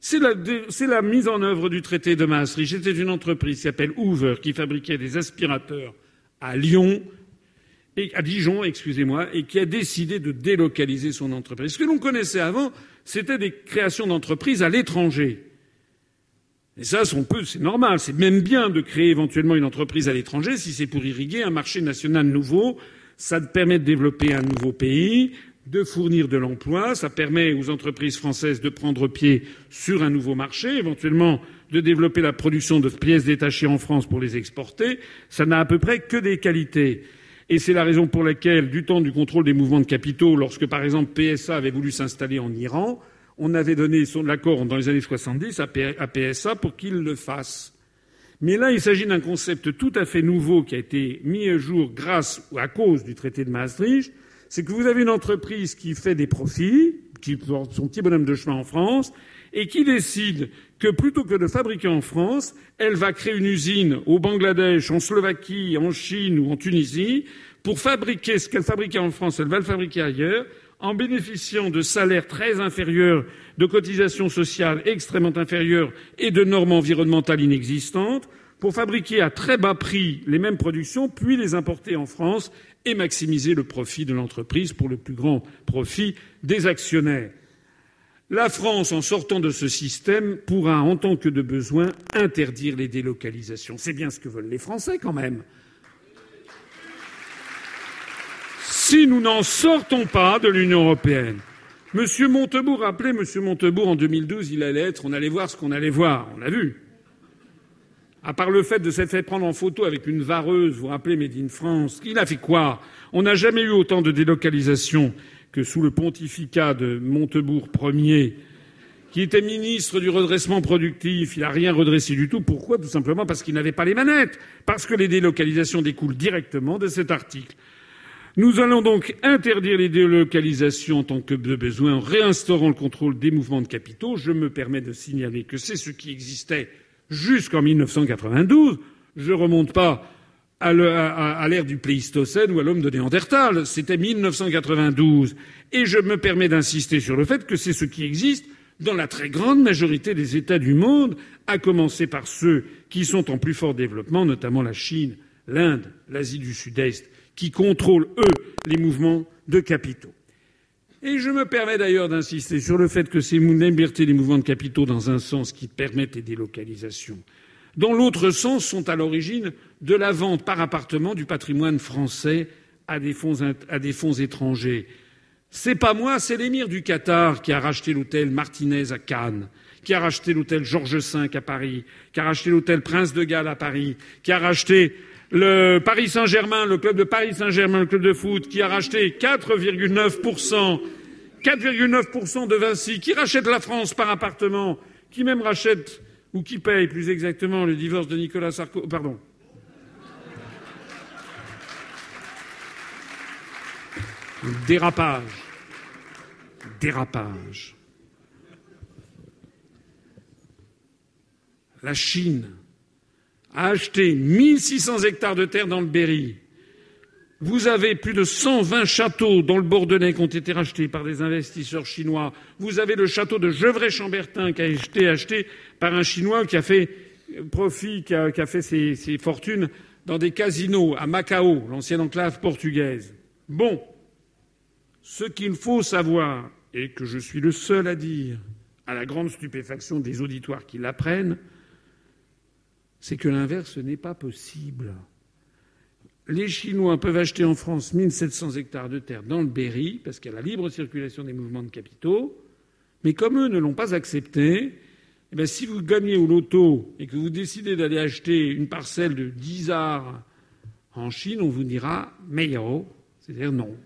C'est la, mise en œuvre du traité de Maastricht. C'était une entreprise qui s'appelle Hoover qui fabriquait des aspirateurs à Lyon à Dijon, excusez-moi, et qui a décidé de délocaliser son entreprise. Ce que l'on connaissait avant, c'était des créations d'entreprises à l'étranger. Et ça, c'est normal. C'est même bien de créer éventuellement une entreprise à l'étranger si c'est pour irriguer un marché national nouveau. Ça permet de développer un nouveau pays, de fournir de l'emploi. Ça permet aux entreprises françaises de prendre pied sur un nouveau marché, éventuellement de développer la production de pièces détachées en France pour les exporter. Ça n'a à peu près que des qualités. Et c'est la raison pour laquelle, du temps du contrôle des mouvements de capitaux, lorsque par exemple PSA avait voulu s'installer en Iran, on avait donné son accord dans les années 70 à PSA pour qu'il le fasse. Mais là, il s'agit d'un concept tout à fait nouveau qui a été mis à jour grâce ou à cause du traité de Maastricht. C'est que vous avez une entreprise qui fait des profits, qui porte son petit bonhomme de chemin en France, et qui décide que plutôt que de fabriquer en France, elle va créer une usine au Bangladesh, en Slovaquie, en Chine ou en Tunisie. Pour fabriquer ce qu'elle fabriquait en France, elle va le fabriquer ailleurs en bénéficiant de salaires très inférieurs, de cotisations sociales extrêmement inférieures et de normes environnementales inexistantes pour fabriquer à très bas prix les mêmes productions, puis les importer en France et maximiser le profit de l'entreprise pour le plus grand profit des actionnaires. La France, en sortant de ce système, pourra, en tant que de besoin, interdire les délocalisations. C'est bien ce que veulent les Français, quand même. Si nous n'en sortons pas de l'Union européenne, M. Montebourg, rappelez, M. Montebourg, en 2012, il allait être, on allait voir ce qu'on allait voir. On l'a vu. À part le fait de s'être fait prendre en photo avec une vareuse, vous vous rappelez, Made in France, il a fait quoi? On n'a jamais eu autant de délocalisations que sous le pontificat de Montebourg Ier, qui était ministre du redressement productif, il n'a rien redressé du tout. Pourquoi? Tout simplement parce qu'il n'avait pas les manettes, parce que les délocalisations découlent directement de cet article. Nous allons donc interdire les délocalisations en tant que de besoin en réinstaurant le contrôle des mouvements de capitaux. Je me permets de signaler que c'est ce qui existait jusqu'en 1992. Je ne remonte pas à l'ère du Pléistocène ou à l'homme de Néandertal. C'était 1992. Et je me permets d'insister sur le fait que c'est ce qui existe dans la très grande majorité des États du monde, à commencer par ceux qui sont en plus fort développement, notamment la Chine, l'Inde, l'Asie du Sud-Est, qui contrôlent, eux, les mouvements de capitaux. Et je me permets d'ailleurs d'insister sur le fait que ces libertés des mouvements de capitaux, dans un sens qui permettent les délocalisations, dans l'autre sens, sont à l'origine de la vente par appartement du patrimoine français à des fonds, à des fonds étrangers. C'est pas moi, c'est l'émir du Qatar qui a racheté l'hôtel Martinez à Cannes, qui a racheté l'hôtel Georges V à Paris, qui a racheté l'hôtel Prince de Galles à Paris, qui a racheté le Paris Saint-Germain, le club de Paris Saint-Germain, le club de foot, qui a racheté 4,9%, 4,9% de Vinci, qui rachète la France par appartement, qui même rachète ou qui paye plus exactement le divorce de Nicolas Sarkozy. Pardon. Dérapage. Dérapage. La Chine a acheté 1600 hectares de terre dans le Berry. Vous avez plus de 120 châteaux dans le Bordelais qui ont été rachetés par des investisseurs chinois. Vous avez le château de Gevrey-Chambertin qui a été acheté par un Chinois qui a fait profit, qui a, fait ses, ses fortunes dans des casinos à Macao, l'ancienne enclave portugaise. Bon, ce qu'il faut savoir, et que je suis le seul à dire, à la grande stupéfaction des auditoires qui l'apprennent, c'est que l'inverse n'est pas possible. Les Chinois peuvent acheter en France 1700 hectares de terre dans le Berry, parce qu'il y a la libre circulation des mouvements de capitaux, mais comme eux ne l'ont pas accepté, eh bien, si vous gagnez au loto et que vous décidez d'aller acheter une parcelle de 10 arts en Chine, on vous dira meilleur, c'est-à-dire non.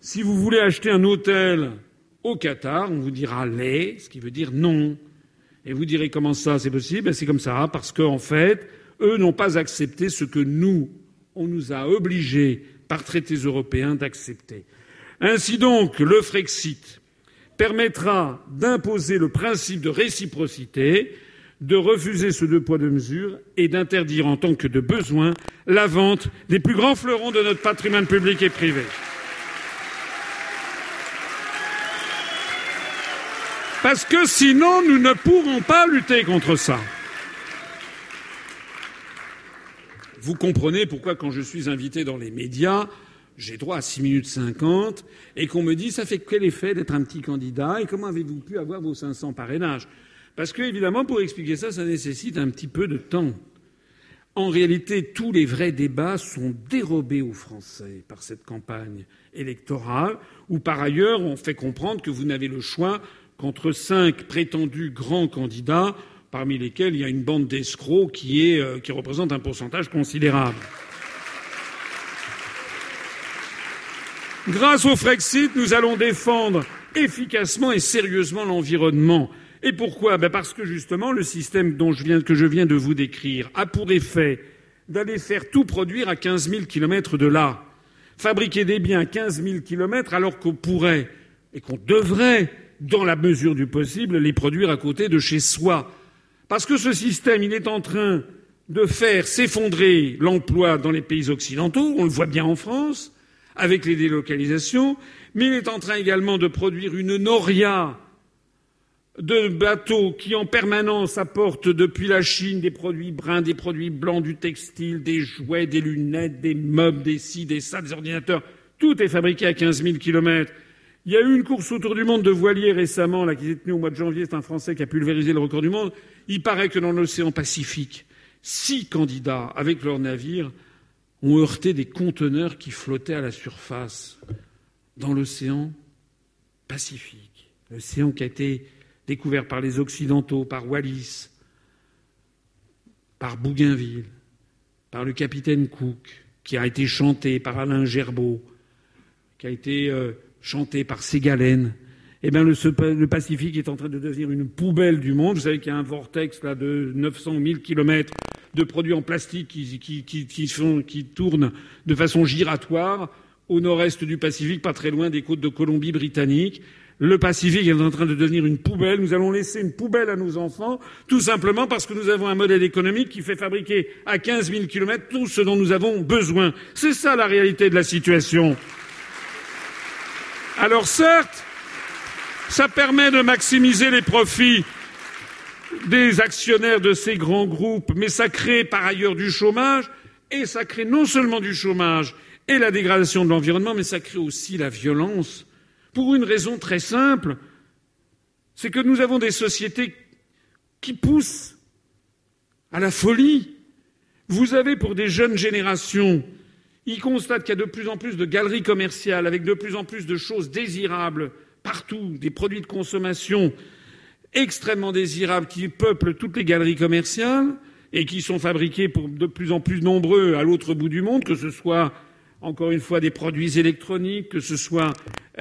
Si vous voulez acheter un hôtel au Qatar, on vous dira lait, ce qui veut dire non. Et vous direz comment ça c'est possible? Ben, C'est comme ça, parce qu'en fait, eux n'ont pas accepté ce que nous, on nous a obligés par traités européens d'accepter. Ainsi donc, le Frexit permettra d'imposer le principe de réciprocité, de refuser ce deux poids deux mesures et d'interdire en tant que de besoin la vente des plus grands fleurons de notre patrimoine public et privé. Parce que sinon, nous ne pourrons pas lutter contre ça. Vous comprenez pourquoi, quand je suis invité dans les médias, j'ai droit à 6 minutes 50 et qu'on me dit ça fait quel effet d'être un petit candidat et comment avez-vous pu avoir vos 500 parrainages? Parce que, évidemment, pour expliquer ça, ça nécessite un petit peu de temps. En réalité, tous les vrais débats sont dérobés aux Français par cette campagne électorale, où par ailleurs on fait comprendre que vous n'avez le choix qu'entre cinq prétendus grands candidats, parmi lesquels il y a une bande d'escrocs qui, euh, qui représente un pourcentage considérable. Grâce au Frexit, nous allons défendre efficacement et sérieusement l'environnement. Et pourquoi? Ben Parce que justement, le système dont je viens, que je viens de vous décrire a pour effet d'aller faire tout produire à 15 000 kilomètres de là. Fabriquer des biens à 15 000 kilomètres alors qu'on pourrait et qu'on devrait dans la mesure du possible, les produire à côté de chez soi. Parce que ce système, il est en train de faire s'effondrer l'emploi dans les pays occidentaux, on le voit bien en France, avec les délocalisations, mais il est en train également de produire une noria de bateaux qui en permanence apportent depuis la Chine des produits bruns, des produits blancs, du textile, des jouets, des lunettes, des meubles, des ci, des ça, des ordinateurs. Tout est fabriqué à 15 000 kilomètres. Il y a eu une course autour du monde de voiliers récemment, là, qui s'est tenue au mois de janvier. C'est un Français qui a pulvérisé le record du monde. Il paraît que dans l'océan Pacifique, six candidats, avec leurs navires, ont heurté des conteneurs qui flottaient à la surface dans l'océan Pacifique. L'océan qui a été découvert par les Occidentaux, par Wallis, par Bougainville, par le capitaine Cook, qui a été chanté par Alain Gerbeau, qui a été euh, chanté par Ségalène, eh bien, le, Pacifique est en train de devenir une poubelle du monde. Vous savez qu'il y a un vortex là, de 900 000 kilomètres de produits en plastique qui, qui, qui, qui, tournent de façon giratoire au nord-est du Pacifique, pas très loin des côtes de Colombie-Britannique. Le Pacifique est en train de devenir une poubelle. Nous allons laisser une poubelle à nos enfants, tout simplement parce que nous avons un modèle économique qui fait fabriquer à 15 000 kilomètres tout ce dont nous avons besoin. C'est ça la réalité de la situation. Alors certes, ça permet de maximiser les profits des actionnaires de ces grands groupes, mais ça crée par ailleurs du chômage, et ça crée non seulement du chômage et la dégradation de l'environnement, mais ça crée aussi la violence, pour une raison très simple, c'est que nous avons des sociétés qui poussent à la folie. Vous avez pour des jeunes générations il constate qu'il y a de plus en plus de galeries commerciales avec de plus en plus de choses désirables partout, des produits de consommation extrêmement désirables qui peuplent toutes les galeries commerciales et qui sont fabriqués pour de plus en plus nombreux à l'autre bout du monde, que ce soit encore une fois des produits électroniques, que ce soit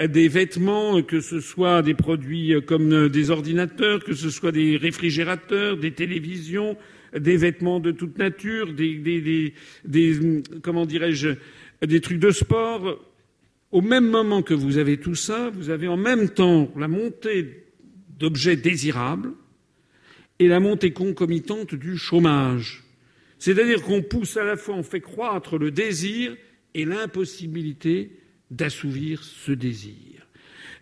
des vêtements, que ce soit des produits comme des ordinateurs, que ce soit des réfrigérateurs, des télévisions, des vêtements de toute nature, des, comment dirais-je, des trucs de sport. Au même moment que vous avez tout ça, vous avez en même temps la montée d'objets désirables et la montée concomitante du chômage. C'est-à-dire qu'on pousse à la fois, on fait croître le désir et l'impossibilité d'assouvir ce désir.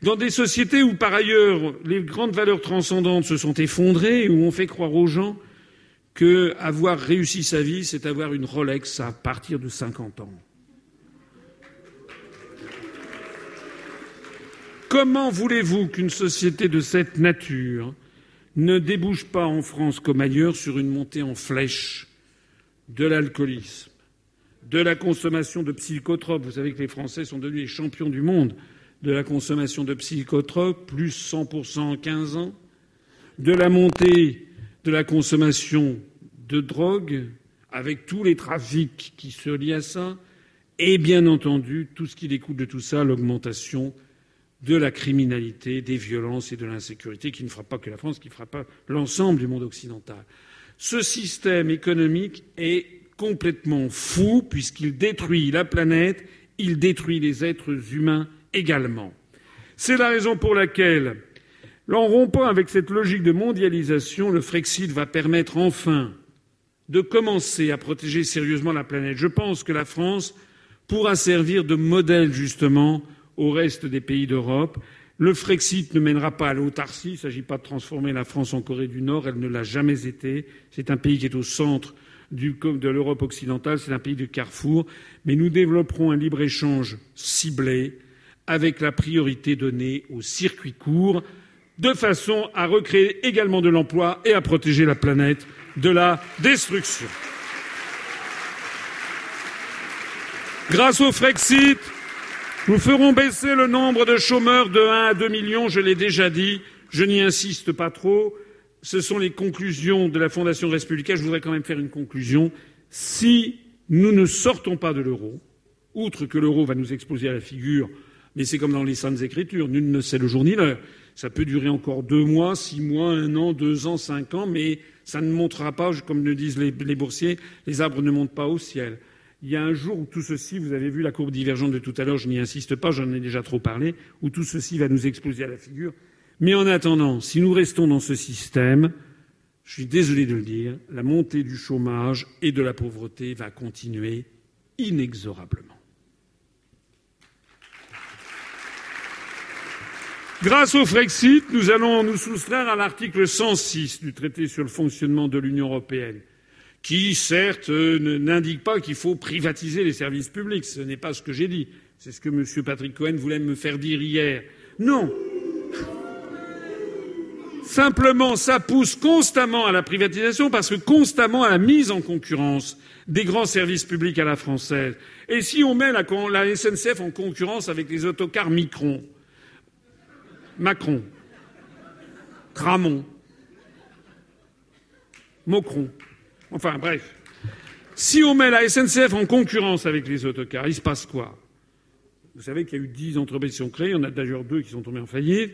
Dans des sociétés où, par ailleurs, les grandes valeurs transcendantes se sont effondrées, où on fait croire aux gens qu'avoir réussi sa vie, c'est avoir une Rolex à partir de 50 ans. Comment voulez-vous qu'une société de cette nature ne débouche pas en France comme ailleurs sur une montée en flèche de l'alcoolisme, de la consommation de psychotropes? Vous savez que les Français sont devenus les champions du monde de la consommation de psychotropes, plus 100% en 15 ans, de la montée de la consommation de drogue, avec tous les trafics qui se lient à ça, et bien entendu tout ce qui découle de tout ça, l'augmentation de la criminalité, des violences et de l'insécurité qui ne frappe pas que la France, qui frappe l'ensemble du monde occidental. Ce système économique est complètement fou puisqu'il détruit la planète, il détruit les êtres humains également. C'est la raison pour laquelle, en rompant avec cette logique de mondialisation, le Frexit va permettre enfin de commencer à protéger sérieusement la planète. Je pense que la France pourra servir de modèle justement au reste des pays d'Europe. Le Frexit ne mènera pas à l'autarcie. Il ne s'agit pas de transformer la France en Corée du Nord. Elle ne l'a jamais été. C'est un pays qui est au centre de l'Europe occidentale. C'est un pays de carrefour. Mais nous développerons un libre-échange ciblé avec la priorité donnée aux circuits courts de façon à recréer également de l'emploi et à protéger la planète de la destruction. Grâce au Frexit, nous ferons baisser le nombre de chômeurs de 1 à 2 millions, je l'ai déjà dit, je n'y insiste pas trop. Ce sont les conclusions de la Fondation Respublica. Je voudrais quand même faire une conclusion. Si nous ne sortons pas de l'euro, outre que l'euro va nous exploser à la figure, mais c'est comme dans les Saintes Écritures, nul ne sait le jour ni l'heure. Ça peut durer encore deux mois, six mois, un an, deux ans, cinq ans, mais ça ne montera pas, comme le disent les, les boursiers, les arbres ne montent pas au ciel. Il y a un jour où tout ceci, vous avez vu la courbe divergente de tout à l'heure, je n'y insiste pas, j'en ai déjà trop parlé, où tout ceci va nous exploser à la figure. Mais en attendant, si nous restons dans ce système, je suis désolé de le dire, la montée du chômage et de la pauvreté va continuer inexorablement. Grâce au Frexit, nous allons nous soustraire à l'article 106 du traité sur le fonctionnement de l'Union européenne qui, certes, n'indique pas qu'il faut privatiser les services publics. Ce n'est pas ce que j'ai dit. C'est ce que M. Patrick Cohen voulait me faire dire hier. Non. Simplement, ça pousse constamment à la privatisation parce que constamment à la mise en concurrence des grands services publics à la française. Et si on met la, la SNCF en concurrence avec les autocars Micron, Macron, Cramon, Mocron, Enfin bref. Si on met la SNCF en concurrence avec les autocars, il se passe quoi? Vous savez qu'il y a eu dix entreprises qui sont créées, il y en a d'ailleurs deux qui sont tombées en faillite.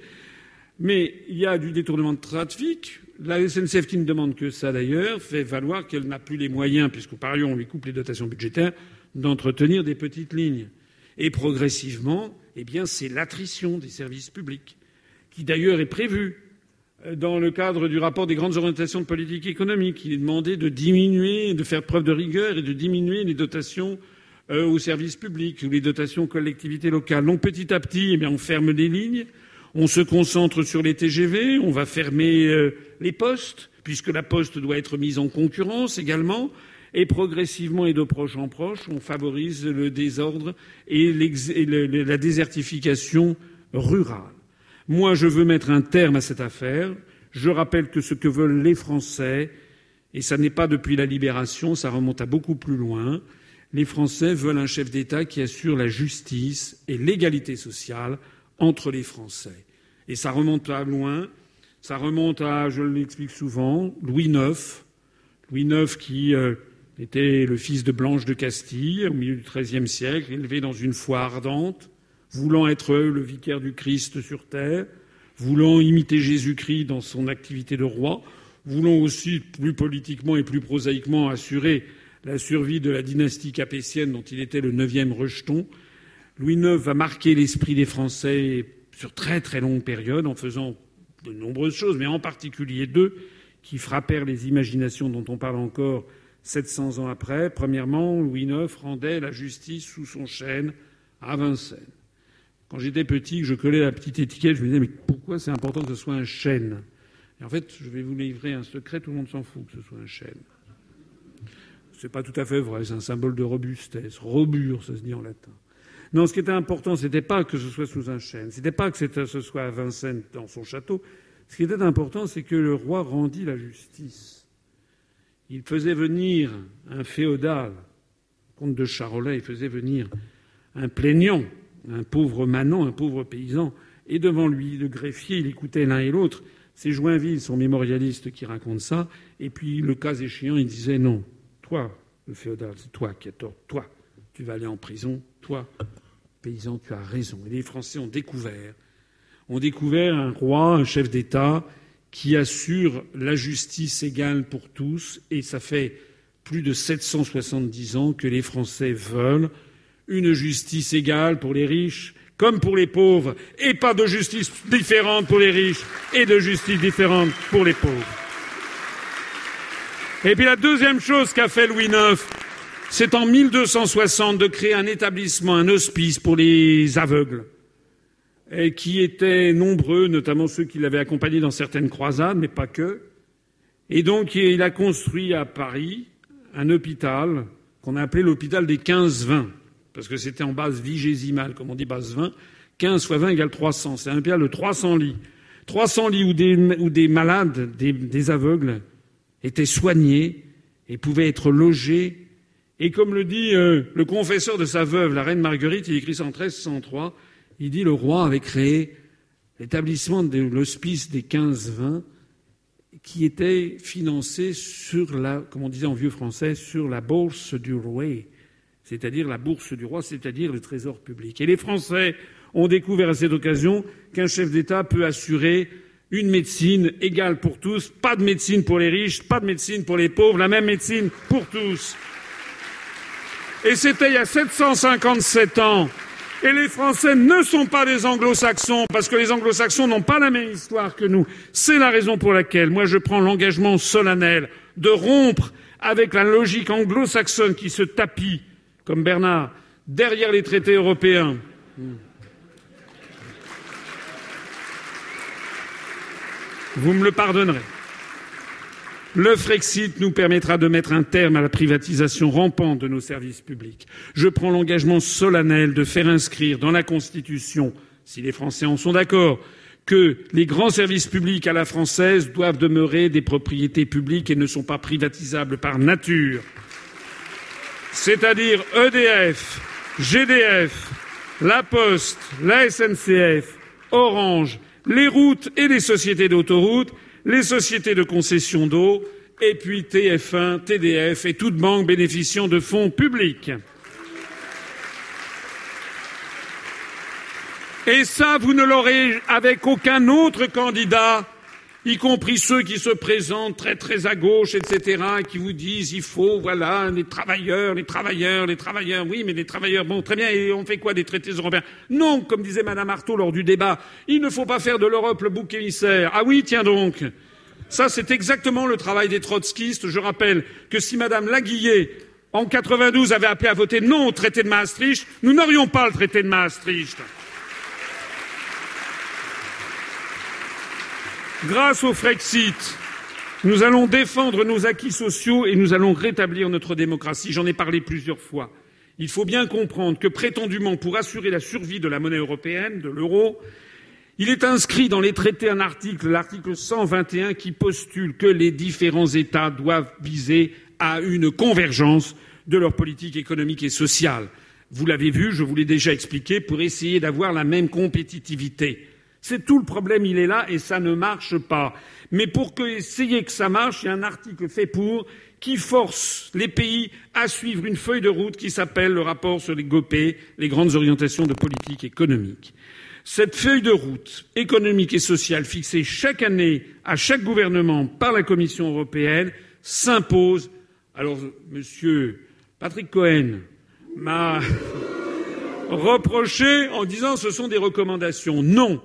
Mais il y a du détournement de trafic. La SNCF, qui ne demande que ça d'ailleurs, fait valoir qu'elle n'a plus les moyens, puisque par on lui coupe les dotations budgétaires, d'entretenir des petites lignes. Et progressivement, eh bien, c'est l'attrition des services publics, qui d'ailleurs est prévue dans le cadre du rapport des grandes orientations de politique économique. Il est demandé de diminuer, de faire preuve de rigueur et de diminuer les dotations euh, aux services publics ou les dotations aux collectivités locales. Donc petit à petit, eh on ferme les lignes, on se concentre sur les TGV, on va fermer euh, les postes, puisque la poste doit être mise en concurrence également. Et progressivement et de proche en proche, on favorise le désordre et la désertification rurale. Moi, je veux mettre un terme à cette affaire. Je rappelle que ce que veulent les Français, et ça n'est pas depuis la libération, ça remonte à beaucoup plus loin, les Français veulent un chef d'État qui assure la justice et l'égalité sociale entre les Français. Et ça remonte à loin, ça remonte à, je l'explique souvent, Louis IX, Louis IX qui euh, était le fils de Blanche de Castille au milieu du XIIIe siècle, élevé dans une foi ardente, voulant être le vicaire du Christ sur terre, voulant imiter Jésus-Christ dans son activité de roi, voulant aussi, plus politiquement et plus prosaïquement, assurer la survie de la dynastie capétienne dont il était le neuvième rejeton. Louis IX va marquer l'esprit des Français sur très très longue période en faisant de nombreuses choses, mais en particulier deux qui frappèrent les imaginations dont on parle encore 700 ans après. Premièrement, Louis IX rendait la justice sous son chêne à Vincennes. Quand j'étais petit, je collais la petite étiquette, je me disais, mais pourquoi c'est important que ce soit un chêne? Et en fait, je vais vous livrer un secret, tout le monde s'en fout que ce soit un chêne. C'est pas tout à fait vrai, c'est un symbole de robustesse. Robur, ça se dit en latin. Non, ce qui était important, c'était pas que ce soit sous un chêne, c'était pas que ce soit à Vincennes dans son château. Ce qui était important, c'est que le roi rendit la justice. Il faisait venir un féodal, comte de Charolais, il faisait venir un plaignant, un pauvre manant, un pauvre paysan, et devant lui, le greffier, il écoutait l'un et l'autre. C'est Joinville, son mémorialiste, qui raconte ça. Et puis, le cas échéant, il disait non, toi, le féodal, c'est toi qui as tort. Toi, tu vas aller en prison. Toi, paysan, tu as raison. Et les Français ont découvert, ont découvert un roi, un chef d'État qui assure la justice égale pour tous. Et ça fait plus de 770 ans que les Français veulent une justice égale pour les riches comme pour les pauvres, et pas de justice différente pour les riches et de justice différente pour les pauvres. Et puis la deuxième chose qu'a fait Louis IX, c'est en 1260 de créer un établissement, un hospice pour les aveugles, qui étaient nombreux, notamment ceux qui l'avaient accompagné dans certaines croisades, mais pas que. Et donc il a construit à Paris un hôpital qu'on a appelé l'hôpital des 15-20 parce que c'était en base vigésimale, comme on dit base 20. 15 fois 20 égale 300. C'est un hôpital de 300 lits. 300 lits où des, malades, des, aveugles, étaient soignés et pouvaient être logés. Et comme le dit euh, le confesseur de sa veuve, la reine Marguerite, il écrit ça en 1303, il dit le roi avait créé l'établissement de l'hospice des 15-20 qui était financé sur la, comme on disait en vieux français, sur la bourse du roi c'est-à-dire la bourse du roi, c'est-à-dire le trésor public. Et les Français ont découvert à cette occasion qu'un chef d'État peut assurer une médecine égale pour tous, pas de médecine pour les riches, pas de médecine pour les pauvres, la même médecine pour tous. Et c'était il y a 757 ans. Et les Français ne sont pas des anglo-saxons, parce que les anglo-saxons n'ont pas la même histoire que nous. C'est la raison pour laquelle moi je prends l'engagement solennel de rompre avec la logique anglo-saxonne qui se tapit comme Bernard, derrière les traités européens. Vous me le pardonnerez. Le Frexit nous permettra de mettre un terme à la privatisation rampante de nos services publics. Je prends l'engagement solennel de faire inscrire dans la Constitution, si les Français en sont d'accord, que les grands services publics à la française doivent demeurer des propriétés publiques et ne sont pas privatisables par nature c'est-à-dire EDF, GDF, La Poste, la SNCF, Orange, les routes et les sociétés d'autoroutes, les sociétés de concession d'eau, et puis TF1, TDF et toute banque bénéficiant de fonds publics. Et ça, vous ne l'aurez avec aucun autre candidat y compris ceux qui se présentent très très à gauche, etc., qui vous disent il faut, voilà, les travailleurs, les travailleurs, les travailleurs, oui, mais les travailleurs, bon, très bien, et on fait quoi des traités européens? Non, comme disait Madame Artaud lors du débat, il ne faut pas faire de l'Europe le bouc émissaire. Ah oui, tiens donc. Ça, c'est exactement le travail des trotskistes. Je rappelle que si Madame Laguillet, en 92, avait appelé à voter non au traité de Maastricht, nous n'aurions pas le traité de Maastricht. Grâce au Frexit, nous allons défendre nos acquis sociaux et nous allons rétablir notre démocratie. J'en ai parlé plusieurs fois. Il faut bien comprendre que prétendument pour assurer la survie de la monnaie européenne, de l'euro, il est inscrit dans les traités un article, l'article 121, qui postule que les différents États doivent viser à une convergence de leur politique économique et sociale. Vous l'avez vu, je vous l'ai déjà expliqué, pour essayer d'avoir la même compétitivité. C'est tout le problème, il est là et ça ne marche pas. Mais pour que, essayer que ça marche, il y a un article fait pour qui force les pays à suivre une feuille de route qui s'appelle le rapport sur les GOPÉ, les grandes orientations de politique économique. Cette feuille de route économique et sociale fixée chaque année à chaque gouvernement par la Commission européenne s'impose. Alors, monsieur Patrick Cohen m'a reproché en disant ce sont des recommandations. Non.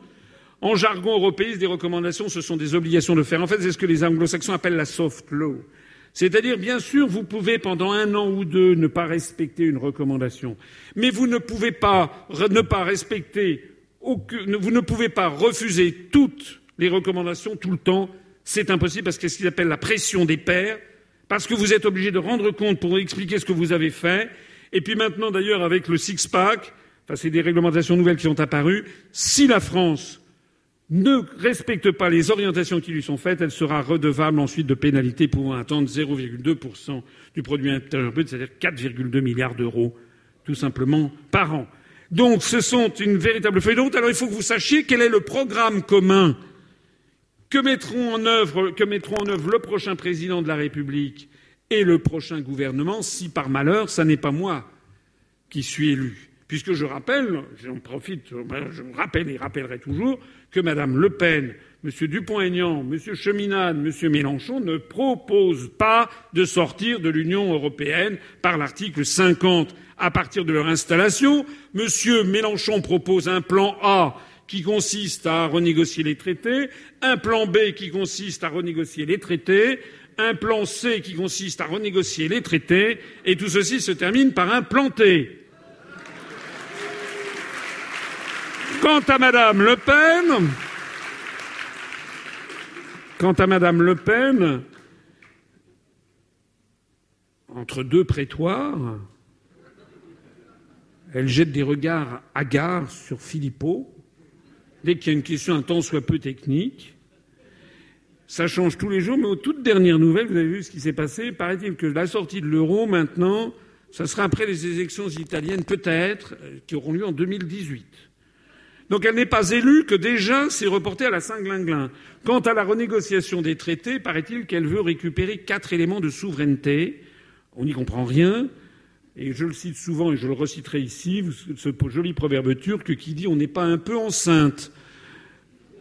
En jargon européen, des recommandations, ce sont des obligations de faire. En fait, c'est ce que les anglo-saxons appellent la soft law. C'est-à-dire, bien sûr, vous pouvez pendant un an ou deux ne pas respecter une recommandation, mais vous ne pouvez pas ne pas respecter aucune, vous ne pouvez pas refuser toutes les recommandations tout le temps. C'est impossible parce que ce qu'ils appellent la pression des pairs, parce que vous êtes obligé de rendre compte pour expliquer ce que vous avez fait. Et puis maintenant, d'ailleurs, avec le six-pack, enfin, c'est des réglementations nouvelles qui sont apparues, si la France ne respecte pas les orientations qui lui sont faites, elle sera redevable ensuite de pénalités pouvant atteindre 0,2% du produit intérieur brut, c'est-à-dire 4,2 milliards d'euros, tout simplement, par an. Donc, ce sont une véritable feuille de route. Alors, il faut que vous sachiez quel est le programme commun que mettront en œuvre, que mettront en œuvre le prochain président de la République et le prochain gouvernement si, par malheur, ce n'est pas moi qui suis élu. Puisque je rappelle, j'en profite, je rappelle et rappellerai toujours que Mme Le Pen, M. Dupont-Aignan, M. Cheminade, M. Mélenchon ne proposent pas de sortir de l'Union européenne par l'article 50 à partir de leur installation. M. Mélenchon propose un plan A qui consiste à renégocier les traités, un plan B qui consiste à renégocier les traités, un plan C qui consiste à renégocier les traités, et tout ceci se termine par un plan T. Quant à Madame Le Pen, quant à Madame Le Pen, entre deux prétoires, elle jette des regards hagards sur Philippot dès qu'il y a une question un tant soit peu technique. Ça change tous les jours, mais aux toutes dernières nouvelles, vous avez vu ce qui s'est passé. Paraît-il que la sortie de l'euro, maintenant, ça sera après les élections italiennes, peut-être, euh, qui auront lieu en 2018. Donc elle n'est pas élue que déjà c'est reporté à la Saint-Glinglin. Quant à la renégociation des traités, paraît-il qu'elle veut récupérer quatre éléments de souveraineté. On n'y comprend rien. Et je le cite souvent et je le reciterai ici, ce joli proverbe turc qui dit on n'est pas un peu enceinte.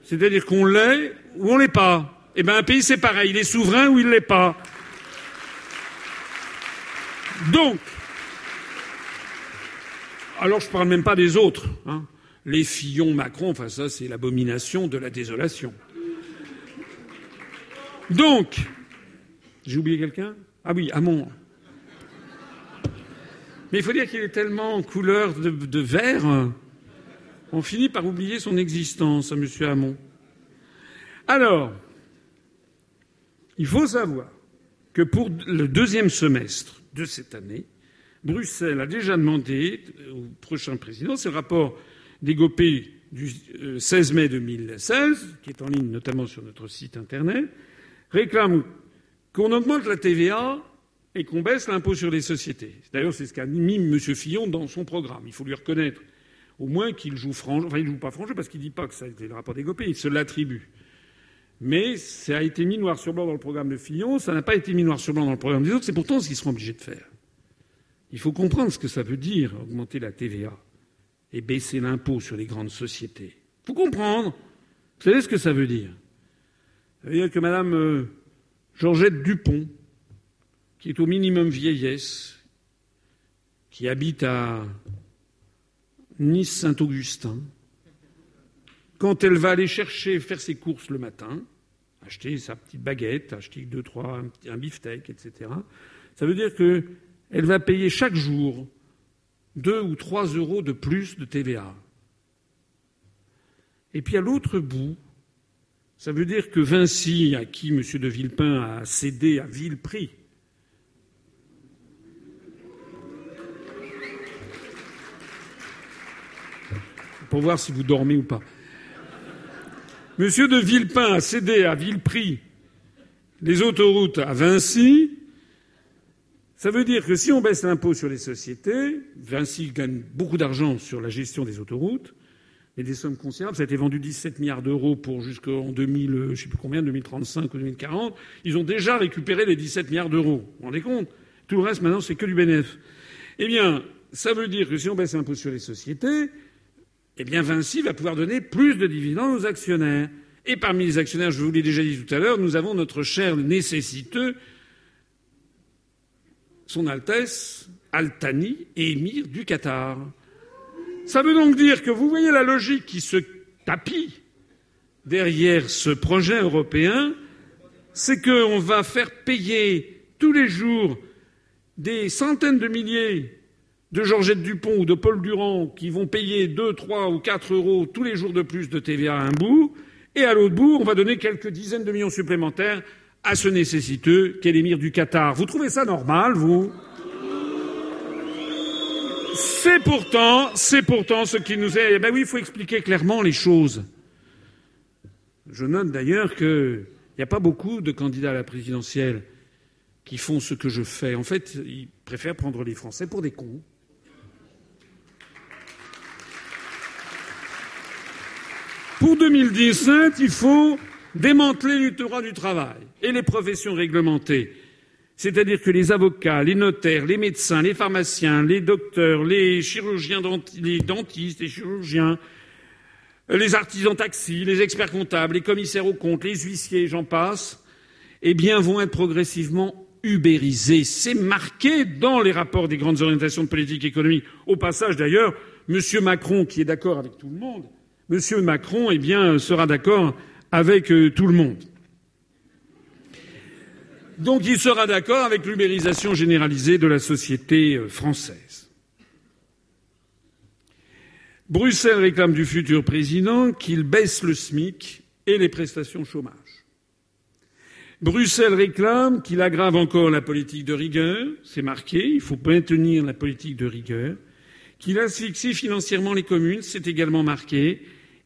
C'est-à-dire qu'on l'est ou on l'est pas. Eh bien un pays c'est pareil, il est souverain ou il l'est pas. Donc, alors je ne parle même pas des autres. Hein les Fillon, Macron, enfin ça c'est l'abomination de la désolation. Donc, j'ai oublié quelqu'un? Ah oui, Hamon. Mais il faut dire qu'il est tellement en couleur de, vert, on finit par oublier son existence à M. Hamon. Alors, il faut savoir que pour le deuxième semestre de cette année, Bruxelles a déjà demandé au prochain président, le rapport Dégopé du 16 euh, mai 2016, qui est en ligne notamment sur notre site internet, réclame qu'on augmente la TVA et qu'on baisse l'impôt sur les sociétés. D'ailleurs, c'est ce qu'a mis M. Fillon dans son programme. Il faut lui reconnaître au moins qu'il joue franc. Enfin, il joue pas franc parce qu'il ne dit pas que ça a été le rapport Dégopé, il se l'attribue. Mais ça a été mis noir sur blanc dans le programme de Fillon, ça n'a pas été mis noir sur blanc dans le programme des autres, c'est pourtant ce qu'ils seront obligés de faire. Il faut comprendre ce que ça veut dire, augmenter la TVA et baisser l'impôt sur les grandes sociétés. Il faut comprendre. Vous savez ce que ça veut dire Ça veut dire que Madame euh, Georgette Dupont, qui est au minimum vieillesse, qui habite à Nice-Saint-Augustin, quand elle va aller chercher, faire ses courses le matin, acheter sa petite baguette, acheter deux, trois, un, un beefsteak, etc., ça veut dire qu'elle va payer chaque jour 2 ou 3 euros de plus de TVA. Et puis à l'autre bout, ça veut dire que Vinci, à qui M. de Villepin a cédé à vil prix, pour voir si vous dormez ou pas. M. de Villepin a cédé à vil prix les autoroutes à Vinci ça veut dire que si on baisse l'impôt sur les sociétés, Vinci gagne beaucoup d'argent sur la gestion des autoroutes, mais des sommes considérables. Ça a été vendu 17 milliards d'euros pour jusqu'en 2000, euh, je sais plus combien, 2035 ou 2040. Ils ont déjà récupéré les 17 milliards d'euros. Vous vous rendez compte? Tout le reste, maintenant, c'est que du bénéfice. Eh bien, ça veut dire que si on baisse l'impôt sur les sociétés, eh bien, Vinci va pouvoir donner plus de dividendes aux actionnaires. Et parmi les actionnaires, je vous l'ai déjà dit tout à l'heure, nous avons notre cher nécessiteux, son Altesse Altani, émir du Qatar. Ça veut donc dire que vous voyez la logique qui se tapit derrière ce projet européen, c'est qu'on va faire payer tous les jours des centaines de milliers de Georgette Dupont ou de Paul Durand qui vont payer 2, 3 ou 4 euros tous les jours de plus de TVA à un bout, et à l'autre bout, on va donner quelques dizaines de millions supplémentaires à ce nécessiteux qu'est l'émir du Qatar. Vous trouvez ça normal, vous? C'est pourtant, c'est pourtant ce qui nous est. Eh ben oui, il faut expliquer clairement les choses. Je note d'ailleurs qu'il n'y a pas beaucoup de candidats à la présidentielle qui font ce que je fais. En fait, ils préfèrent prendre les Français pour des cons. Pour 2017, il faut démanteler le droit du travail et les professions réglementées. C'est-à-dire que les avocats, les notaires, les médecins, les pharmaciens, les docteurs, les chirurgiens, les dentistes, les chirurgiens, les artisans taxis, les experts comptables, les commissaires aux comptes, les huissiers, j'en passe, eh bien, vont être progressivement ubérisés. C'est marqué dans les rapports des grandes orientations de politique économique. Au passage, d'ailleurs, M. Macron, qui est d'accord avec tout le monde, M. Macron eh bien, sera d'accord avec euh, tout le monde. Donc il sera d'accord avec l'ubérisation généralisée de la société euh, française. Bruxelles réclame du futur président qu'il baisse le SMIC et les prestations chômage. Bruxelles réclame qu'il aggrave encore la politique de rigueur, c'est marqué, il faut maintenir la politique de rigueur, qu'il asphyxie financièrement les communes, c'est également marqué,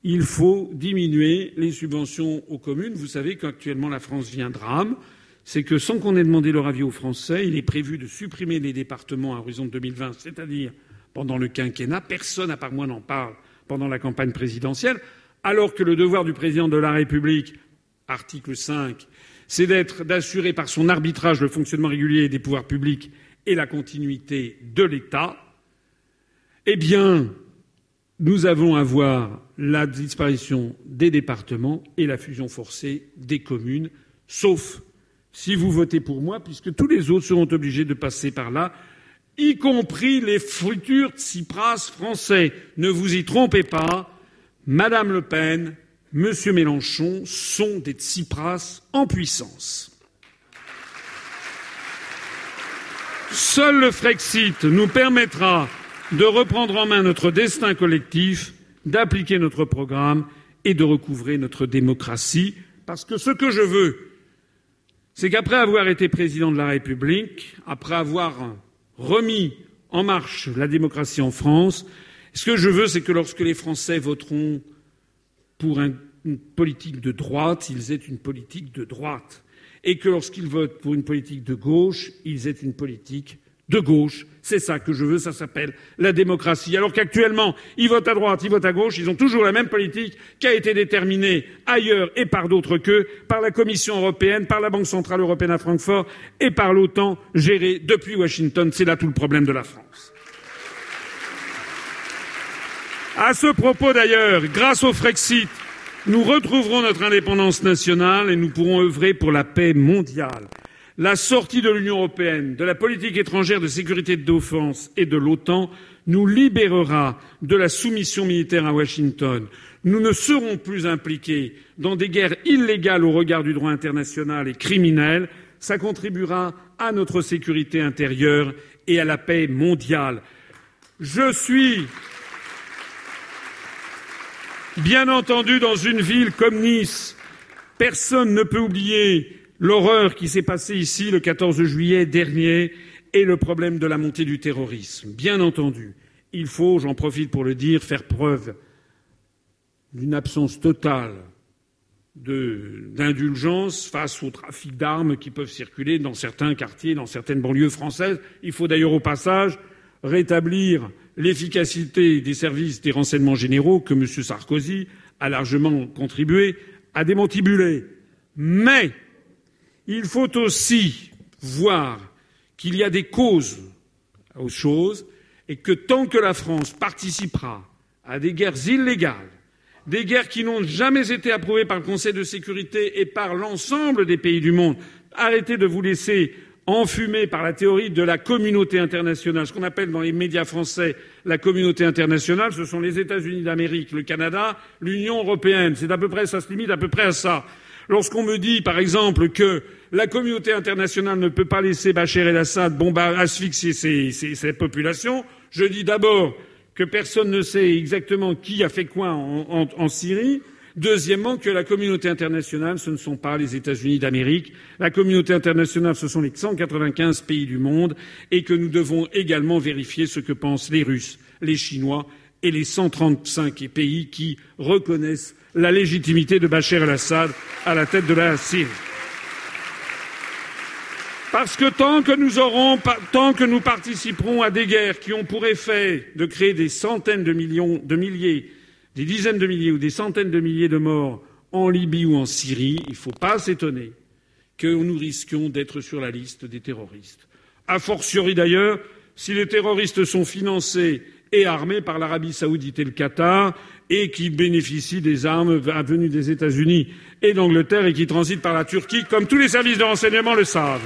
il faut diminuer les subventions aux communes. Vous savez qu'actuellement la France vit un drame. C'est que sans qu'on ait demandé leur avis aux Français, il est prévu de supprimer les départements à horizon de 2020, c'est-à-dire pendant le quinquennat. Personne, à part moi, n'en parle pendant la campagne présidentielle, alors que le devoir du président de la République, article 5, c'est d'être, d'assurer par son arbitrage le fonctionnement régulier des pouvoirs publics et la continuité de l'État. Eh bien, nous allons avoir la disparition des départements et la fusion forcée des communes, sauf si vous votez pour moi, puisque tous les autres seront obligés de passer par là, y compris les futurs Tsipras français. Ne vous y trompez pas, Madame Le Pen, Monsieur Mélenchon sont des Tsipras en puissance. Seul le Frexit nous permettra de reprendre en main notre destin collectif, d'appliquer notre programme et de recouvrer notre démocratie. Parce que ce que je veux, c'est qu'après avoir été président de la République, après avoir remis en marche la démocratie en France, ce que je veux, c'est que lorsque les Français voteront pour une politique de droite, ils aient une politique de droite. Et que lorsqu'ils votent pour une politique de gauche, ils aient une politique de gauche. C'est ça que je veux, ça s'appelle la démocratie. Alors qu'actuellement, ils votent à droite, ils votent à gauche, ils ont toujours la même politique qui a été déterminée ailleurs et par d'autres qu'eux, par la Commission européenne, par la Banque centrale européenne à Francfort et par l'OTAN gérée depuis Washington. C'est là tout le problème de la France. À ce propos d'ailleurs, grâce au Frexit, nous retrouverons notre indépendance nationale et nous pourrons œuvrer pour la paix mondiale. La sortie de l'Union européenne, de la politique étrangère de sécurité et de défense et de l'OTAN nous libérera de la soumission militaire à Washington. Nous ne serons plus impliqués dans des guerres illégales au regard du droit international et criminel. Ça contribuera à notre sécurité intérieure et à la paix mondiale. Je suis bien entendu dans une ville comme Nice. Personne ne peut oublier l'horreur qui s'est passée ici le 14 juillet dernier et le problème de la montée du terrorisme. Bien entendu, il faut, j'en profite pour le dire, faire preuve d'une absence totale d'indulgence face au trafic d'armes qui peuvent circuler dans certains quartiers, dans certaines banlieues françaises. Il faut d'ailleurs au passage rétablir l'efficacité des services des renseignements généraux que M. Sarkozy a largement contribué à démantibuler. Mais il faut aussi voir qu'il y a des causes aux choses et que tant que la France participera à des guerres illégales, des guerres qui n'ont jamais été approuvées par le Conseil de sécurité et par l'ensemble des pays du monde, arrêtez de vous laisser enfumer par la théorie de la communauté internationale, ce qu'on appelle dans les médias français la communauté internationale, ce sont les États-Unis d'Amérique, le Canada, l'Union européenne. C'est à peu près, ça se limite à peu près à ça. Lorsqu'on me dit, par exemple, que la communauté internationale ne peut pas laisser Bachar el-Assad asphyxier ses, ses, populations, je dis d'abord que personne ne sait exactement qui a fait quoi en, en Syrie, Deuxièmement, que la communauté internationale, ce ne sont pas les États-Unis d'Amérique. La communauté internationale, ce sont les 195 pays du monde et que nous devons également vérifier ce que pensent les Russes, les Chinois et les 135 pays qui reconnaissent la légitimité de Bachar el-Assad à la tête de la Syrie. Parce que tant que nous tant que nous participerons à des guerres qui ont pour effet de créer des centaines de millions, de milliers des dizaines de milliers ou des centaines de milliers de morts en Libye ou en Syrie, il ne faut pas s'étonner que nous risquions d'être sur la liste des terroristes. A fortiori d'ailleurs, si les terroristes sont financés et armés par l'Arabie saoudite et le Qatar et qui bénéficient des armes venues des États-Unis et d'Angleterre et qui transitent par la Turquie, comme tous les services de renseignement le savent.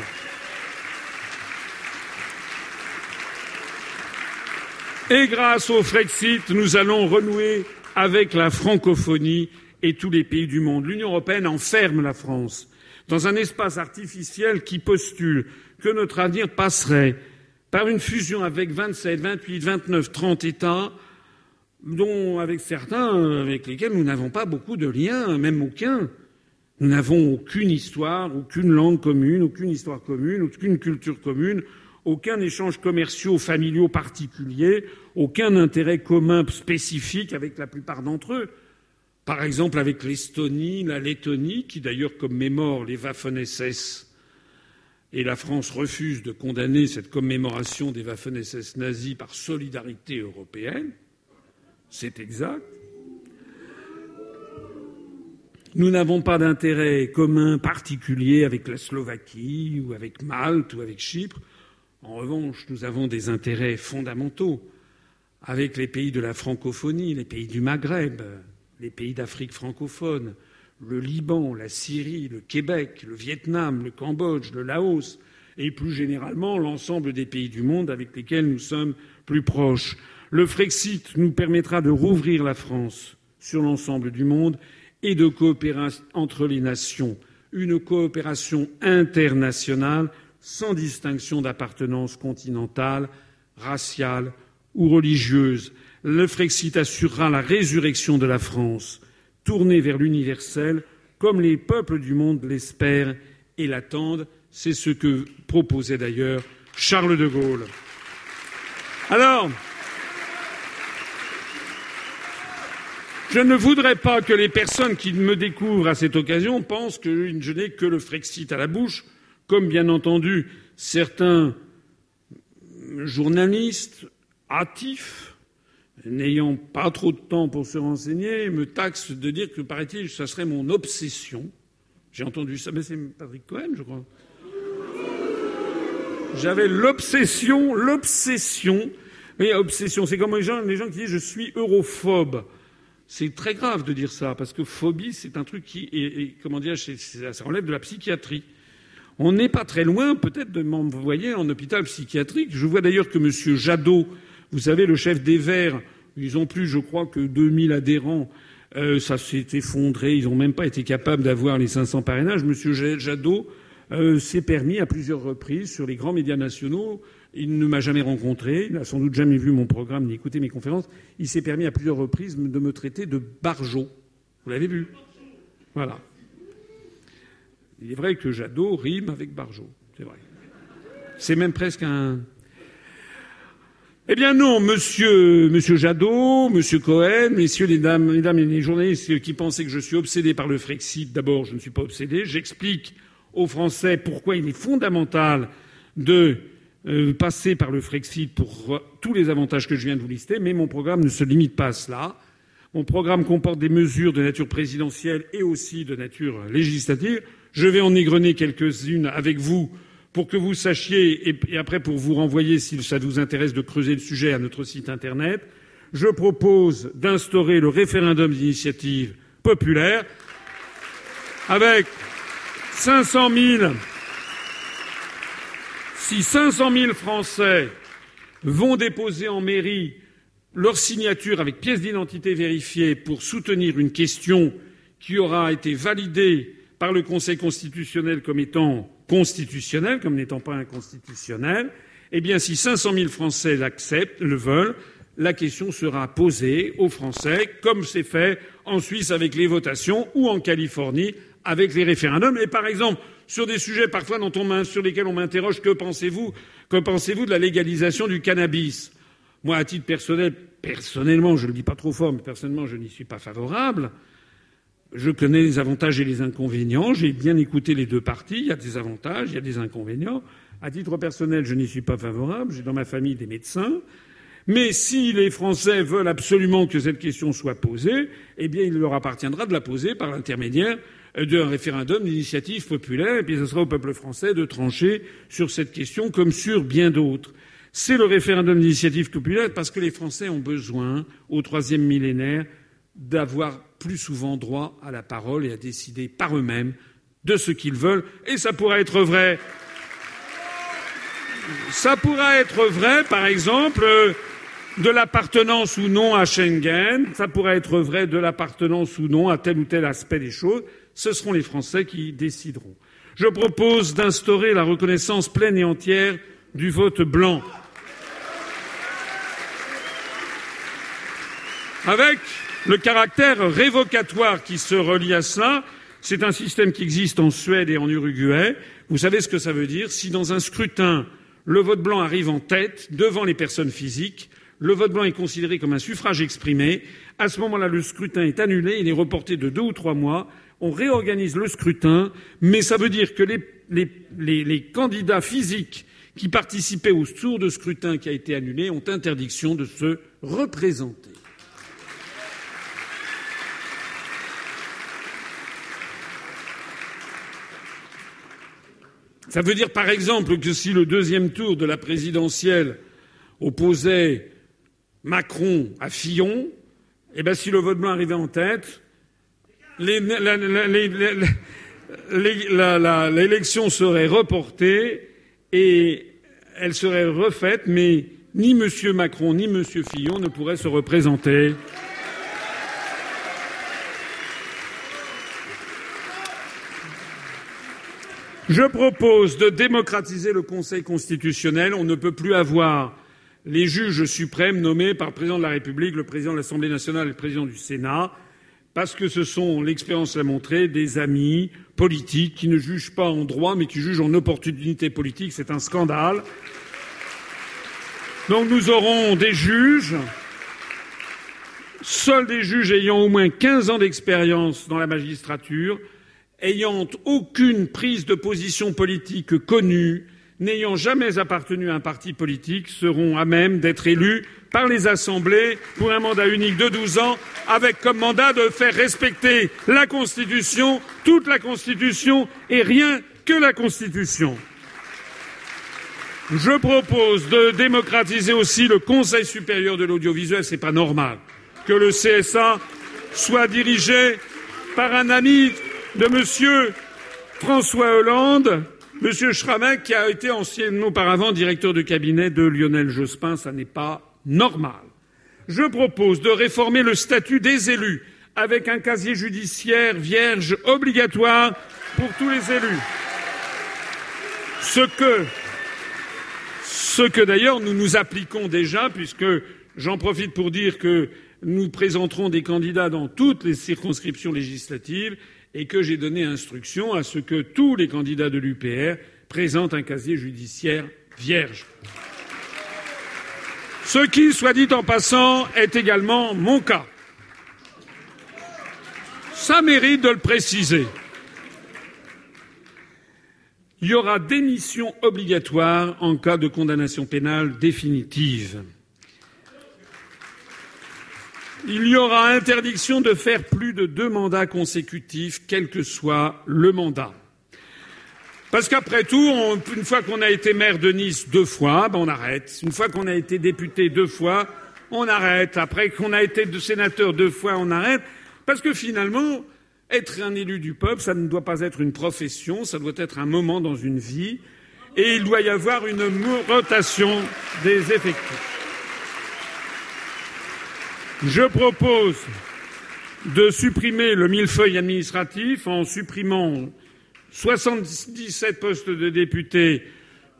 Et grâce au Frexit, nous allons renouer avec la francophonie et tous les pays du monde. L'Union européenne enferme la France dans un espace artificiel qui postule que notre avenir passerait par une fusion avec 27, 28, 29, 30 États, dont avec certains avec lesquels nous n'avons pas beaucoup de liens, même aucun. Nous n'avons aucune histoire, aucune langue commune, aucune histoire commune, aucune culture commune, aucun échange commerciaux familiaux particulier, aucun intérêt commun spécifique avec la plupart d'entre eux. Par exemple avec l'Estonie, la Lettonie, qui d'ailleurs commémore les Waffen-SS, et la France refuse de condamner cette commémoration des Waffen-SS nazis par solidarité européenne. C'est exact. Nous n'avons pas d'intérêt commun particulier avec la Slovaquie ou avec Malte ou avec Chypre. En revanche, nous avons des intérêts fondamentaux avec les pays de la francophonie, les pays du Maghreb, les pays d'Afrique francophone, le Liban, la Syrie, le Québec, le Vietnam, le Cambodge, le Laos, et plus généralement l'ensemble des pays du monde avec lesquels nous sommes plus proches. Le Frexit nous permettra de rouvrir la France sur l'ensemble du monde et de coopérer entre les nations, une coopération internationale sans distinction d'appartenance continentale, raciale ou religieuse. Le Frexit assurera la résurrection de la France, tournée vers l'universel, comme les peuples du monde l'espèrent et l'attendent. C'est ce que proposait d'ailleurs Charles de Gaulle. Alors, je ne voudrais pas que les personnes qui me découvrent à cette occasion pensent que je n'ai que le Frexit à la bouche comme bien entendu certains journalistes hâtifs, n'ayant pas trop de temps pour se renseigner, me taxent de dire que, paraît-il, ça serait mon obsession. J'ai entendu ça, mais c'est Patrick Cohen, je crois. J'avais l'obsession, l'obsession. Mais obsession, c'est comme les gens, les gens qui disent je suis europhobe. C'est très grave de dire ça, parce que phobie, c'est un truc qui est, comment dire, ça relève de la psychiatrie. On n'est pas très loin, peut-être, de m'envoyer en hôpital psychiatrique. Je vois d'ailleurs que M. Jadot, vous savez, le chef des Verts, ils ont plus, je crois, que 2000 adhérents. Euh, ça s'est effondré. Ils n'ont même pas été capables d'avoir les 500 parrainages. M. Jadot euh, s'est permis à plusieurs reprises sur les grands médias nationaux. Il ne m'a jamais rencontré. Il n'a sans doute jamais vu mon programme ni écouté mes conférences. Il s'est permis à plusieurs reprises de me traiter de barjot. Vous l'avez vu? Voilà. Il est vrai que Jadot rime avec Barjot. C'est vrai. C'est même presque un. Eh bien non, monsieur, monsieur Jadot, monsieur Cohen, messieurs les dames, mesdames et les journalistes qui pensaient que je suis obsédé par le Frexit, d'abord, je ne suis pas obsédé. J'explique aux Français pourquoi il est fondamental de euh, passer par le Frexit pour tous les avantages que je viens de vous lister, mais mon programme ne se limite pas à cela. Mon programme comporte des mesures de nature présidentielle et aussi de nature législative. Je vais en égrener quelques-unes avec vous pour que vous sachiez et après pour vous renvoyer, si ça vous intéresse, de creuser le sujet à notre site internet. Je propose d'instaurer le référendum d'initiative populaire avec 500 000 si 500 000 Français vont déposer en mairie leur signature avec pièce d'identité vérifiée pour soutenir une question qui aura été validée par le Conseil constitutionnel comme étant constitutionnelle, comme n'étant pas inconstitutionnelle, eh bien, si 500 000 Français l'acceptent, le veulent, la question sera posée aux Français, comme c'est fait en Suisse avec les votations ou en Californie avec les référendums. Et par exemple, sur des sujets parfois dont on sur lesquels on m'interroge que pensez-vous que pensez-vous de la légalisation du cannabis? Moi, à titre personnel, personnellement, je ne le dis pas trop fort, mais personnellement, je n'y suis pas favorable. Je connais les avantages et les inconvénients. J'ai bien écouté les deux parties. Il y a des avantages, il y a des inconvénients. À titre personnel, je n'y suis pas favorable. J'ai dans ma famille des médecins. Mais si les Français veulent absolument que cette question soit posée, eh bien, il leur appartiendra de la poser par l'intermédiaire d'un référendum d'initiative populaire, et puis ce sera au peuple français de trancher sur cette question comme sur bien d'autres. C'est le référendum d'initiative populaire parce que les Français ont besoin, au troisième millénaire, d'avoir plus souvent droit à la parole et à décider par eux-mêmes de ce qu'ils veulent. Et ça pourrait être vrai. Ça pourrait être vrai, par exemple, de l'appartenance ou non à Schengen. Ça pourrait être vrai de l'appartenance ou non à tel ou tel aspect des choses ce seront les Français qui décideront. Je propose d'instaurer la reconnaissance pleine et entière du vote blanc. Avec le caractère révocatoire qui se relie à cela, c'est un système qui existe en Suède et en Uruguay. Vous savez ce que ça veut dire Si dans un scrutin, le vote blanc arrive en tête devant les personnes physiques, le vote blanc est considéré comme un suffrage exprimé. À ce moment-là, le scrutin est annulé, il est reporté de deux ou trois mois on réorganise le scrutin, mais ça veut dire que les, candidats physiques qui participaient au tour de scrutin qui a été annulé ont interdiction de se représenter. Ça veut dire, par exemple, que si le deuxième tour de la présidentielle opposait Macron à Fillon, eh bien, si le vote blanc arrivait en tête, l'élection serait reportée et elle serait refaite, mais ni M. Macron ni M. Fillon ne pourraient se représenter. Je propose de démocratiser le Conseil constitutionnel. On ne peut plus avoir les juges suprêmes nommés par le président de la République, le président de l'Assemblée nationale et le président du Sénat parce que ce sont, l'expérience l'a montré, des amis politiques qui ne jugent pas en droit, mais qui jugent en opportunité politique. C'est un scandale. Donc nous aurons des juges, seuls des juges ayant au moins 15 ans d'expérience dans la magistrature, ayant aucune prise de position politique connue, n'ayant jamais appartenu à un parti politique, seront à même d'être élus par les assemblées pour un mandat unique de 12 ans, avec comme mandat de faire respecter la Constitution, toute la Constitution et rien que la Constitution. Je propose de démocratiser aussi le Conseil supérieur de l'audiovisuel. Ce n'est pas normal que le CSA soit dirigé par un ami de M. François Hollande, M. Schramek, qui a été anciennement auparavant directeur de cabinet de Lionel Jospin. Ça n'est pas normal. Je propose de réformer le statut des élus avec un casier judiciaire vierge obligatoire pour tous les élus. Ce que, ce que d'ailleurs nous nous appliquons déjà, puisque j'en profite pour dire que nous présenterons des candidats dans toutes les circonscriptions législatives et que j'ai donné instruction à ce que tous les candidats de l'UPR présentent un casier judiciaire vierge. Ce qui, soit dit en passant, est également mon cas. Ça mérite de le préciser. il y aura démission obligatoire en cas de condamnation pénale définitive. Il y aura interdiction de faire plus de deux mandats consécutifs, quel que soit le mandat. Parce qu'après tout, une fois qu'on a été maire de Nice deux fois, ben on arrête. Une fois qu'on a été député deux fois, on arrête. Après qu'on a été sénateur deux fois, on arrête. Parce que finalement, être un élu du peuple, ça ne doit pas être une profession, ça doit être un moment dans une vie, et il doit y avoir une rotation des effectifs. Je propose de supprimer le millefeuille administratif en supprimant 77 postes de députés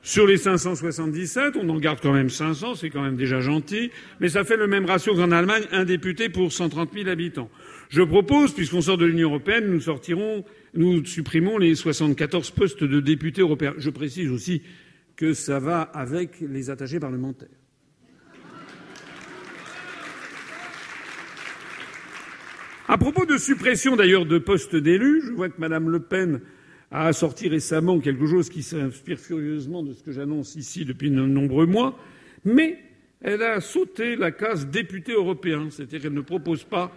sur les 577, on en garde quand même 500, c'est quand même déjà gentil, mais ça fait le même ratio qu'en Allemagne, un député pour 130 000 habitants. Je propose, puisqu'on sort de l'Union européenne, nous sortirons, nous supprimons les 74 postes de députés européens. Je précise aussi que ça va avec les attachés parlementaires. À propos de suppression d'ailleurs de postes d'élus, je vois que Mme Le Pen a sorti récemment quelque chose qui s'inspire furieusement de ce que j'annonce ici depuis de nombreux mois, mais elle a sauté la case député européen, c'est-à-dire qu'elle ne propose pas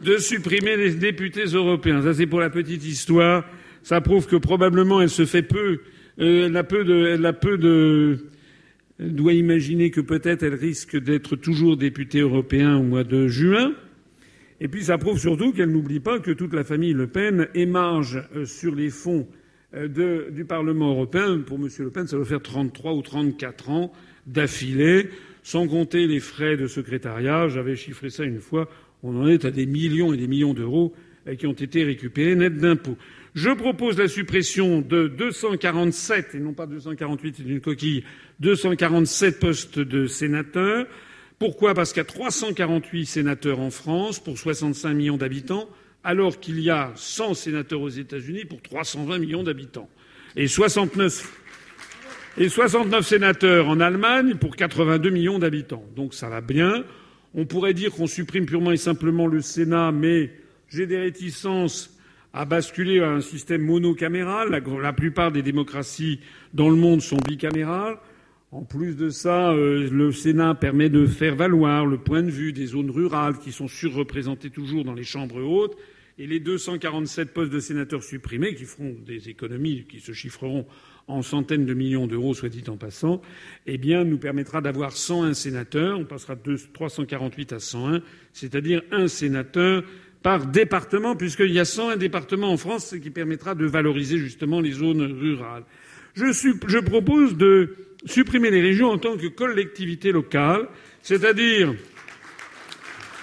de supprimer les députés européens. Ça, c'est pour la petite histoire. Ça prouve que probablement elle se fait peu, euh, elle a peu de, elle a doit imaginer que peut-être elle risque d'être toujours députée européen au mois de juin. Et puis ça prouve surtout qu'elle n'oublie pas que toute la famille Le Pen émarge euh, sur les fonds euh, du Parlement européen. Pour M. Le Pen, ça doit faire 33 ou 34 ans d'affilée, sans compter les frais de secrétariat. J'avais chiffré ça une fois. On en est à des millions et des millions d'euros euh, qui ont été récupérés net d'impôts. Je propose la suppression de 247, et non pas 248, c'est une coquille, 247 postes de sénateurs. Pourquoi? Parce qu'il y a 348 sénateurs en France pour 65 millions d'habitants, alors qu'il y a 100 sénateurs aux États-Unis pour 320 millions d'habitants. Et 69, et 69 sénateurs en Allemagne pour 82 millions d'habitants. Donc ça va bien. On pourrait dire qu'on supprime purement et simplement le Sénat, mais j'ai des réticences à basculer à un système monocaméral. La, plupart des démocraties dans le monde sont bicamérales. En plus de ça, euh, le Sénat permet de faire valoir le point de vue des zones rurales qui sont surreprésentées toujours dans les chambres hautes et les 247 postes de sénateurs supprimés qui feront des économies qui se chiffreront en centaines de millions d'euros, soit dit en passant, eh bien, nous permettra d'avoir 101 sénateurs. On passera de 348 à 101, c'est-à-dire un sénateur par département, puisqu'il y a 101 départements en France, ce qui permettra de valoriser justement les zones rurales. Je, je propose de supprimer les régions en tant que collectivités locales, c'est-à-dire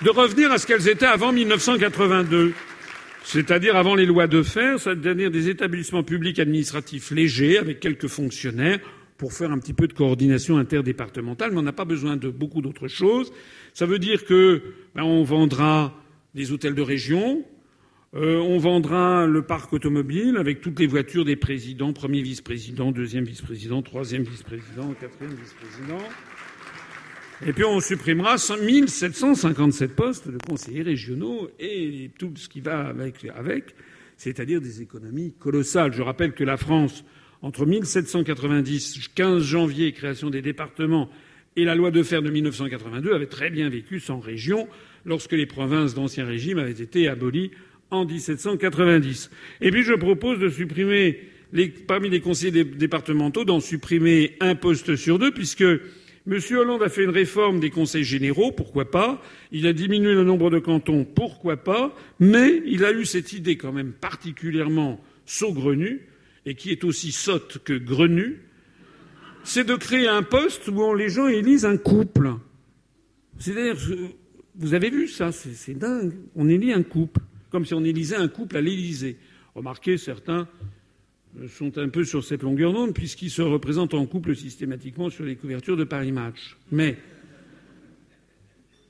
de revenir à ce qu'elles étaient avant 1982, c'est-à-dire avant les lois de fer, c'est-à-dire des établissements publics administratifs légers avec quelques fonctionnaires pour faire un petit peu de coordination interdépartementale, mais on n'a pas besoin de beaucoup d'autres choses. Ça veut dire que ben, on vendra des hôtels de région, euh, on vendra le parc automobile avec toutes les voitures des présidents, premier vice-président, deuxième vice-président, troisième vice-président, quatrième vice-président. Et puis on supprimera 1757 postes de conseillers régionaux et tout ce qui va avec, c'est-à-dire des économies colossales. Je rappelle que la France, entre 1790, 15 janvier, création des départements, et la loi de fer de 1982, avait très bien vécu sans région lorsque les provinces d'Ancien Régime avaient été abolies en 1790. Et puis je propose de supprimer les, parmi les conseillers départementaux d'en supprimer un poste sur deux, puisque M. Hollande a fait une réforme des conseils généraux, pourquoi pas Il a diminué le nombre de cantons, pourquoi pas Mais il a eu cette idée quand même particulièrement saugrenue, et qui est aussi sotte que grenue, c'est de créer un poste où les gens élisent un couple. C'est-à-dire, vous avez vu ça, c'est dingue. On élit un couple comme si on élisait un couple à l'Élysée. Remarquez, certains sont un peu sur cette longueur d'onde puisqu'ils se représentent en couple systématiquement sur les couvertures de Paris Match. Mais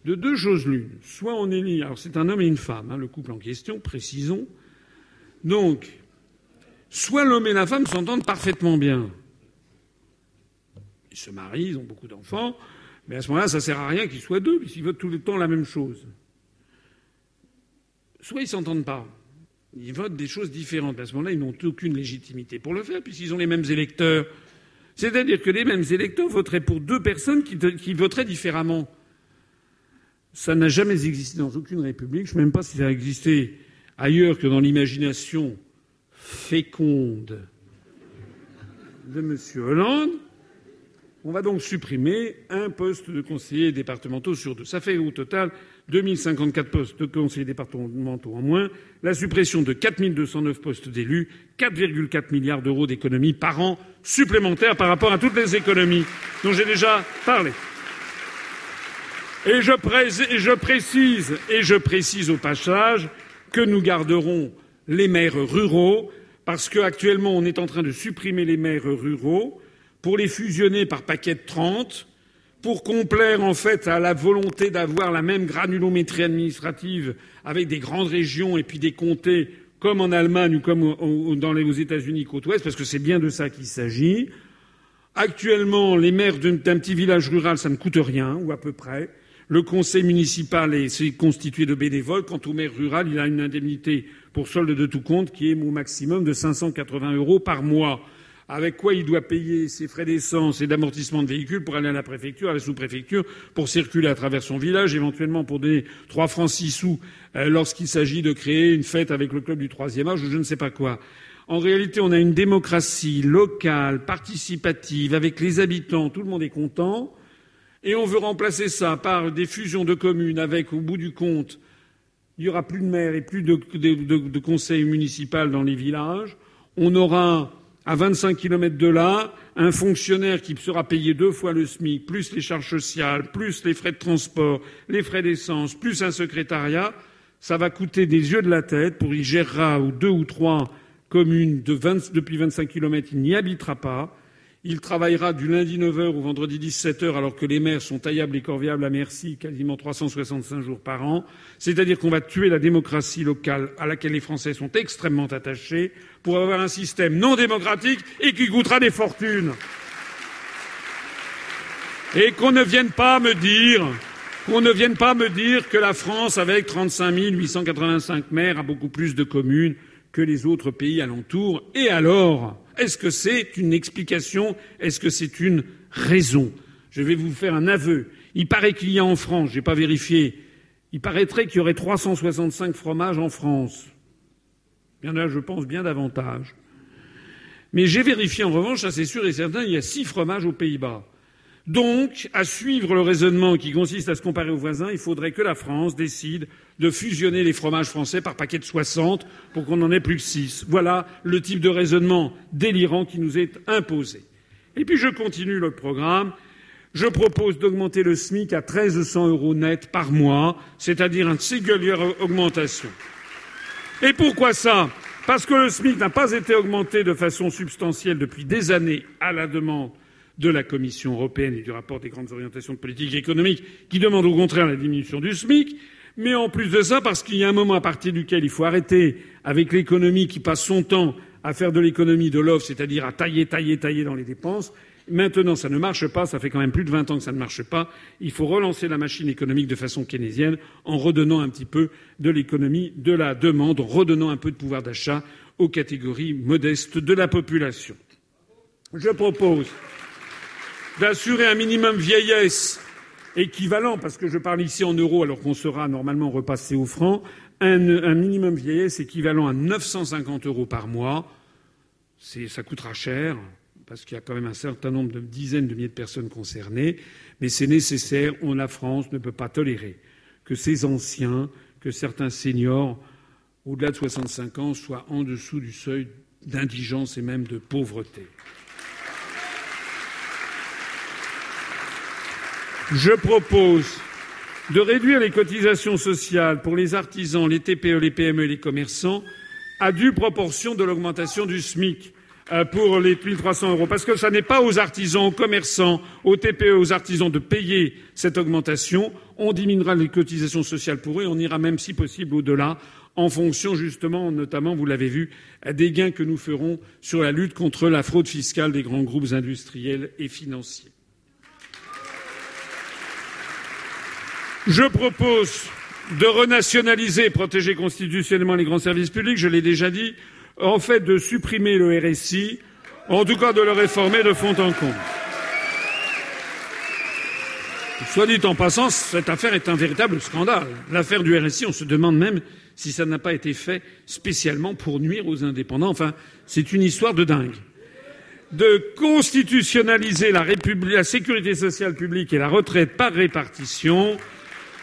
de deux choses l'une. Soit on élit, alors c'est un homme et une femme, hein, le couple en question, précisons. Donc, soit l'homme et la femme s'entendent parfaitement bien. Ils se marient, ils ont beaucoup d'enfants, mais à ce moment-là, ça sert à rien qu'ils soient deux, puisqu'ils votent tout le temps la même chose soit ils s'entendent pas, Ils votent des choses différentes. À ce moment-là, ils n'ont aucune légitimité pour le faire, puisqu'ils ont les mêmes électeurs. C'est-à-dire que les mêmes électeurs voteraient pour deux personnes qui, qui voteraient différemment. Ça n'a jamais existé dans aucune république. Je ne sais même pas si ça a existé ailleurs que dans l'imagination féconde de M. Hollande. On va donc supprimer un poste de conseiller départementaux sur deux. Ça fait au total 2054 postes de conseillers départementaux en moins, la suppression de 4209 postes d'élus, 4,4 milliards d'euros d'économies par an supplémentaires par rapport à toutes les économies dont j'ai déjà parlé. Et je, précise, et je précise au passage que nous garderons les maires ruraux parce qu'actuellement on est en train de supprimer les maires ruraux pour les fusionner par paquet de 30 pour complaire en fait à la volonté d'avoir la même granulométrie administrative avec des grandes régions et puis des comtés comme en Allemagne ou comme dans les, aux États-Unis côte ouest, parce que c'est bien de ça qu'il s'agit. Actuellement, les maires d'un petit village rural, ça ne coûte rien, ou à peu près. Le conseil municipal est constitué de bénévoles. Quant au maire rural, il a une indemnité pour solde de tout compte qui est au maximum de 580 euros par mois avec quoi il doit payer ses frais d'essence et d'amortissement de véhicule pour aller à la préfecture, à la sous-préfecture, pour circuler à travers son village, éventuellement pour donner trois francs six sous euh, lorsqu'il s'agit de créer une fête avec le club du troisième âge ou je ne sais pas quoi. En réalité, on a une démocratie locale, participative, avec les habitants, tout le monde est content, et on veut remplacer ça par des fusions de communes avec, au bout du compte, il n'y aura plus de maires et plus de, de, de conseils municipaux dans les villages. On aura à 25 kilomètres de là, un fonctionnaire qui sera payé deux fois le SMIC, plus les charges sociales, plus les frais de transport, les frais d'essence, plus un secrétariat, ça va coûter des yeux de la tête pour y gérera ou deux ou trois communes de 20, depuis 25 kilomètres, il n'y habitera pas. Il travaillera du lundi 9h au vendredi 17h alors que les maires sont taillables et corvéables à merci quasiment 365 jours par an. C'est-à-dire qu'on va tuer la démocratie locale à laquelle les Français sont extrêmement attachés pour avoir un système non démocratique et qui coûtera des fortunes. Et qu'on ne vienne pas me dire qu'on ne vienne pas me dire que la France, avec 35 885 maires, a beaucoup plus de communes que les autres pays alentours. Et alors? Est-ce que c'est une explication? Est-ce que c'est une raison? Je vais vous faire un aveu. Il paraît qu'il y a en France, je n'ai pas vérifié, il paraîtrait qu'il y aurait 365 fromages en France. Il y en a, je pense, bien davantage. Mais j'ai vérifié en revanche, ça c'est sûr et certain, il y a six fromages aux Pays-Bas. Donc, à suivre le raisonnement qui consiste à se comparer aux voisins, il faudrait que la France décide de fusionner les fromages français par paquet de 60 pour qu'on n'en ait plus que 6. Voilà le type de raisonnement délirant qui nous est imposé. Et puis je continue le programme. Je propose d'augmenter le SMIC à 1300 euros net par mois, c'est-à-dire une singulière augmentation. Et pourquoi ça? Parce que le SMIC n'a pas été augmenté de façon substantielle depuis des années à la demande de la Commission européenne et du rapport des grandes orientations de politique économique qui demande au contraire la diminution du SMIC, mais en plus de ça, parce qu'il y a un moment à partir duquel il faut arrêter avec l'économie qui passe son temps à faire de l'économie de l'offre, c'est-à-dire à tailler, tailler, tailler dans les dépenses. Maintenant, ça ne marche pas, ça fait quand même plus de 20 ans que ça ne marche pas. Il faut relancer la machine économique de façon keynésienne en redonnant un petit peu de l'économie de la demande, en redonnant un peu de pouvoir d'achat aux catégories modestes de la population. Je propose d'assurer un minimum vieillesse équivalent, parce que je parle ici en euros alors qu'on sera normalement repassé au franc, un, un, minimum vieillesse équivalent à 950 euros par mois. Ça coûtera cher, parce qu'il y a quand même un certain nombre de dizaines de milliers de personnes concernées, mais c'est nécessaire. On, la France ne peut pas tolérer que ces anciens, que certains seniors, au-delà de 65 ans, soient en dessous du seuil d'indigence et même de pauvreté. Je propose de réduire les cotisations sociales pour les artisans, les TPE, les PME et les commerçants à due proportion de l'augmentation du SMIC euh, pour les 1300 euros. Parce que ce n'est pas aux artisans, aux commerçants, aux TPE, aux artisans de payer cette augmentation. On diminuera les cotisations sociales pour eux et on ira même, si possible, au-delà en fonction justement, notamment, vous l'avez vu, des gains que nous ferons sur la lutte contre la fraude fiscale des grands groupes industriels et financiers. Je propose de renationaliser et protéger constitutionnellement les grands services publics, je l'ai déjà dit, en fait de supprimer le RSI, en tout cas de le réformer de fond en comble. Soit dit en passant, cette affaire est un véritable scandale. L'affaire du RSI, on se demande même si ça n'a pas été fait spécialement pour nuire aux indépendants. Enfin, c'est une histoire de dingue. De constitutionnaliser la, la sécurité sociale publique et la retraite par répartition,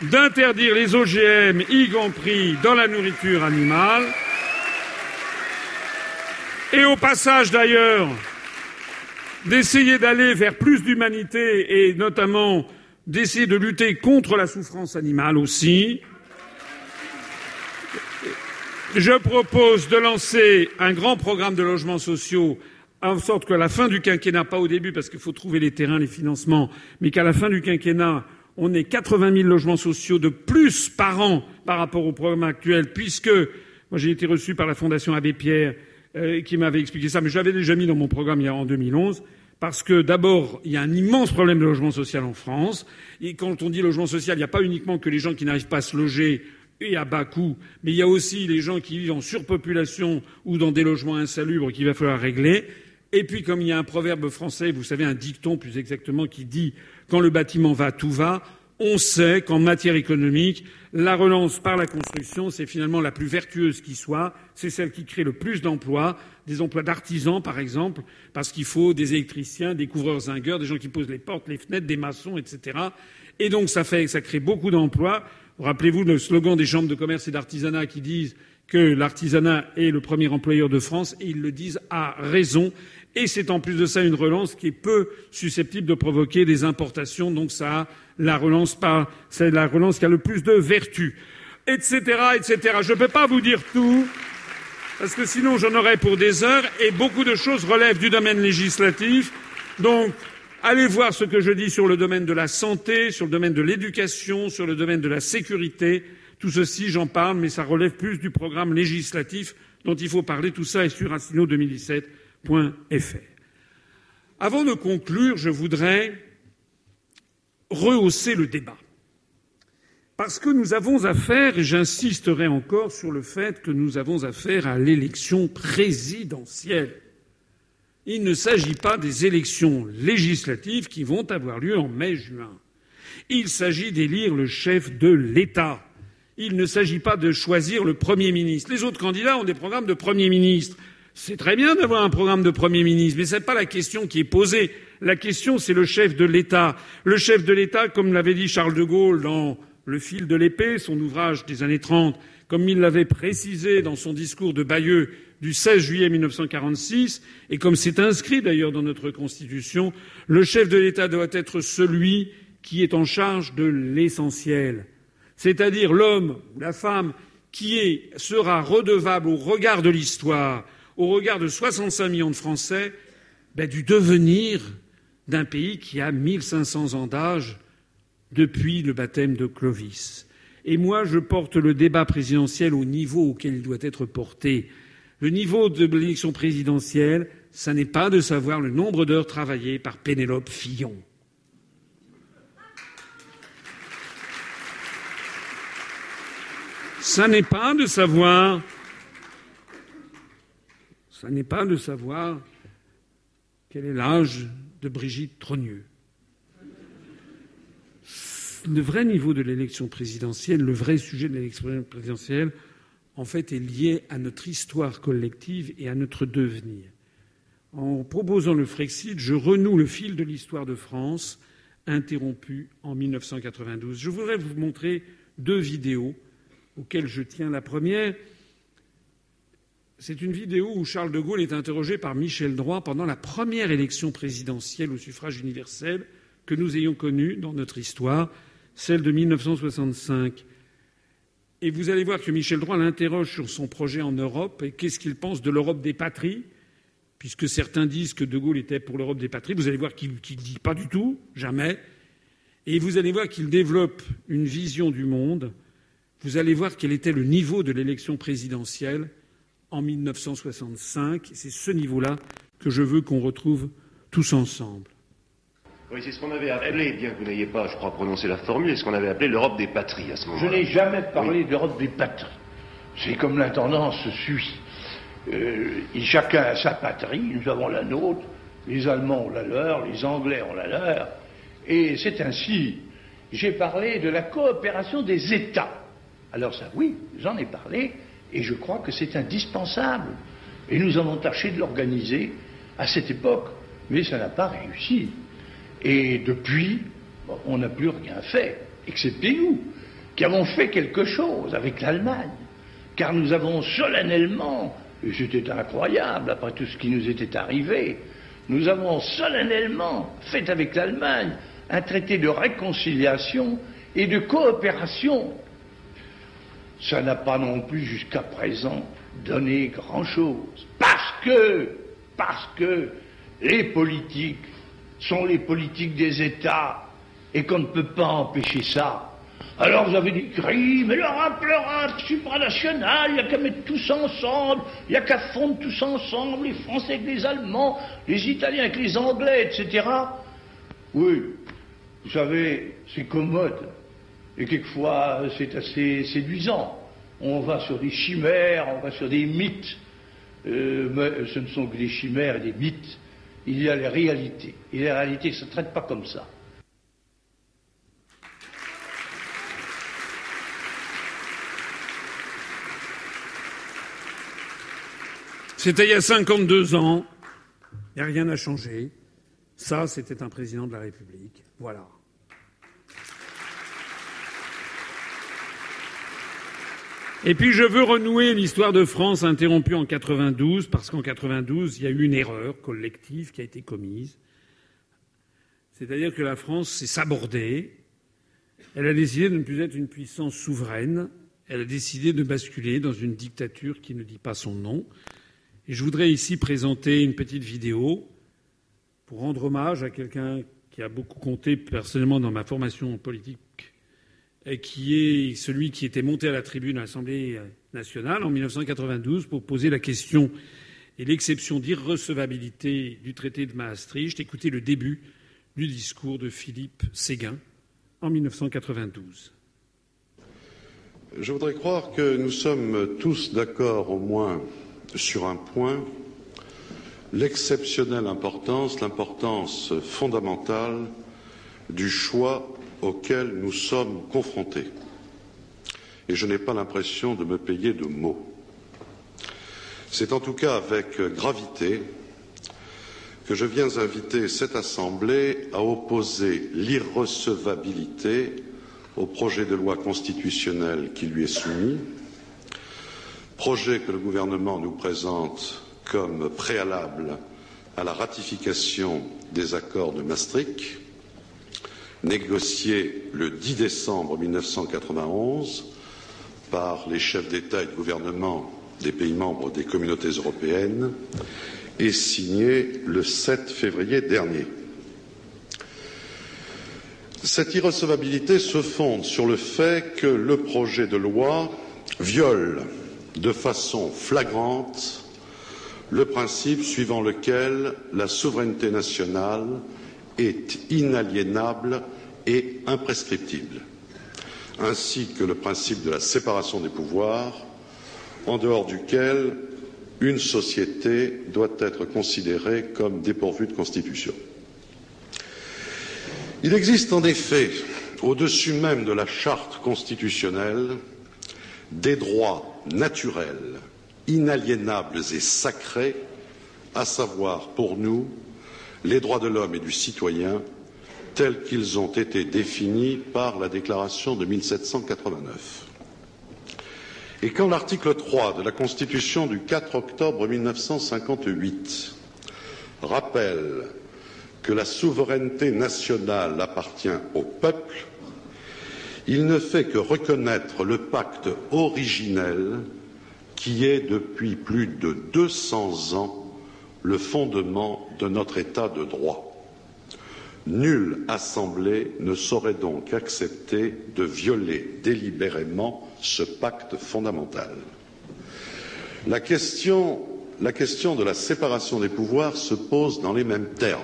d'interdire les OGM, y compris dans la nourriture animale, et au passage d'ailleurs, d'essayer d'aller vers plus d'humanité et notamment d'essayer de lutter contre la souffrance animale aussi. Je propose de lancer un grand programme de logements sociaux en sorte qu'à la fin du quinquennat, pas au début parce qu'il faut trouver les terrains, les financements, mais qu'à la fin du quinquennat, on ait 80 000 logements sociaux de plus par an par rapport au programme actuel, puisque moi j'ai été reçu par la Fondation Abbé Pierre euh, qui m'avait expliqué ça, mais je l'avais déjà mis dans mon programme en 2011 parce que d'abord, il y a un immense problème de logement social en France. Et quand on dit logement social, il n'y a pas uniquement que les gens qui n'arrivent pas à se loger et à bas coût, mais il y a aussi les gens qui vivent en surpopulation ou dans des logements insalubres qu'il va falloir régler. Et puis, comme il y a un proverbe français, vous savez, un dicton plus exactement, qui dit quand le bâtiment va, tout va, on sait qu'en matière économique, la relance par la construction, c'est finalement la plus vertueuse qui soit. C'est celle qui crée le plus d'emplois, des emplois d'artisans, par exemple, parce qu'il faut des électriciens, des couvreurs zingueurs, des gens qui posent les portes, les fenêtres, des maçons, etc. Et donc, ça fait, ça crée beaucoup d'emplois. Rappelez-vous le slogan des chambres de commerce et d'artisanat qui disent que l'artisanat est le premier employeur de France, et ils le disent à raison. Et c'est en plus de ça une relance qui est peu susceptible de provoquer des importations, donc ça la relance c'est la relance qui a le plus de vertus, etc., etc. Je ne peux pas vous dire tout, parce que sinon j'en aurais pour des heures, et beaucoup de choses relèvent du domaine législatif. Donc, allez voir ce que je dis sur le domaine de la santé, sur le domaine de l'éducation, sur le domaine de la sécurité. Tout ceci, j'en parle, mais ça relève plus du programme législatif dont il faut parler. Tout ça est sur assino2017.fr. Avant de conclure, je voudrais rehausser le débat. Parce que nous avons affaire, et j'insisterai encore sur le fait que nous avons affaire à l'élection présidentielle. Il ne s'agit pas des élections législatives qui vont avoir lieu en mai-juin. Il s'agit d'élire le chef de l'État. Il ne s'agit pas de choisir le Premier ministre. Les autres candidats ont des programmes de Premier ministre. C'est très bien d'avoir un programme de Premier ministre, mais ce n'est pas la question qui est posée. La question, c'est le chef de l'État. Le chef de l'État, comme l'avait dit Charles de Gaulle dans Le fil de l'épée, son ouvrage des années 30, comme il l'avait précisé dans son discours de Bayeux du 16 juillet 1946, et comme c'est inscrit d'ailleurs dans notre Constitution, le chef de l'État doit être celui qui est en charge de l'essentiel, c'est-à-dire l'homme ou la femme qui est, sera redevable au regard de l'histoire, au regard de 65 millions de Français, ben, du devenir d'un pays qui a 1500 ans d'âge depuis le baptême de Clovis. Et moi, je porte le débat présidentiel au niveau auquel il doit être porté. Le niveau de l'élection présidentielle, ce n'est pas de savoir le nombre d'heures travaillées par Pénélope Fillon. Ça n'est pas de savoir. Ça n'est pas de savoir quel est l'âge de Brigitte Trogneux. Le vrai niveau de l'élection présidentielle, le vrai sujet de l'élection présidentielle, en fait, est lié à notre histoire collective et à notre devenir. En proposant le Frexit, je renoue le fil de l'histoire de France, interrompu en 1992. Je voudrais vous montrer deux vidéos auxquelles je tiens. La première, c'est une vidéo où Charles de Gaulle est interrogé par Michel Droit pendant la première élection présidentielle au suffrage universel que nous ayons connue dans notre histoire, celle de 1965. Et vous allez voir que Michel Droit l'interroge sur son projet en Europe et qu'est-ce qu'il pense de l'Europe des patries, puisque certains disent que De Gaulle était pour l'Europe des patries. Vous allez voir qu'il ne dit pas du tout, jamais. Et vous allez voir qu'il développe une vision du monde. Vous allez voir quel était le niveau de l'élection présidentielle en 1965. C'est ce niveau-là que je veux qu'on retrouve tous ensemble. Oui, c'est ce qu'on avait appelé, bien que vous n'ayez pas, je crois, prononcé la formule, c'est ce qu'on avait appelé l'Europe des patries à ce moment-là. Je n'ai jamais parlé d'Europe des patries. C'est comme l'intendance suit. Euh, chacun a sa patrie, nous avons la nôtre, les Allemands ont la leur, les Anglais ont la leur, et c'est ainsi. J'ai parlé de la coopération des États. Alors ça, oui, j'en ai parlé, et je crois que c'est indispensable. Et nous avons tâché de l'organiser à cette époque, mais ça n'a pas réussi. Et depuis, on n'a plus rien fait, excepté nous, qui avons fait quelque chose avec l'Allemagne, car nous avons solennellement, et c'était incroyable après tout ce qui nous était arrivé, nous avons solennellement fait avec l'Allemagne un traité de réconciliation et de coopération. Ça n'a pas non plus jusqu'à présent donné grand-chose. Parce que, parce que les politiques sont les politiques des États et qu'on ne peut pas empêcher ça. Alors vous avez des cris, mais l'Europe, l'Europe supranationale, il n'y a qu'à mettre tous ensemble, il n'y a qu'à fondre tous ensemble, les Français avec les Allemands, les Italiens avec les Anglais, etc. Oui, vous savez, c'est commode. Et quelquefois, c'est assez séduisant. On va sur des chimères, on va sur des mythes. Euh, mais ce ne sont que des chimères et des mythes il y a les réalités. Et les réalités ne se pas comme ça. C'était il y a 52 ans. Il n'y a rien à changer. Ça, c'était un président de la République. Voilà. Et puis je veux renouer l'histoire de France interrompue en 92 parce qu'en 92 il y a eu une erreur collective qui a été commise. C'est-à-dire que la France s'est sabordée. Elle a décidé de ne plus être une puissance souveraine. Elle a décidé de basculer dans une dictature qui ne dit pas son nom. Et je voudrais ici présenter une petite vidéo pour rendre hommage à quelqu'un qui a beaucoup compté personnellement dans ma formation politique qui est celui qui était monté à la tribune à l'Assemblée nationale en 1992 pour poser la question et l'exception d'irrecevabilité du traité de Maastricht. Écoutez le début du discours de Philippe Séguin en 1992. Je voudrais croire que nous sommes tous d'accord au moins sur un point, l'exceptionnelle importance, l'importance fondamentale du choix auxquels nous sommes confrontés. Et je n'ai pas l'impression de me payer de mots. C'est en tout cas avec gravité que je viens inviter cette Assemblée à opposer l'irrecevabilité au projet de loi constitutionnelle qui lui est soumis, projet que le gouvernement nous présente comme préalable à la ratification des accords de Maastricht, négocié le 10 décembre 1991 par les chefs d'État et de gouvernement des pays membres des communautés européennes et signé le 7 février dernier. Cette irrecevabilité se fonde sur le fait que le projet de loi viole de façon flagrante le principe suivant lequel la souveraineté nationale est inaliénable et imprescriptible, ainsi que le principe de la séparation des pouvoirs, en dehors duquel une société doit être considérée comme dépourvue de constitution. Il existe en effet, au-dessus même de la charte constitutionnelle, des droits naturels, inaliénables et sacrés, à savoir pour nous les droits de l'homme et du citoyen tels qu'ils ont été définis par la déclaration de 1789. Et quand l'article 3 de la Constitution du 4 octobre 1958 rappelle que la souveraineté nationale appartient au peuple, il ne fait que reconnaître le pacte originel qui est depuis plus de 200 ans le fondement de notre État de droit. Nulle assemblée ne saurait donc accepter de violer délibérément ce pacte fondamental. La question, de la séparation des pouvoirs se pose dans les mêmes termes.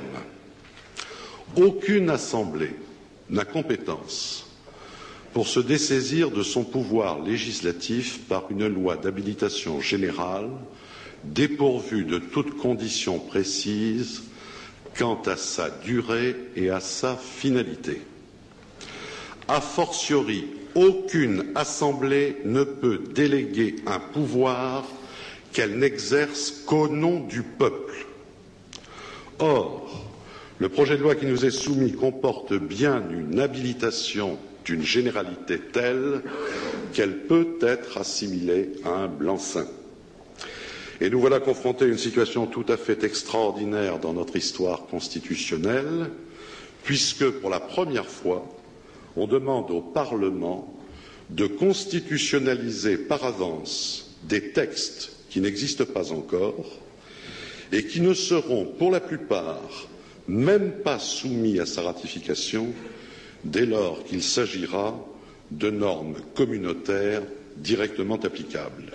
Aucune assemblée n'a compétence pour se dessaisir de son pouvoir législatif par une loi d'habilitation générale dépourvue de toute condition précise quant à sa durée et à sa finalité. A fortiori, aucune assemblée ne peut déléguer un pouvoir qu'elle n'exerce qu'au nom du peuple. Or, le projet de loi qui nous est soumis comporte bien une habilitation d'une généralité telle qu'elle peut être assimilée à un blanc-seing. Et nous voilà confrontés à une situation tout à fait extraordinaire dans notre histoire constitutionnelle, puisque pour la première fois, on demande au Parlement de constitutionnaliser par avance des textes qui n'existent pas encore et qui ne seront pour la plupart même pas soumis à sa ratification dès lors qu'il s'agira de normes communautaires directement applicables.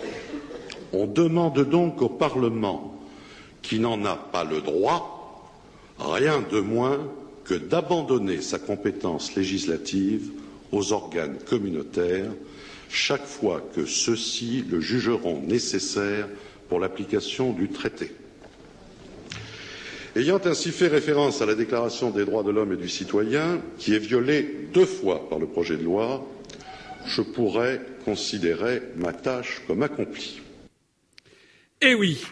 On demande donc au Parlement, qui n'en a pas le droit, rien de moins que d'abandonner sa compétence législative aux organes communautaires chaque fois que ceux-ci le jugeront nécessaire pour l'application du traité. Ayant ainsi fait référence à la Déclaration des droits de l'homme et du citoyen, qui est violée deux fois par le projet de loi, je pourrais considérer ma tâche comme accomplie. Eh oui,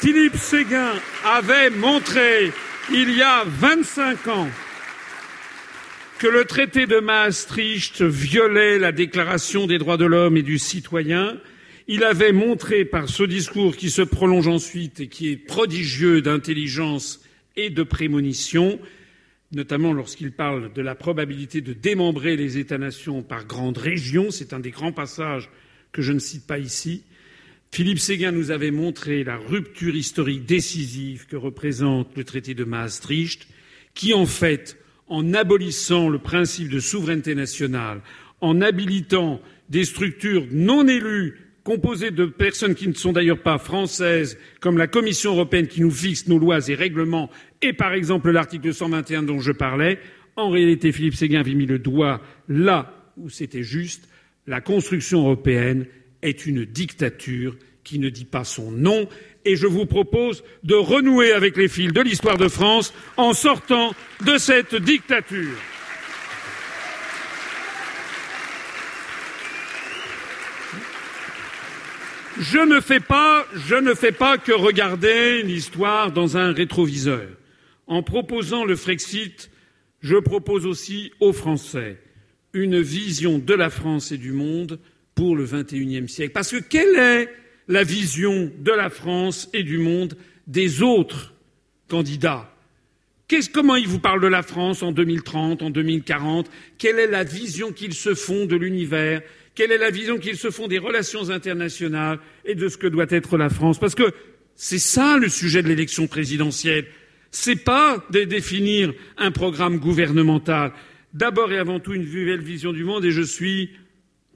Philippe Séguin avait montré il y a 25 ans que le traité de Maastricht violait la Déclaration des droits de l'homme et du citoyen. Il avait montré par ce discours qui se prolonge ensuite et qui est prodigieux d'intelligence et de prémonition, notamment lorsqu'il parle de la probabilité de démembrer les États-nations par grandes régions, c'est un des grands passages que je ne cite pas ici, Philippe Séguin nous avait montré la rupture historique décisive que représente le traité de Maastricht, qui en fait, en abolissant le principe de souveraineté nationale, en habilitant des structures non élues composé de personnes qui ne sont d'ailleurs pas françaises, comme la Commission européenne qui nous fixe nos lois et règlements, et par exemple l'article 121 dont je parlais, en réalité, Philippe Séguin avait mis le doigt là où c'était juste. La construction européenne est une dictature qui ne dit pas son nom, et je vous propose de renouer avec les fils de l'histoire de France en sortant de cette dictature. Je ne fais pas, je ne fais pas que regarder l'histoire dans un rétroviseur. En proposant le Frexit, je propose aussi aux Français une vision de la France et du monde pour le XXIe siècle. Parce que quelle est la vision de la France et du monde des autres candidats? Comment ils vous parlent de la France en 2030, en 2040 Quelle est la vision qu'ils se font de l'univers? Quelle est la vision qu'ils se font des relations internationales et de ce que doit être la France? Parce que c'est ça le sujet de l'élection présidentielle. C'est pas de définir un programme gouvernemental. D'abord et avant tout une nouvelle vision du monde et je suis,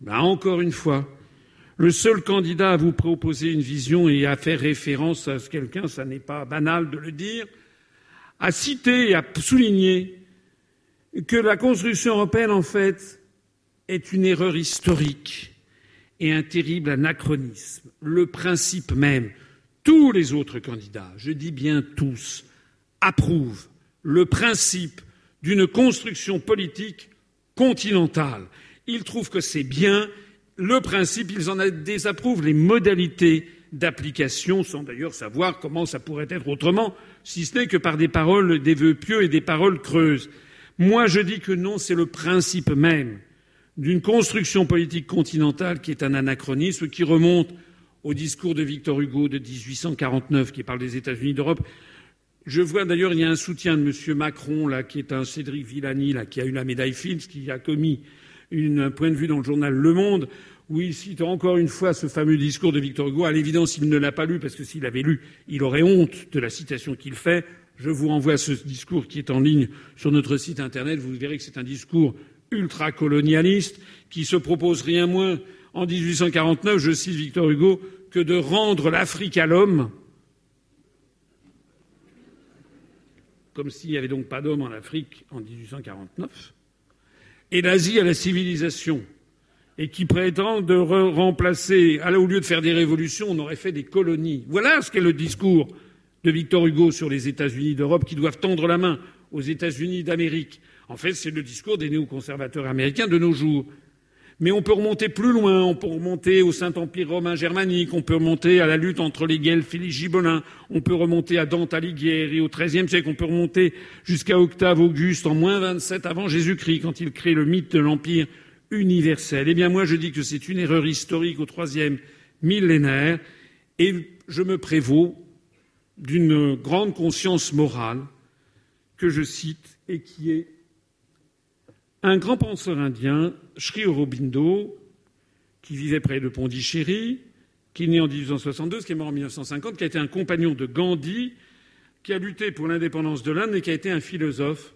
ben encore une fois, le seul candidat à vous proposer une vision et à faire référence à quelqu'un, ça n'est pas banal de le dire, à citer et à souligner que la construction européenne, en fait, est une erreur historique et un terrible anachronisme. Le principe même, tous les autres candidats, je dis bien tous, approuvent le principe d'une construction politique continentale. Ils trouvent que c'est bien le principe, ils en désapprouvent les modalités d'application sans d'ailleurs savoir comment ça pourrait être autrement, si ce n'est que par des paroles, des vœux pieux et des paroles creuses. Moi, je dis que non, c'est le principe même d'une construction politique continentale qui est un anachronisme, qui remonte au discours de Victor Hugo de 1849, qui parle des États-Unis d'Europe. Je vois d'ailleurs, il y a un soutien de M. Macron, là, qui est un Cédric Villani, là, qui a eu la médaille Fields, qui a commis un point de vue dans le journal Le Monde, où il cite encore une fois ce fameux discours de Victor Hugo. À l'évidence, il ne l'a pas lu, parce que s'il l'avait lu, il aurait honte de la citation qu'il fait. Je vous renvoie à ce discours qui est en ligne sur notre site internet. Vous verrez que c'est un discours ultracolonialiste qui se propose rien moins en 1849, je cite Victor Hugo, que de rendre l'Afrique à l'homme comme s'il n'y avait donc pas d'hommes en Afrique en 1849, et l'Asie à la civilisation, et qui prétend de remplacer, au lieu de faire des révolutions, on aurait fait des colonies. Voilà ce qu'est le discours de Victor Hugo sur les États-Unis d'Europe qui doivent tendre la main aux États-Unis d'Amérique. En fait, c'est le discours des néoconservateurs américains de nos jours. Mais on peut remonter plus loin, on peut remonter au Saint-Empire romain germanique, on peut remonter à la lutte entre les Guelfes et les Gibelins, on peut remonter à Dante Alighieri au XIIIe siècle, on peut remonter jusqu'à Octave Auguste en moins 27 avant Jésus-Christ, quand il crée le mythe de l'Empire universel. Eh bien, moi, je dis que c'est une erreur historique au troisième millénaire, et je me prévaux d'une grande conscience morale que je cite et qui est un grand penseur indien, Sri Aurobindo, qui vivait près de Pondichéry, qui est né en 1862, qui est mort en 1950, qui a été un compagnon de Gandhi, qui a lutté pour l'indépendance de l'Inde et qui a été un philosophe,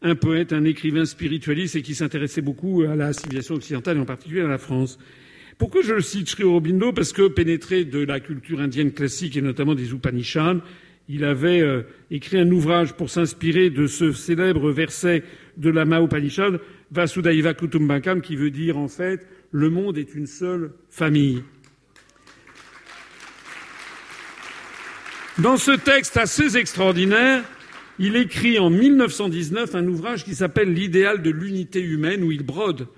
un poète, un écrivain spiritualiste et qui s'intéressait beaucoup à la civilisation occidentale et en particulier à la France. Pourquoi je cite Sri Aurobindo? Parce que pénétré de la culture indienne classique et notamment des Upanishads, il avait euh, écrit un ouvrage pour s'inspirer de ce célèbre verset de la Mahopanishad, Vasudhaiva Kutumbakam, qui veut dire en fait le monde est une seule famille. Dans ce texte assez extraordinaire, il écrit en 1919 un ouvrage qui s'appelle L'idéal de l'unité humaine, où il brode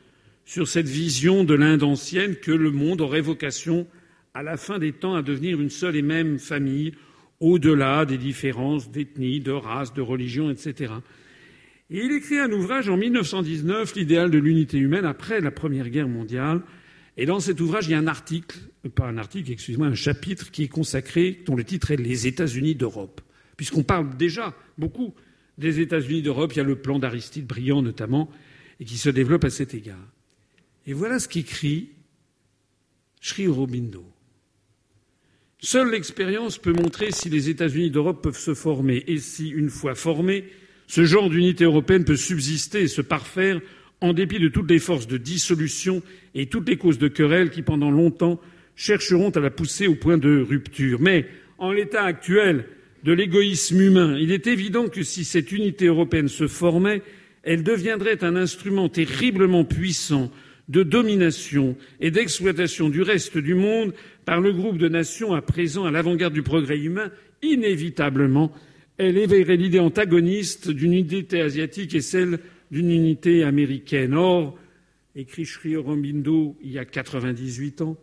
sur cette vision de l'Inde ancienne que le monde aurait vocation, à la fin des temps, à devenir une seule et même famille, au-delà des différences d'ethnie, de race, de religion, etc. Et il écrit un ouvrage en 1919, L'idéal de l'unité humaine, après la Première Guerre mondiale. Et dans cet ouvrage, il y a un article, pas un article, excusez-moi, un chapitre qui est consacré, dont le titre est Les États-Unis d'Europe. Puisqu'on parle déjà beaucoup des États-Unis d'Europe, il y a le plan d'Aristide Briand notamment, et qui se développe à cet égard. Et voilà ce qu'écrit Sri Aurobindo. Seule l'expérience peut montrer si les États-Unis d'Europe peuvent se former et si, une fois formés, ce genre d'unité européenne peut subsister et se parfaire en dépit de toutes les forces de dissolution et toutes les causes de querelle qui, pendant longtemps, chercheront à la pousser au point de rupture. Mais, en l'état actuel de l'égoïsme humain, il est évident que si cette unité européenne se formait, elle deviendrait un instrument terriblement puissant de domination et d'exploitation du reste du monde par le groupe de nations à présent à l'avant-garde du progrès humain, inévitablement, elle éveillerait l'idée antagoniste d'une unité asiatique et celle d'une unité américaine. Or, écrit Sri Aurobindo il y a 98 ans,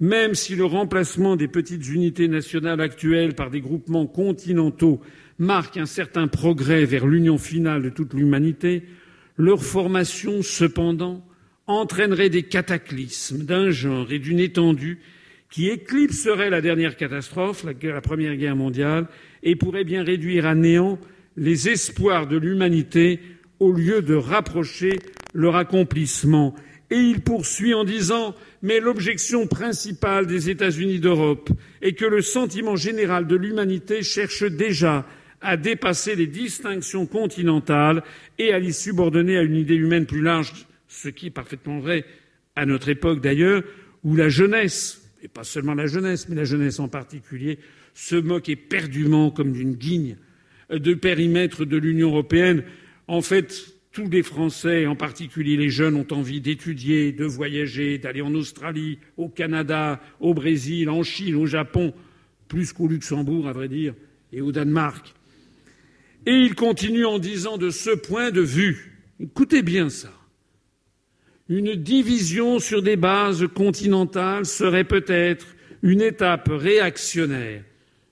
même si le remplacement des petites unités nationales actuelles par des groupements continentaux marque un certain progrès vers l'union finale de toute l'humanité, leur formation, cependant, entraînerait des cataclysmes d'un genre et d'une étendue qui éclipserait la dernière catastrophe, la, Première Guerre mondiale, et pourrait bien réduire à néant les espoirs de l'humanité au lieu de rapprocher leur accomplissement. Et il poursuit en disant Mais l'objection principale des États-Unis d'Europe est que le sentiment général de l'humanité cherche déjà à dépasser les distinctions continentales et à les subordonner à une idée humaine plus large ce qui est parfaitement vrai à notre époque d'ailleurs, où la jeunesse, et pas seulement la jeunesse, mais la jeunesse en particulier, se moque éperdument comme d'une guigne de périmètre de l'Union européenne. En fait, tous les Français, en particulier les jeunes, ont envie d'étudier, de voyager, d'aller en Australie, au Canada, au Brésil, en Chine, au Japon, plus qu'au Luxembourg, à vrai dire, et au Danemark. Et il continue en disant de ce point de vue, écoutez bien ça, une division sur des bases continentales serait peut-être une étape réactionnaire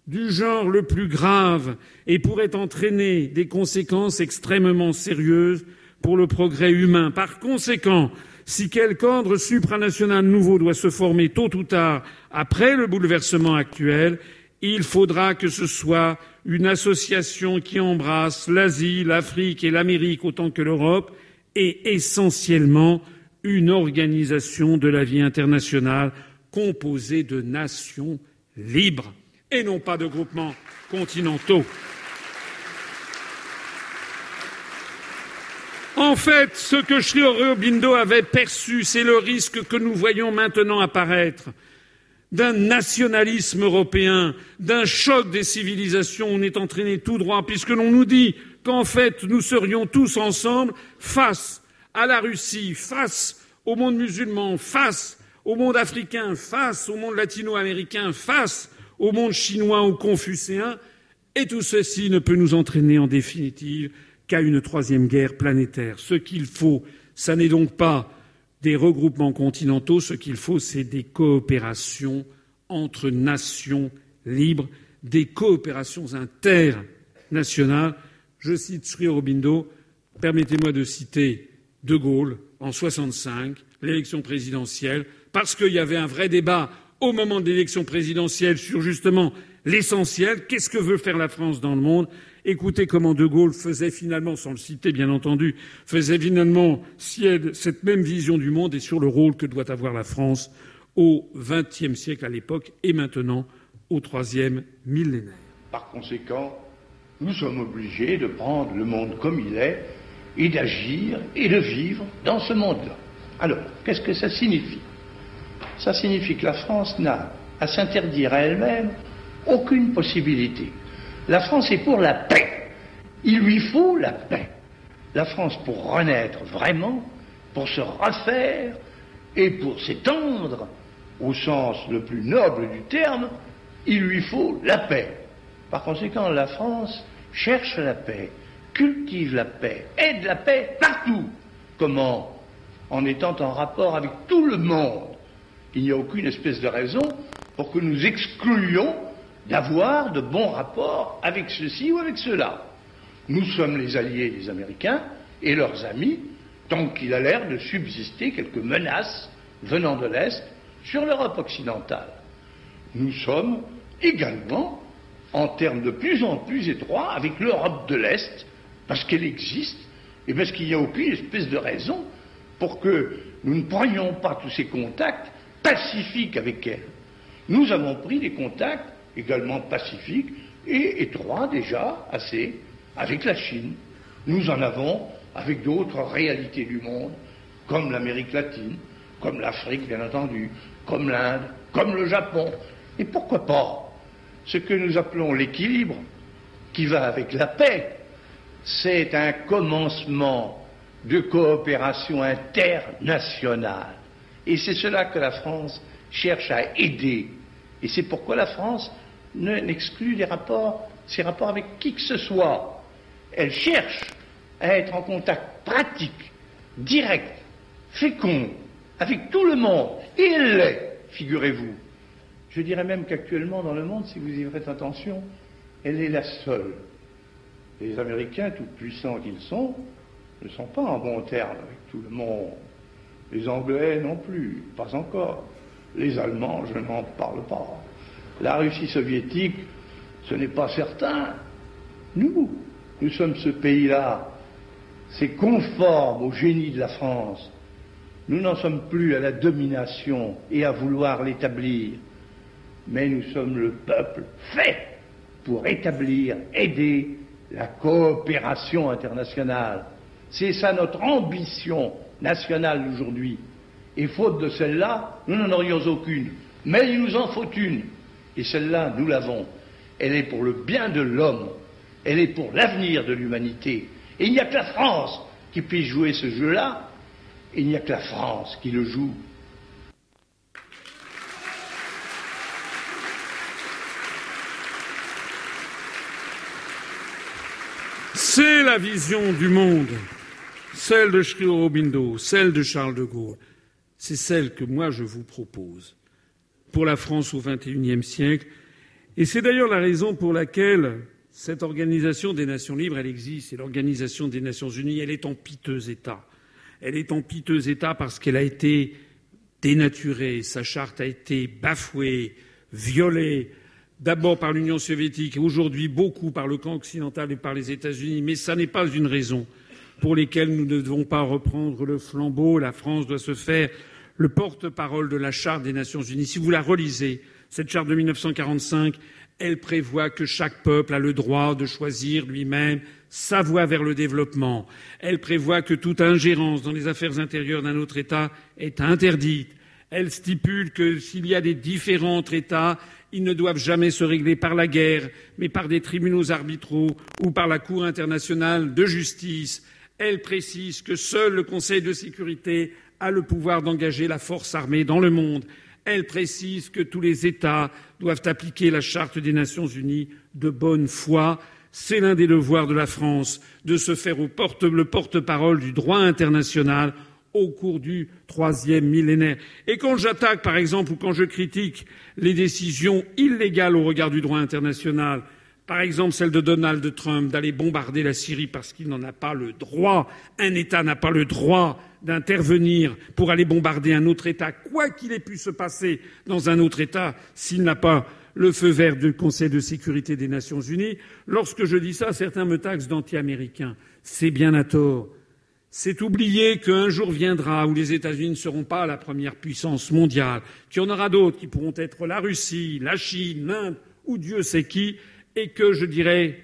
du genre le plus grave et pourrait entraîner des conséquences extrêmement sérieuses pour le progrès humain. Par conséquent, si quelque ordre supranational nouveau doit se former tôt ou tard après le bouleversement actuel, il faudra que ce soit une association qui embrasse l'Asie, l'Afrique et l'Amérique autant que l'Europe et essentiellement une organisation de la vie internationale composée de nations libres et non pas de groupements continentaux. En fait, ce que Sri Aurobindo avait perçu, c'est le risque que nous voyons maintenant apparaître d'un nationalisme européen, d'un choc des civilisations. On est entraîné tout droit, puisque l'on nous dit qu'en fait nous serions tous ensemble face à la Russie, face au monde musulman, face au monde africain, face au monde latino-américain, face au monde chinois ou confucéen, et tout ceci ne peut nous entraîner en définitive qu'à une troisième guerre planétaire. Ce qu'il faut, ce n'est donc pas des regroupements continentaux, ce qu'il faut, c'est des coopérations entre nations libres, des coopérations internationales. Je cite Sri Aurobindo, permettez-moi de citer De Gaulle en 65, l'élection présidentielle, parce qu'il y avait un vrai débat au moment de l'élection présidentielle sur justement l'essentiel, qu'est-ce que veut faire la France dans le monde? Écoutez comment De Gaulle faisait finalement, sans le citer bien entendu, faisait finalement sienne cette même vision du monde et sur le rôle que doit avoir la France au XXe siècle à l'époque et maintenant au troisième millénaire. Par conséquent, nous sommes obligés de prendre le monde comme il est et d'agir et de vivre dans ce monde-là. Alors, qu'est-ce que ça signifie? Ça signifie que la France n'a à s'interdire à elle-même aucune possibilité. La France est pour la paix. Il lui faut la paix. La France, pour renaître vraiment, pour se refaire et pour s'étendre, au sens le plus noble du terme, il lui faut la paix. Par conséquent, la France cherche la paix, cultive la paix, aide la paix partout. Comment? En étant en rapport avec tout le monde. Il n'y a aucune espèce de raison pour que nous excluions d'avoir de bons rapports avec ceci ou avec cela. Nous sommes les alliés des Américains et leurs amis, tant qu'il a l'air de subsister quelques menaces venant de l'Est sur l'Europe occidentale. Nous sommes également en termes de plus en plus étroits avec l'Europe de l'Est, parce qu'elle existe et parce qu'il n'y a aucune espèce de raison pour que nous ne prenions pas tous ces contacts pacifiques avec elle. Nous avons pris des contacts également pacifiques et étroits déjà assez avec la Chine. Nous en avons avec d'autres réalités du monde, comme l'Amérique latine, comme l'Afrique bien entendu, comme l'Inde, comme le Japon. Et pourquoi pas ce que nous appelons l'équilibre, qui va avec la paix, c'est un commencement de coopération internationale. Et c'est cela que la France cherche à aider. Et c'est pourquoi la France n'exclut ses rapports avec qui que ce soit. Elle cherche à être en contact pratique, direct, fécond, avec tout le monde. Et elle l'est, figurez-vous. Je dirais même qu'actuellement dans le monde, si vous y faites attention, elle est la seule. Les Américains, tout puissants qu'ils sont, ne sont pas en bon terme avec tout le monde. Les Anglais non plus, pas encore. Les Allemands, je n'en parle pas. La Russie soviétique, ce n'est pas certain. Nous, nous sommes ce pays-là. C'est conforme au génie de la France. Nous n'en sommes plus à la domination et à vouloir l'établir, mais nous sommes le peuple fait pour établir, aider la coopération internationale. C'est ça notre ambition nationale d'aujourd'hui. Et faute de celle-là, nous n'en aurions aucune. Mais il nous en faut une. Et celle-là, nous l'avons. Elle est pour le bien de l'homme. Elle est pour l'avenir de l'humanité. Et il n'y a que la France qui puisse jouer ce jeu-là. Il n'y a que la France qui le joue. C'est la vision du monde, celle de Sri Aurobindo, celle de Charles de Gaulle. C'est celle que moi je vous propose pour la France au XXIe siècle. Et c'est d'ailleurs la raison pour laquelle cette organisation des Nations libres, elle existe, et l'organisation des Nations unies, elle est en piteux état. Elle est en piteux état parce qu'elle a été dénaturée, sa charte a été bafouée, violée, d'abord par l'Union soviétique et aujourd'hui beaucoup par le camp occidental et par les États-Unis, mais ça n'est pas une raison pour laquelle nous ne devons pas reprendre le flambeau. La France doit se faire le porte-parole de la Charte des Nations Unies. Si vous la relisez, cette charte de 1945, elle prévoit que chaque peuple a le droit de choisir lui-même sa voie vers le développement. Elle prévoit que toute ingérence dans les affaires intérieures d'un autre État est interdite. Elle stipule que s'il y a des différents entre États, ils ne doivent jamais se régler par la guerre, mais par des tribunaux arbitraux ou par la Cour internationale de justice. Elle précise que seul le Conseil de sécurité a le pouvoir d'engager la force armée dans le monde. Elle précise que tous les États doivent appliquer la Charte des Nations unies de bonne foi. C'est l'un des devoirs de la France de se faire le porte-parole du droit international au cours du troisième millénaire. Et quand j'attaque, par exemple, ou quand je critique les décisions illégales au regard du droit international, par exemple celle de Donald Trump d'aller bombarder la Syrie parce qu'il n'en a pas le droit, un État n'a pas le droit d'intervenir pour aller bombarder un autre État, quoi qu'il ait pu se passer dans un autre État, s'il n'a pas le feu vert du Conseil de sécurité des Nations unies. Lorsque je dis ça, certains me taxent d'anti-américain. C'est bien à tort. C'est oublier qu'un jour viendra où les États-Unis ne seront pas la première puissance mondiale, qu'il y en aura d'autres qui pourront être la Russie, la Chine, l'Inde ou Dieu sait qui, et que, je dirais,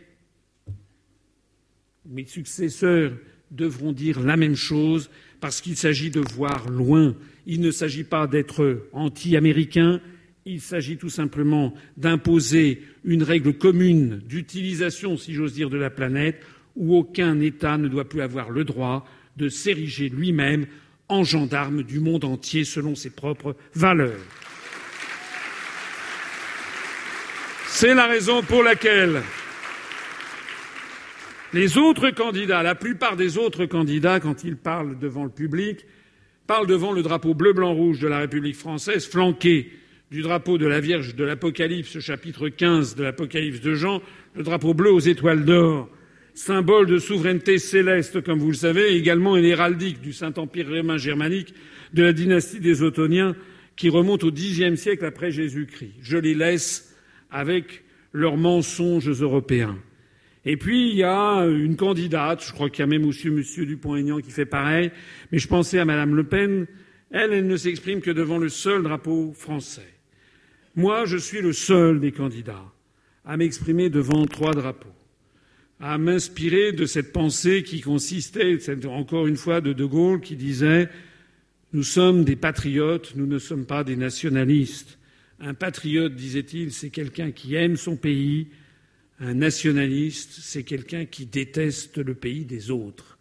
mes successeurs devront dire la même chose parce qu'il s'agit de voir loin. Il ne s'agit pas d'être anti-américain, il s'agit tout simplement d'imposer une règle commune d'utilisation, si j'ose dire, de la planète où aucun État ne doit plus avoir le droit de s'ériger lui-même en gendarme du monde entier selon ses propres valeurs. C'est la raison pour laquelle les autres candidats, la plupart des autres candidats, quand ils parlent devant le public, parlent devant le drapeau bleu, blanc, rouge de la République française, flanqué du drapeau de la Vierge de l'Apocalypse, chapitre 15 de l'Apocalypse de Jean, le drapeau bleu aux étoiles d'or, symbole de souveraineté céleste, comme vous le savez, également une héraldique du Saint-Empire romain germanique de la dynastie des Ottoniens qui remonte au Xe siècle après Jésus-Christ. Je les laisse avec leurs mensonges européens. Et puis, il y a une candidate, je crois qu'il y a même aussi M. Dupont-Aignan qui fait pareil, mais je pensais à Mme Le Pen. Elle, elle ne s'exprime que devant le seul drapeau français. Moi, je suis le seul des candidats à m'exprimer devant trois drapeaux à m'inspirer de cette pensée qui consistait, encore une fois, de De Gaulle qui disait Nous sommes des patriotes, nous ne sommes pas des nationalistes. Un patriote, disait-il, c'est quelqu'un qui aime son pays. Un nationaliste, c'est quelqu'un qui déteste le pays des autres.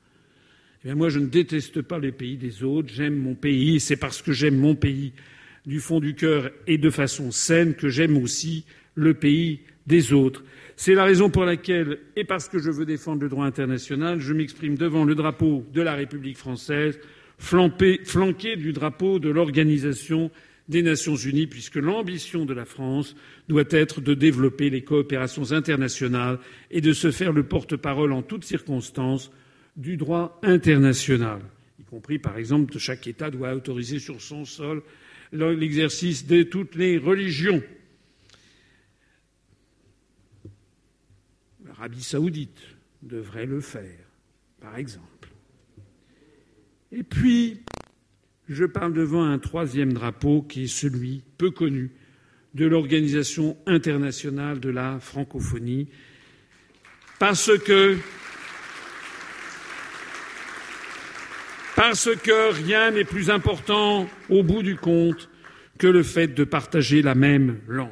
Eh bien, moi, je ne déteste pas le pays des autres, j'aime mon pays, c'est parce que j'aime mon pays du fond du cœur et de façon saine que j'aime aussi le pays des autres. C'est la raison pour laquelle, et parce que je veux défendre le droit international, je m'exprime devant le drapeau de la République française, flanqué du drapeau de l'Organisation des Nations unies, puisque l'ambition de la France doit être de développer les coopérations internationales et de se faire le porte-parole en toutes circonstances du droit international, y compris, par exemple, que chaque État doit autoriser sur son sol l'exercice de toutes les religions. l'Arabie saoudite devrait le faire, par exemple. Et puis, je parle devant un troisième drapeau qui est celui peu connu de l'Organisation internationale de la francophonie, parce que rien n'est plus important au bout du compte que le fait de partager la même langue.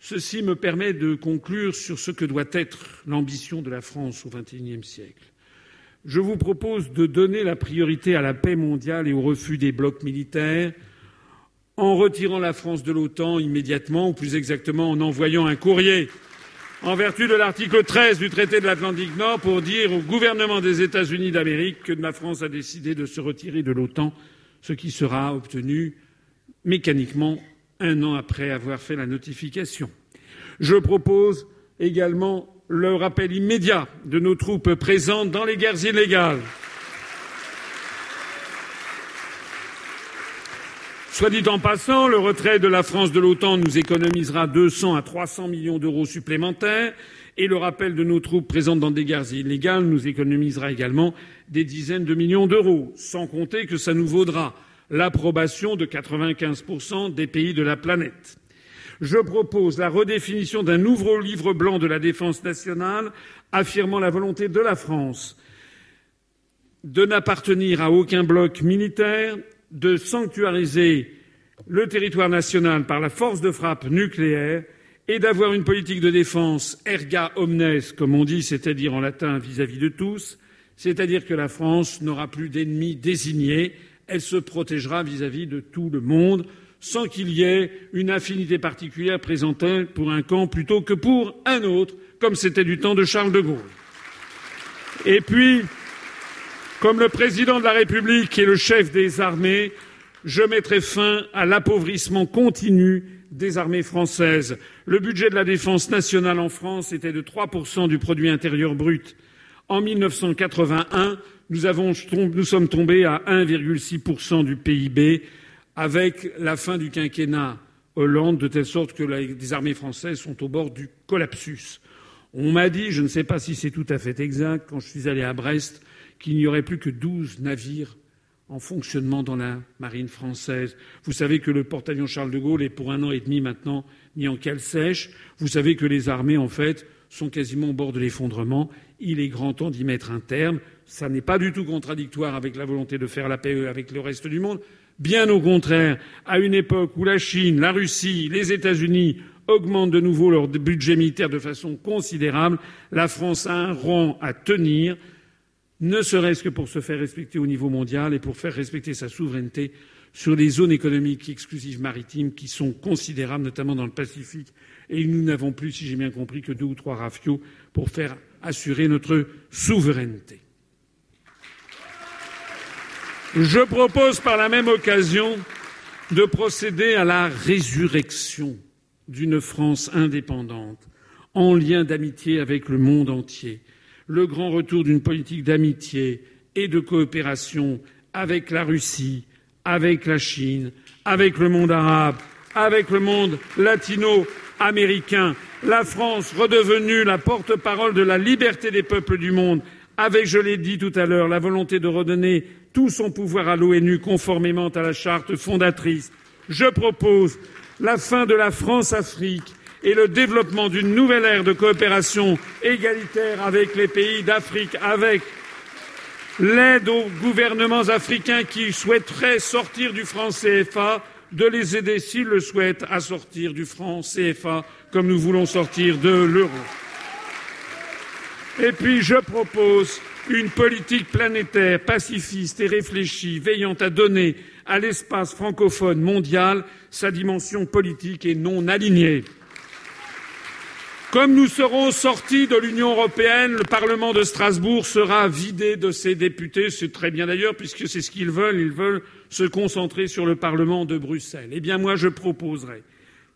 Ceci me permet de conclure sur ce que doit être l'ambition de la France au XXIe siècle. Je vous propose de donner la priorité à la paix mondiale et au refus des blocs militaires en retirant la France de l'OTAN immédiatement, ou plus exactement en envoyant un courrier en vertu de l'article 13 du traité de l'Atlantique Nord pour dire au gouvernement des États-Unis d'Amérique que la France a décidé de se retirer de l'OTAN, ce qui sera obtenu mécaniquement un an après avoir fait la notification. Je propose également le rappel immédiat de nos troupes présentes dans les guerres illégales. Soit dit en passant, le retrait de la France de l'OTAN nous économisera 200 à 300 millions d'euros supplémentaires et le rappel de nos troupes présentes dans des guerres illégales nous économisera également des dizaines de millions d'euros, sans compter que ça nous vaudra l'approbation de 95% des pays de la planète. Je propose la redéfinition d'un nouveau livre blanc de la défense nationale affirmant la volonté de la France de n'appartenir à aucun bloc militaire, de sanctuariser le territoire national par la force de frappe nucléaire et d'avoir une politique de défense erga omnes, comme on dit, c'est-à-dire en latin vis-à-vis de tous, c'est-à-dire que la France n'aura plus d'ennemis désignés, elle se protégera vis-à-vis de tout le monde, sans qu'il y ait une affinité particulière présentée pour un camp plutôt que pour un autre, comme c'était du temps de Charles de Gaulle. Et puis, comme le président de la République et le chef des armées, je mettrai fin à l'appauvrissement continu des armées françaises. Le budget de la défense nationale en France était de 3% du produit intérieur brut. En 1981, nous, avons, nous sommes tombés à 1,6% du PIB avec la fin du quinquennat Hollande, de telle sorte que les armées françaises sont au bord du collapsus. On m'a dit, je ne sais pas si c'est tout à fait exact, quand je suis allé à Brest, qu'il n'y aurait plus que 12 navires en fonctionnement dans la marine française. Vous savez que le porte-avions Charles de Gaulle est pour un an et demi maintenant mis en cale sèche. Vous savez que les armées, en fait, sont quasiment au bord de l'effondrement. Il est grand temps d'y mettre un terme. Ça n'est pas du tout contradictoire avec la volonté de faire la paix avec le reste du monde. Bien au contraire, à une époque où la Chine, la Russie, les États-Unis augmentent de nouveau leur budget militaire de façon considérable, la France a un rang à tenir ne serait-ce que pour se faire respecter au niveau mondial et pour faire respecter sa souveraineté sur les zones économiques exclusives maritimes qui sont considérables, notamment dans le Pacifique. Et nous n'avons plus, si j'ai bien compris, que deux ou trois rafios pour faire assurer notre souveraineté. Je propose par la même occasion de procéder à la résurrection d'une France indépendante en lien d'amitié avec le monde entier. Le grand retour d'une politique d'amitié et de coopération avec la Russie, avec la Chine, avec le monde arabe, avec le monde latino-américain, la France redevenue la porte-parole de la liberté des peuples du monde, avec, je l'ai dit tout à l'heure, la volonté de redonner tout son pouvoir à l'ONU conformément à la charte fondatrice. Je propose la fin de la France-Afrique et le développement d'une nouvelle ère de coopération égalitaire avec les pays d'Afrique, avec l'aide aux gouvernements africains qui souhaiteraient sortir du franc CFA, de les aider, s'ils le souhaitent, à sortir du franc CFA, comme nous voulons sortir de l'euro. Et puis, je propose une politique planétaire, pacifiste et réfléchie, veillant à donner à l'espace francophone mondial sa dimension politique et non alignée. Comme nous serons sortis de l'Union européenne, le Parlement de Strasbourg sera vidé de ses députés. C'est très bien d'ailleurs, puisque c'est ce qu'ils veulent. Ils veulent se concentrer sur le Parlement de Bruxelles. Eh bien, moi, je proposerai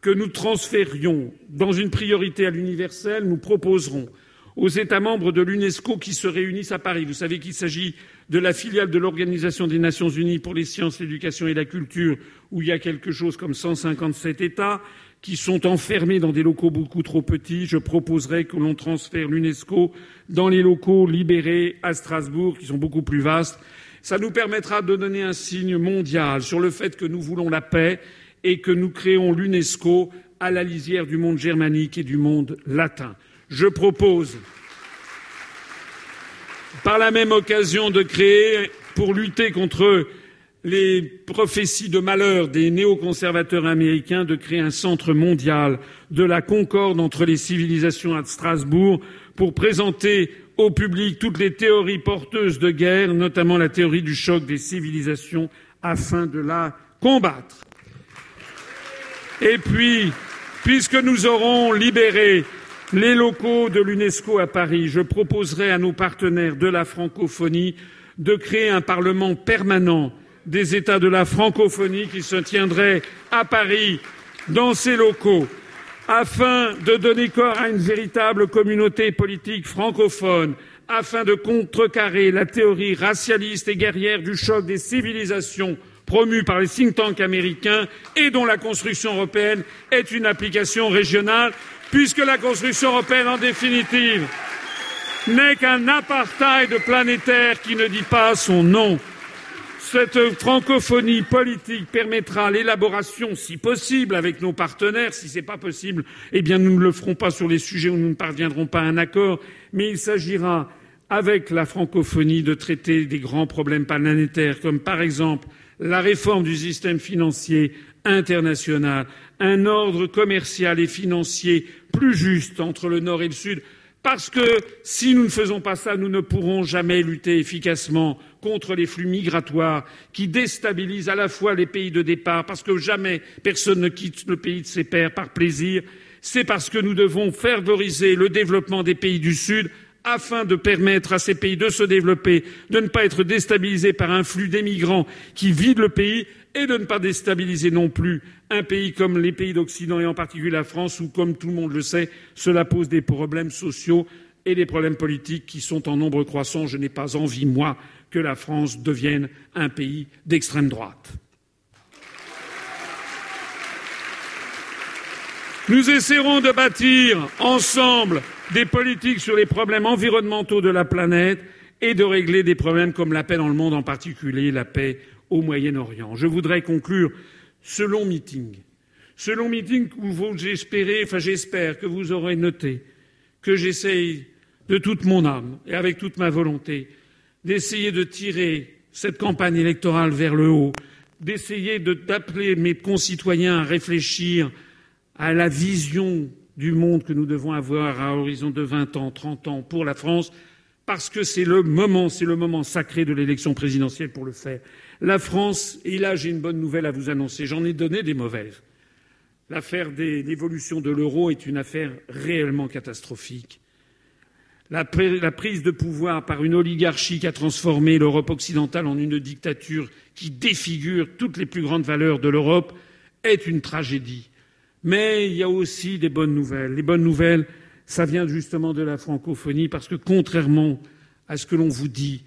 que nous transférions, dans une priorité à l'universel, nous proposerons aux États membres de l'UNESCO qui se réunissent à Paris. Vous savez qu'il s'agit de la filiale de l'Organisation des Nations Unies pour les sciences, l'éducation et la culture, où il y a quelque chose comme 157 États qui sont enfermés dans des locaux beaucoup trop petits. Je proposerai que l'on transfère l'UNESCO dans les locaux libérés à Strasbourg, qui sont beaucoup plus vastes. Ça nous permettra de donner un signe mondial sur le fait que nous voulons la paix et que nous créons l'UNESCO à la lisière du monde germanique et du monde latin. Je propose, par la même occasion, de créer, pour lutter contre les prophéties de malheur des néoconservateurs américains de créer un centre mondial de la concorde entre les civilisations à Strasbourg pour présenter au public toutes les théories porteuses de guerre, notamment la théorie du choc des civilisations, afin de la combattre. Et puis, puisque nous aurons libéré les locaux de l'UNESCO à Paris, je proposerai à nos partenaires de la francophonie de créer un parlement permanent des États de la francophonie qui se tiendraient à Paris, dans ces locaux, afin de donner corps à une véritable communauté politique francophone, afin de contrecarrer la théorie racialiste et guerrière du choc des civilisations promue par les think tanks américains et dont la construction européenne est une application régionale, puisque la construction européenne, en définitive, n'est qu'un apartheid planétaire qui ne dit pas son nom. Cette francophonie politique permettra l'élaboration, si possible, avec nos partenaires. Si ce n'est pas possible, eh bien, nous ne le ferons pas sur les sujets où nous ne parviendrons pas à un accord. Mais il s'agira, avec la francophonie, de traiter des grands problèmes planétaires, comme par exemple la réforme du système financier internationale, un ordre commercial et financier plus juste entre le Nord et le Sud, parce que si nous ne faisons pas ça, nous ne pourrons jamais lutter efficacement contre les flux migratoires qui déstabilisent à la fois les pays de départ, parce que jamais personne ne quitte le pays de ses pères par plaisir, c'est parce que nous devons favoriser le développement des pays du Sud afin de permettre à ces pays de se développer, de ne pas être déstabilisés par un flux d'émigrants qui vide le pays et de ne pas déstabiliser non plus un pays comme les pays d'Occident et en particulier la France où, comme tout le monde le sait, cela pose des problèmes sociaux et des problèmes politiques qui sont en nombre croissant. Je n'ai pas envie, moi, que la France devienne un pays d'extrême droite. Nous essaierons de bâtir ensemble des politiques sur les problèmes environnementaux de la planète et de régler des problèmes comme la paix dans le monde, en particulier la paix au Moyen-Orient. Je voudrais conclure ce long meeting, ce long meeting où espérez, enfin j'espère que vous aurez noté que j'essaye de toute mon âme et avec toute ma volonté d'essayer de tirer cette campagne électorale vers le haut, d'essayer d'appeler mes concitoyens à réfléchir à la vision du monde que nous devons avoir à horizon de 20 ans, 30 ans pour la France, parce que c'est le moment, c'est le moment sacré de l'élection présidentielle pour le faire. La France, et là j'ai une bonne nouvelle à vous annoncer, j'en ai donné des mauvaises. L'affaire de l'évolution de l'euro est une affaire réellement catastrophique. La, prise de pouvoir par une oligarchie qui a transformé l'Europe occidentale en une dictature qui défigure toutes les plus grandes valeurs de l'Europe est une tragédie. Mais il y a aussi des bonnes nouvelles. Les bonnes nouvelles, ça vient justement de la francophonie, parce que contrairement à ce que l'on vous dit,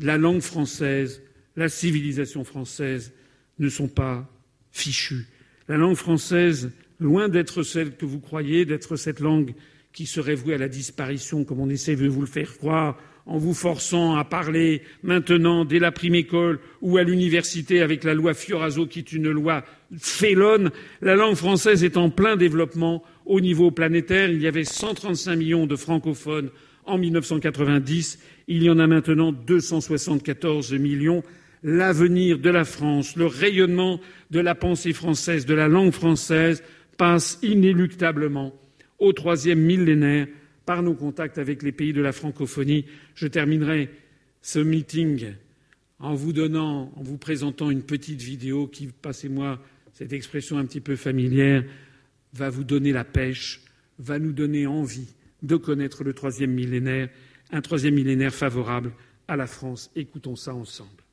la langue française, la civilisation française ne sont pas fichues. La langue française, loin d'être celle que vous croyez, d'être cette langue qui serait vouée à la disparition, comme on essaie de vous le faire croire, en vous forçant à parler maintenant dès la prime école ou à l'université avec la loi Fioraso qui est une loi félonne. La langue française est en plein développement au niveau planétaire. Il y avait 135 millions de francophones en 1990. Il y en a maintenant 274 millions. L'avenir de la France, le rayonnement de la pensée française, de la langue française passe inéluctablement au troisième millénaire par nos contacts avec les pays de la francophonie. Je terminerai ce meeting en vous donnant, en vous présentant une petite vidéo qui, passez-moi cette expression un petit peu familière, va vous donner la pêche, va nous donner envie de connaître le troisième millénaire, un troisième millénaire favorable à la France. Écoutons ça ensemble.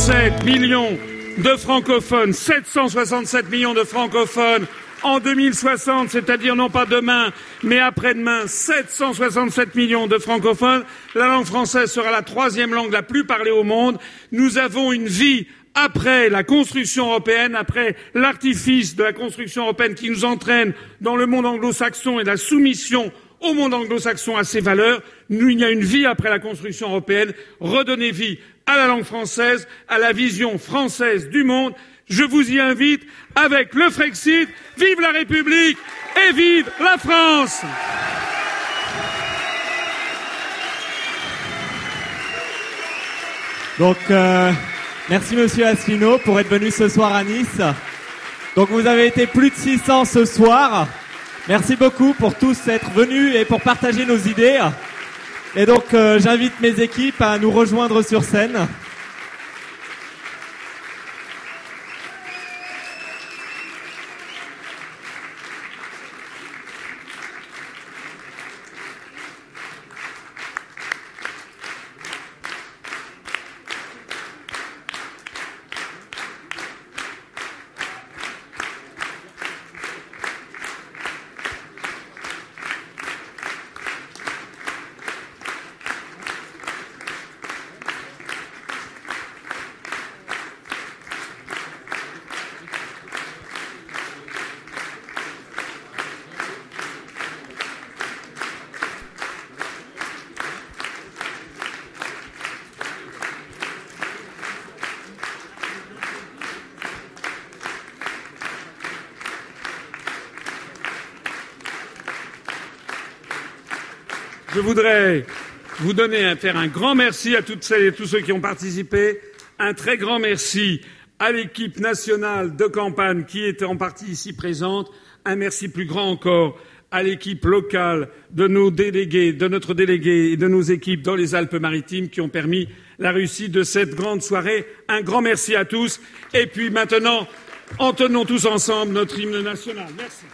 767 millions de francophones, 767 millions de francophones en 2060, c'est-à-dire non pas demain, mais après-demain, 767 millions de francophones. La langue française sera la troisième langue la plus parlée au monde. Nous avons une vie après la construction européenne, après l'artifice de la construction européenne qui nous entraîne dans le monde anglo-saxon et la soumission au monde anglo-saxon à ses valeurs, nous, il y a une vie après la construction européenne. Redonnez vie à la langue française, à la vision française du monde. Je vous y invite avec le Frexit. Vive la République et vive la France! Donc, euh, merci Monsieur Asselineau pour être venu ce soir à Nice. Donc, vous avez été plus de 600 ce soir. Merci beaucoup pour tous être venus et pour partager nos idées. Et donc, euh, j'invite mes équipes à nous rejoindre sur scène. Voudrais vous donner, faire un grand merci à toutes celles et tous ceux qui ont participé, un très grand merci à l'équipe nationale de campagne qui était en partie ici présente, un merci plus grand encore à l'équipe locale de nos délégués, de notre délégué et de nos équipes dans les Alpes-Maritimes qui ont permis la réussite de cette grande soirée. Un grand merci à tous. Et puis maintenant, entonnons tous ensemble notre hymne national. Merci.